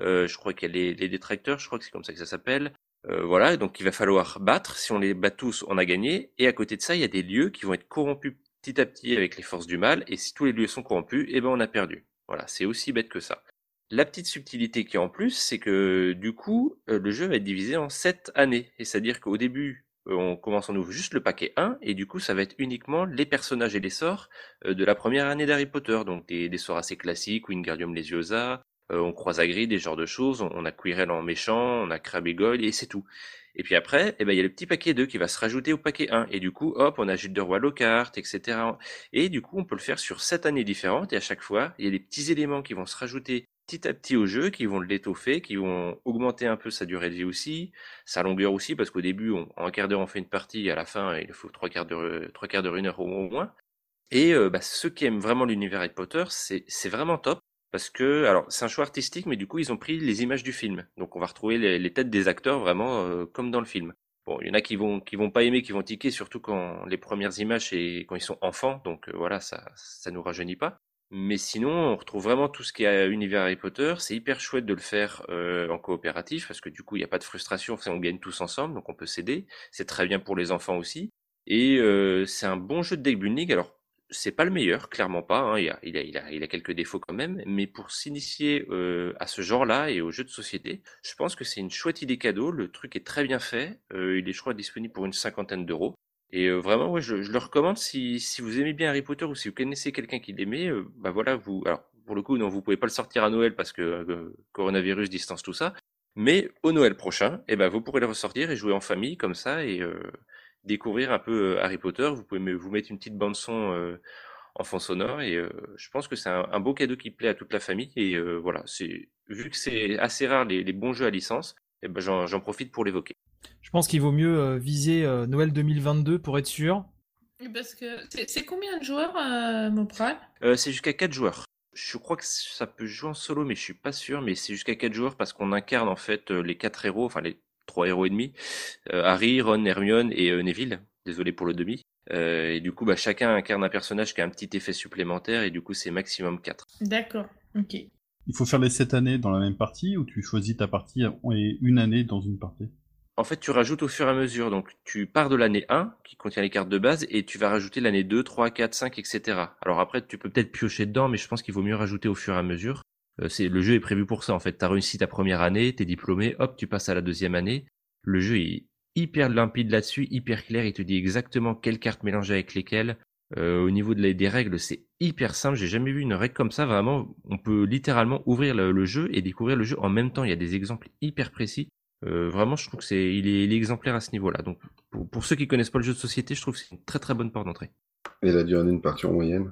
euh, je crois qu'il y a les, détracteurs, je crois que c'est comme ça que ça s'appelle. Euh, voilà, donc il va falloir battre. Si on les bat tous, on a gagné. Et à côté de ça, il y a des lieux qui vont être corrompus petit à petit avec les forces du mal. Et si tous les lieux sont corrompus, eh ben on a perdu. Voilà, c'est aussi bête que ça. La petite subtilité qui en plus, c'est que du coup, le jeu va être divisé en sept années. Et c'est-à-dire qu'au début, on commence, on ouvre juste le paquet 1, et du coup, ça va être uniquement les personnages et les sorts euh, de la première année d'Harry Potter. Donc des, des, sorts assez classiques, Wingardium Leviosa, euh, on croise Gris, des genres de choses, on, a Quirrell en méchant, on a Crabbe et Goyle, et c'est tout. Et puis après, eh ben, il y a le petit paquet 2 qui va se rajouter au paquet 1. Et du coup, hop, on a Gilles de etc. Et du coup, on peut le faire sur 7 années différentes. Et à chaque fois, il y a des petits éléments qui vont se rajouter petit à petit au jeu, qui vont l'étoffer, qui vont augmenter un peu sa durée de vie aussi, sa longueur aussi, parce qu'au début, en un quart d'heure, on fait une partie, et à la fin, il faut trois quarts d'heure, trois quarts d'heure, une heure au moins. Et euh, bah, ceux qui aiment vraiment l'univers Harry Potter, c'est vraiment top, parce que, alors, c'est un choix artistique, mais du coup, ils ont pris les images du film. Donc, on va retrouver les, têtes des acteurs vraiment euh, comme dans le film. Bon, il y en a qui vont qui vont pas aimer, qui vont tiquer, surtout quand les premières images et quand ils sont enfants, donc euh, voilà, ça ça nous rajeunit pas. Mais sinon, on retrouve vraiment tout ce qui est univers Harry Potter. C'est hyper chouette de le faire euh, en coopératif parce que du coup, il n'y a pas de frustration. on gagne tous ensemble, donc on peut s'aider. C'est très bien pour les enfants aussi. Et euh, c'est un bon jeu de deck building. Alors, c'est pas le meilleur, clairement pas. Hein. Il, a, il, a, il, a, il, a, quelques défauts quand même. Mais pour s'initier euh, à ce genre-là et aux jeux de société, je pense que c'est une chouette idée cadeau. Le truc est très bien fait. il est, je crois, disponible pour une cinquantaine d'euros. Et euh, vraiment, ouais, je, je, le recommande si, si vous aimez bien Harry Potter ou si vous connaissez quelqu'un qui l'aimait, bah voilà, vous. Alors, pour le coup, non, vous pouvez pas le sortir à Noël parce que euh, coronavirus, distance, tout ça. Mais au Noël prochain, eh ben, vous pourrez le ressortir et jouer en famille comme ça et découvrir un peu Harry Potter. Vous pouvez vous mettre une petite bande son en fond sonore et je pense que c'est un, un, beau cadeau qui plaît à toute la famille. Et voilà, c'est vu que c'est assez rare les, les, bons jeux à licence, eh ben, j'en profite pour l'évoquer. Je pense qu'il vaut mieux euh, viser euh, Noël 2022 pour être sûr. Parce que c'est combien de joueurs, euh, Mopral C'est jusqu'à 4 joueurs. Je crois que ça peut jouer en solo, mais je suis pas sûr. Mais c'est jusqu'à 4 joueurs parce qu'on incarne en fait les 4 héros, enfin les 3 héros et demi. Harry, Ron, Hermione et Neville. Désolé pour le demi. et du coup, bah, chacun incarne un personnage qui a un petit effet supplémentaire et du coup, c'est maximum 4. D'accord, ok. Il faut faire les 7 années dans la même partie ou tu choisis ta partie et une année dans une partie? En fait, tu rajoutes au fur et à mesure. Donc, tu pars de l'année 1, qui contient les cartes de base, et tu vas rajouter l'année 2, 3, 4, 5, etc. Alors après, tu peux peut-être piocher dedans, mais je pense qu'il vaut mieux rajouter au fur et à mesure. Euh, Le jeu est prévu pour ça, en fait. Tu as réussi ta première année, tu es diplômé, hop, tu passes à la deuxième année. Le jeu est hyper limpide là-dessus, hyper clair. Il te dit exactement quelles cartes mélanger avec lesquelles. au niveau de des règles, c'est hyper simple. J'ai jamais vu une règle comme ça. Vraiment, on peut littéralement ouvrir le, jeu et découvrir le jeu en même temps. Il y a des exemples hyper précis. Vraiment, je trouve que c'est il est, exemplaire à ce niveau-là. Donc, pour, pour, ceux qui connaissent pas le jeu de société, je trouve que c'est une très très bonne porte d'entrée. Et la durée d'une partie en moyenne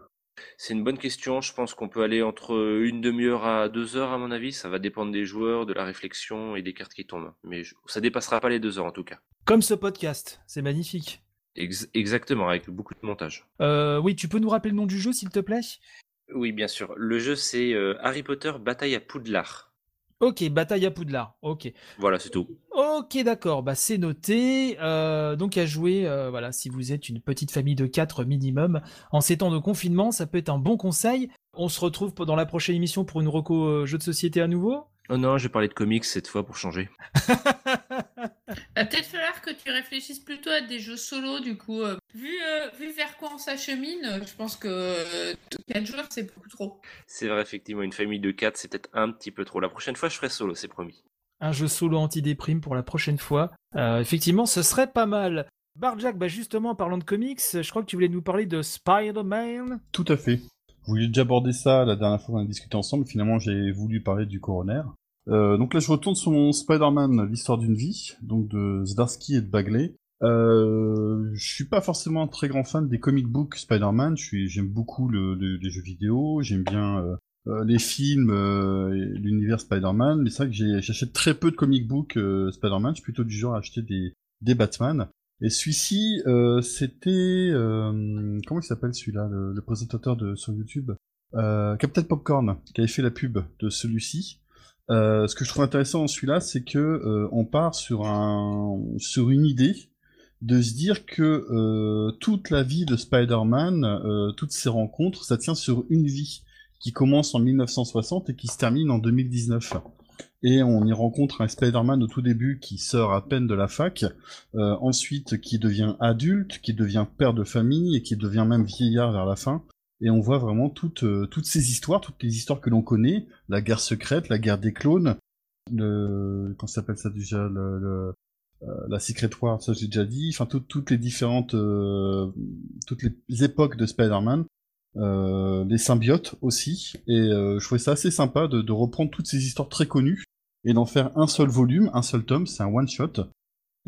c'est une bonne question. Je pense qu'on peut aller entre une demi-heure à deux heures, à mon avis. Ça va dépendre des joueurs, de la réflexion et des cartes qui tombent. Mais ça dépassera pas les deux heures, en tout cas. Comme ce podcast. C'est magnifique. exactement, avec beaucoup de montage. Euh, oui, tu peux nous rappeler le nom du jeu, s'il te plaît? Oui, bien sûr. Le jeu, c'est euh, Harry Potter Bataille à Poudlard. Ok, bataille à Poudlard. Ok. Voilà, c'est tout. Ok, d'accord. Bah, c'est noté. Euh, donc à jouer, euh, voilà, si vous êtes une petite famille de 4 minimum, en ces temps de confinement, ça peut être un bon conseil. On se retrouve dans la prochaine émission pour une reco euh, jeu de société à nouveau? Oh non, je vais parler de comics cette fois pour changer. Va peut-être falloir que tu réfléchisses plutôt à des jeux solo, du coup. Euh, vu, euh, vu vers quoi on s'achemine, je pense que 4 joueurs, c'est beaucoup trop. C'est vrai, effectivement, une famille de 4, c'est peut-être un petit peu trop. La prochaine fois, je ferai solo, c'est promis. Un jeu solo anti-déprime pour la prochaine fois. effectivement, ce serait pas mal. Barjack, bah justement, parlant de comics, je crois que tu voulais nous parler de Spider-Man. Tout à fait. Vous vouliez déjà aborder ça la dernière fois qu'on a discuté ensemble. Finalement, j'ai voulu parler du coroner. Euh, donc là, je retourne sur mon Spider-Man, l'histoire d'une vie, donc de Zdarsky et de Bagley. Euh, je suis pas forcément un très grand fan des comic books Spider-Man. J'aime beaucoup le, les jeux vidéo, j'aime bien euh, euh les films, euh, l'univers Spider-Man. Mais c'est vrai que j'achète très peu de comic books Spider-Man. Je suis plutôt du genre à acheter des, des Batman. Et celui-ci, c'était comment il s'appelle celui-là, le, le, présentateur de sur YouTube, Captain Popcorn, qui avait fait la pub de celui-ci. Euh, ce que je trouve intéressant dans celui-là, c'est que euh, on part sur un sur une idée de se dire que euh, toute la vie de Spider-Man, toutes ses rencontres, ça tient sur une vie qui commence en 1960 et qui se termine en 2019. Et on y rencontre un Spider-Man au tout début qui sort à peine de la fac, ensuite qui devient adulte, qui devient père de famille et qui devient même vieillard vers la fin. Et on voit vraiment toutes, euh, toutes ces histoires, toutes les histoires que l'on connaît, la guerre secrète, la guerre des clones, le, comment s'appelle ça déjà, le, euh, la Secret War, ça j'ai déjà dit, enfin toutes les différentes, euh, toutes les époques de Spider-Man, les symbiotes aussi, et je trouvais ça assez sympa de, de reprendre toutes ces histoires très connues et d'en faire un seul volume, un seul tome, c'est un one shot,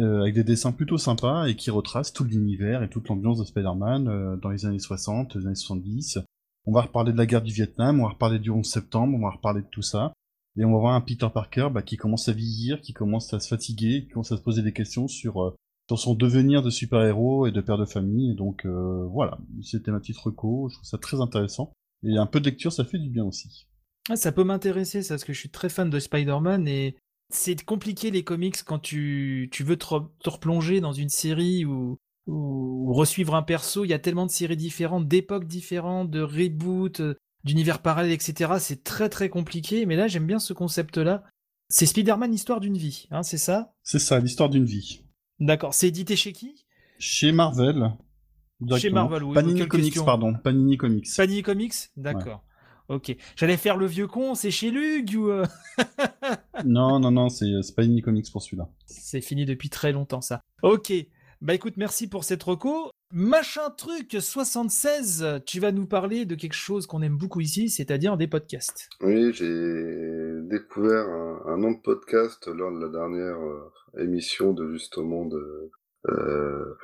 euh, avec des dessins plutôt sympas et qui retracent tout l'univers et toute l'ambiance de Spider-Man euh, dans les années 60, les années 70. On va reparler de la guerre du Vietnam, on va reparler du 11 septembre, on va reparler de tout ça. Et on va voir un Peter Parker bah, qui commence à vieillir, qui commence à se fatiguer, qui commence à se poser des questions sur, euh, sur son devenir de super-héros et de père de famille. Et donc voilà, c'était ma petite reco, je trouve ça très intéressant. Et un peu de lecture, ça fait du bien aussi. Ah, ça peut m'intéresser, ça, parce que je suis très fan de Spider-Man et c'est compliqué les comics quand tu, tu veux te, replonger dans une série ou, ou, resuivre un perso. Il y a tellement de séries différentes, d'époques différentes, de reboot, euh, d'univers parallèles, etc. C'est très très compliqué. Mais là, j'aime bien ce concept-là. C'est Spider-Man, histoire d'une vie, hein, c'est ça? C'est ça, l'histoire d'une vie. D'accord. C'est édité chez qui? Chez Marvel. Chez Marvel, oui. Panini Comics, pardon. Panini Comics. Panini Comics? D'accord. Ok. J'allais faire le vieux con, c'est chez Lug ou... Euh non, non, non, c'est Panini Comics pour celui-là. C'est fini depuis très longtemps ça. Ok. Bah écoute, merci pour cette reco. Machin truc 76, tu vas nous parler de quelque chose qu'on aime beaucoup ici, c'est-à-dire des podcasts. Oui, j'ai découvert un, nom de podcast lors de la dernière euh, émission de justement euh,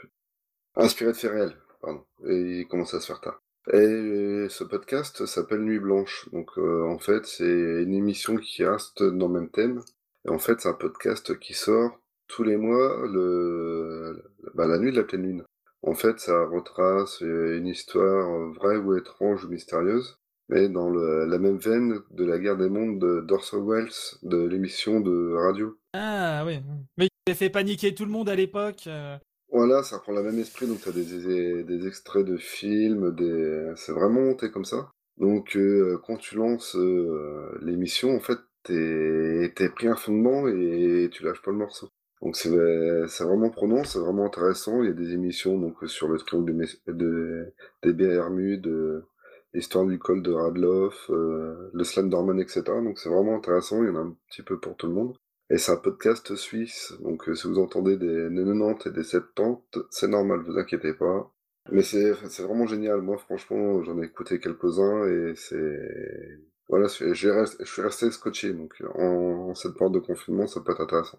inspiré de faits pardon. Et il commence à se faire tard. Et ce podcast s'appelle Nuit Blanche. Donc euh, en fait, c'est une émission qui reste dans le même thème. Et en fait, c'est un podcast qui sort tous les mois le, bah, la nuit de la pleine lune. En fait, ça retrace une histoire vraie ou étrange ou mystérieuse, mais dans la même veine de la guerre des mondes d'Orson Welles, de l'émission de radio. Ah oui, mais il a fait paniquer tout le monde à l'époque. Euh. Voilà, ça prend le même esprit, donc t'as des, des extraits de films, des... c'est vraiment monté comme ça. Donc euh, quand tu lances euh, l'émission, en fait, t'es es pris un fondement et tu lâches pas le morceau. Donc c'est vraiment prenant, c'est vraiment intéressant. Il y a des émissions donc sur le triangle de, des Bermudes, euh, l'histoire du col de Radloff, le Slenderman, etc. Donc c'est vraiment intéressant, il y en a un petit peu pour tout le monde. Et c'est un podcast suisse, donc euh, si vous entendez des, 90 et des 70, c'est normal, vous inquiétez pas. Mais c'est vraiment génial. Moi, franchement, j'en ai écouté quelques-uns et c'est. Voilà, je suis resté scotché. Donc, en, en cette période de confinement, ça peut être intéressant.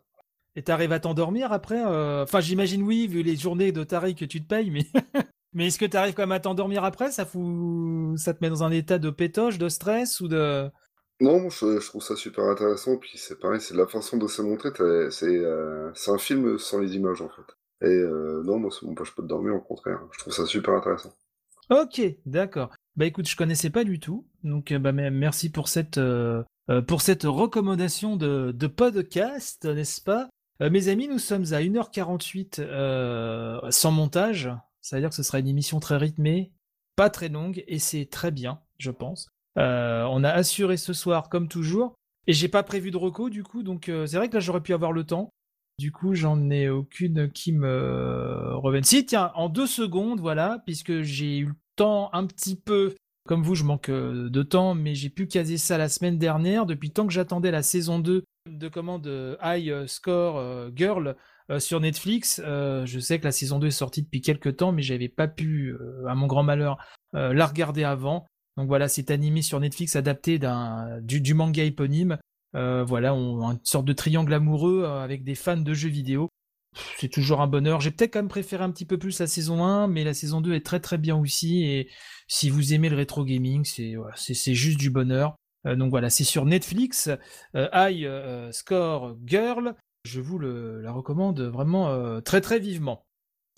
Et t'arrives à t'endormir après euh, Enfin, j'imagine oui, vu les journées de tarif que tu te payes, mais mais est-ce que t'arrives quand même à t'endormir après? Ça fout, ça te met dans un état de pétoche, de stress ou de Non, je, je trouve ça super intéressant. Puis c'est pareil, c'est la façon de se montrer. t'as- C'est euh, c'est un film sans les images, en fait. Et euh, non, moi, ça m'empêche pas de dormir, au contraire. Je trouve ça super intéressant. Ok, d'accord. Bah écoute, je connaissais pas du tout, donc bah merci pour cette euh, pour cette recommandation de, de podcast, n'est-ce pas? Euh, Mes amis, nous sommes à 1h48 euh, sans montage, ça veut dire que ce sera une émission très rythmée, pas très longue, et c'est très bien, je pense. Euh, on a assuré ce soir comme toujours, et j'ai pas prévu de reco du coup, donc c'est vrai que là j'aurais pu avoir le temps. Du coup, j'en ai aucune qui me revienne. Si, tiens, en deux secondes, voilà, puisque j'ai eu le temps un petit peu. Comme vous, je manque de temps, mais j'ai pu caser ça la semaine dernière. Depuis tant que j'attendais la saison 2 de commande euh, High euh, Score euh, Girl sur Netflix, je sais que la saison 2 est sortie depuis quelques temps, mais j'avais pas pu, à mon grand malheur, la regarder avant. Donc voilà, c'est animé sur Netflix, adapté du, manga éponyme. Voilà, on, une sorte de triangle amoureux avec des fans de jeux vidéo. C'est toujours un bonheur. J'ai peut-être quand même préféré un petit peu plus la saison 1, mais la saison 2 est très très bien aussi. Et si vous aimez le rétro gaming, c'est juste du bonheur. Euh, donc voilà, c'est sur Netflix. Euh, High euh, Score Girl. Je vous le, la recommande vraiment très très vivement.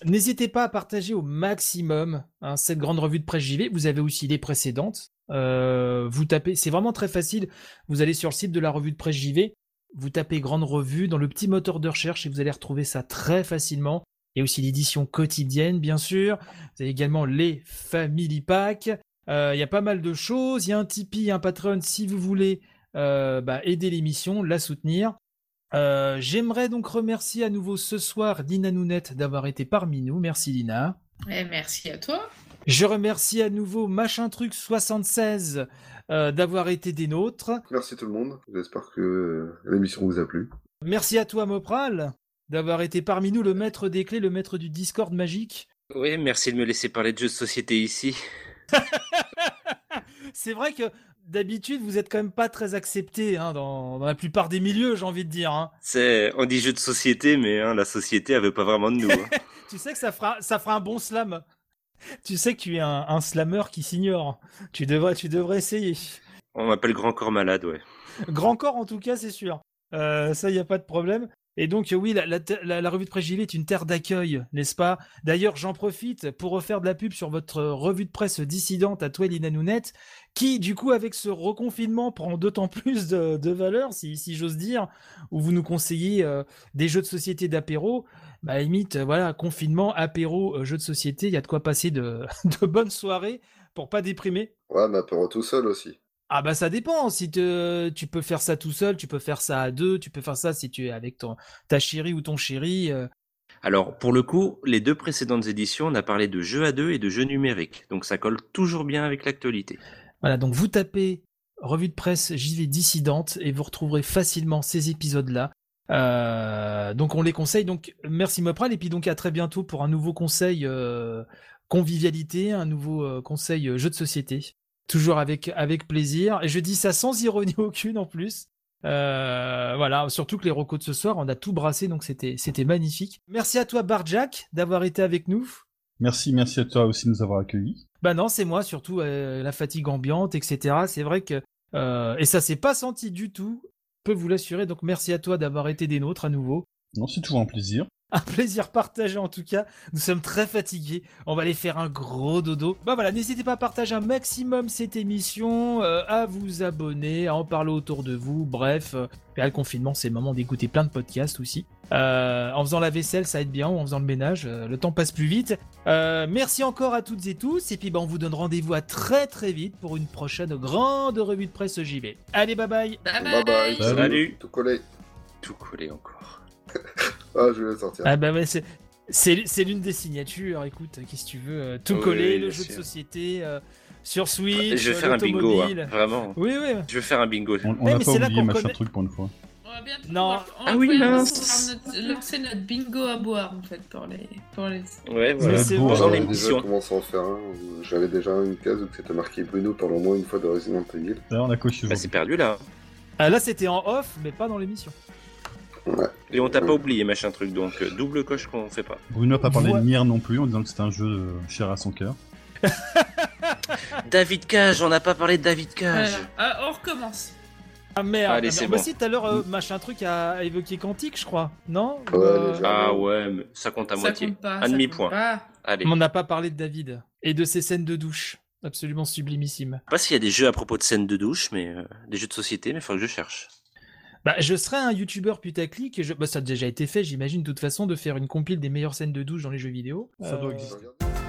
N'hésitez pas à partager au maximum hein, cette grande revue de presse JV. Vous avez aussi les précédentes. Vous tapez, c'est vraiment très facile. Vous allez sur le site de la revue de presse JV, vous tapez grande revue dans le petit moteur de recherche et vous allez retrouver ça très facilement. Il y a aussi l'édition quotidienne, bien sûr. Vous avez également les Family Pack. Euh, il y a pas mal de choses. Il y a un Tipeee, un Patreon si vous voulez euh, bah, aider l'émission, la soutenir. Euh, J'aimerais donc remercier à nouveau ce soir Lina Nounette d'avoir été parmi nous. Merci Lina. Et merci à toi. Je remercie à nouveau Machin Truc 76 euh, d'avoir été des nôtres. Merci tout le monde. J'espère que l'émission vous a plu. Merci à toi Mopral d'avoir été parmi nous le maître des clés, le maître du Discord magique. Oui, merci de me laisser parler de jeux de société ici. C'est vrai que d'habitude vous êtes quand même pas très accepté hein, dans, dans la plupart des milieux, j'ai envie de dire. hein. C'est, on dit jeux de société, mais hein, la société, elle veut pas vraiment de nous. Tu sais que ça fera, ça fera un bon slam. Tu sais que tu es un, un slammer qui s'ignore. Tu devrais, tu devrais essayer. On m'appelle Grand Corps Malade, ouais. Grand corps en tout cas, c'est sûr. Euh, ça, il n'y a pas de problème. Et donc, euh, oui, la, revue de presse JV est une terre d'accueil, n'est-ce pas? D'ailleurs, j'en profite pour refaire de la pub sur votre euh, revue de presse dissidente à toi, qui, du coup, avec ce reconfinement, prend d'autant plus de, valeur, si, j'ose dire, où vous nous conseillez euh, des jeux de société d'apéro. Bah, limite, voilà, confinement, apéro, euh, jeux de société, il y a de quoi passer de, de bonnes soirées pour pas déprimer. Ouais, mais apéro tout seul aussi. Ah bah ça dépend. Si te- tu peux faire ça tout seul, tu peux faire ça à deux, tu peux faire ça si tu es avec ton, ta chérie ou ton chéri. euh. Alors, pour le coup, les deux précédentes éditions, on a parlé de jeux à deux et de jeux numériques. Donc, ça colle toujours bien avec l'actualité. Voilà, donc vous tapez revue de presse JV dissidente et vous retrouverez facilement ces épisodes-là. Euh, donc on les conseille. Donc merci Mopral et puis donc à très bientôt pour un nouveau conseil euh, convivialité, un nouveau conseil jeu de société. Toujours avec avec plaisir. Et je dis ça sans ironie aucune en plus. Euh, voilà, surtout que les recos de ce soir, on a tout brassé, donc c'était c'était magnifique. Merci à toi Barjack d'avoir été avec nous. Merci, merci à toi aussi de nous avoir accueillis. Bah non, c'est moi surtout euh, la fatigue ambiante, etc. C'est vrai que euh, et ça s'est pas senti du tout. Je peux vous l'assurer. Donc merci à toi d'avoir été des nôtres à nouveau. Non, c'est toujours un plaisir. Un plaisir partagé en tout cas. Nous sommes très fatigués. On va aller faire un gros dodo. Bah voilà, n'hésitez pas à partager un maximum cette émission, euh, à vous abonner, à en parler autour de vous. Bref, euh, le confinement, c'est le moment d'écouter plein de podcasts aussi. Euh, en faisant la vaisselle, ça aide bien, ou en faisant le ménage, euh, le temps passe plus vite. Euh, merci encore à toutes et tous, et puis bah, on vous donne rendez-vous à très très vite pour une prochaine grande revue de presse JV. Allez, bye bye Bye Bye bye. Salut. Salut. Tout collé. Tout collé encore. Ah, je vais le sortir. Ah bah ouais, c'est... C'est, l'une des signatures, écoute, qu'est-ce que tu veux, euh, tout Oui, coller, le jeu de société, euh, sur Switch, Je vais euh, faire un bingo, hein, vraiment. Oui, oui. Je vais faire un bingo. On on Ouais, mais pas c'est là oublié machin connaît- truc pour une fois. Voilà. va bientôt Non. pouvoir- on Ah va oui, mince. lancer notre bingo à boire en fait pour les pour les. Ouais, voilà. c'est. Pendant déjà commencé à en faire un. J'avais déjà une case où c'était marqué Bruno parle au moins une fois de Resident Evil. Là, on a coché Bah, c'est perdu là. Ah, là, c'était en off, mais pas dans l'émission. Et on t'a pas oublié, machin truc, donc euh, double coche qu'on fait pas. Bruno a pas parlé Ouais. de Nier non plus en disant que c'était un jeu euh, cher à son cœur. David Cage, on n'a pas parlé de David Cage. Voilà. Ah, on recommence. Ah merde. Allez, Ah, c'est bon. si, tout à l'heure, euh, machin truc a, évoqué Quantique, je crois. Non Ouais, Euh, déjà. Ah ouais, mais ça compte à ça moitié. compte pas. Un demi-point. compte pas. Allez. On n'a pas parlé de David et de ses scènes de douche. Absolument sublimissimes. Je sais pas s'il y a des jeux à propos de scènes de douche, mais euh, des jeux de société, mais il faut que je cherche. Bah, je serais un youtubeur putaclic. et Je... Bah, ça a déjà été fait, j'imagine, de toute façon, de faire une compile des meilleures scènes de douche dans les jeux vidéo. Ça doit Euh, exister. Regardez.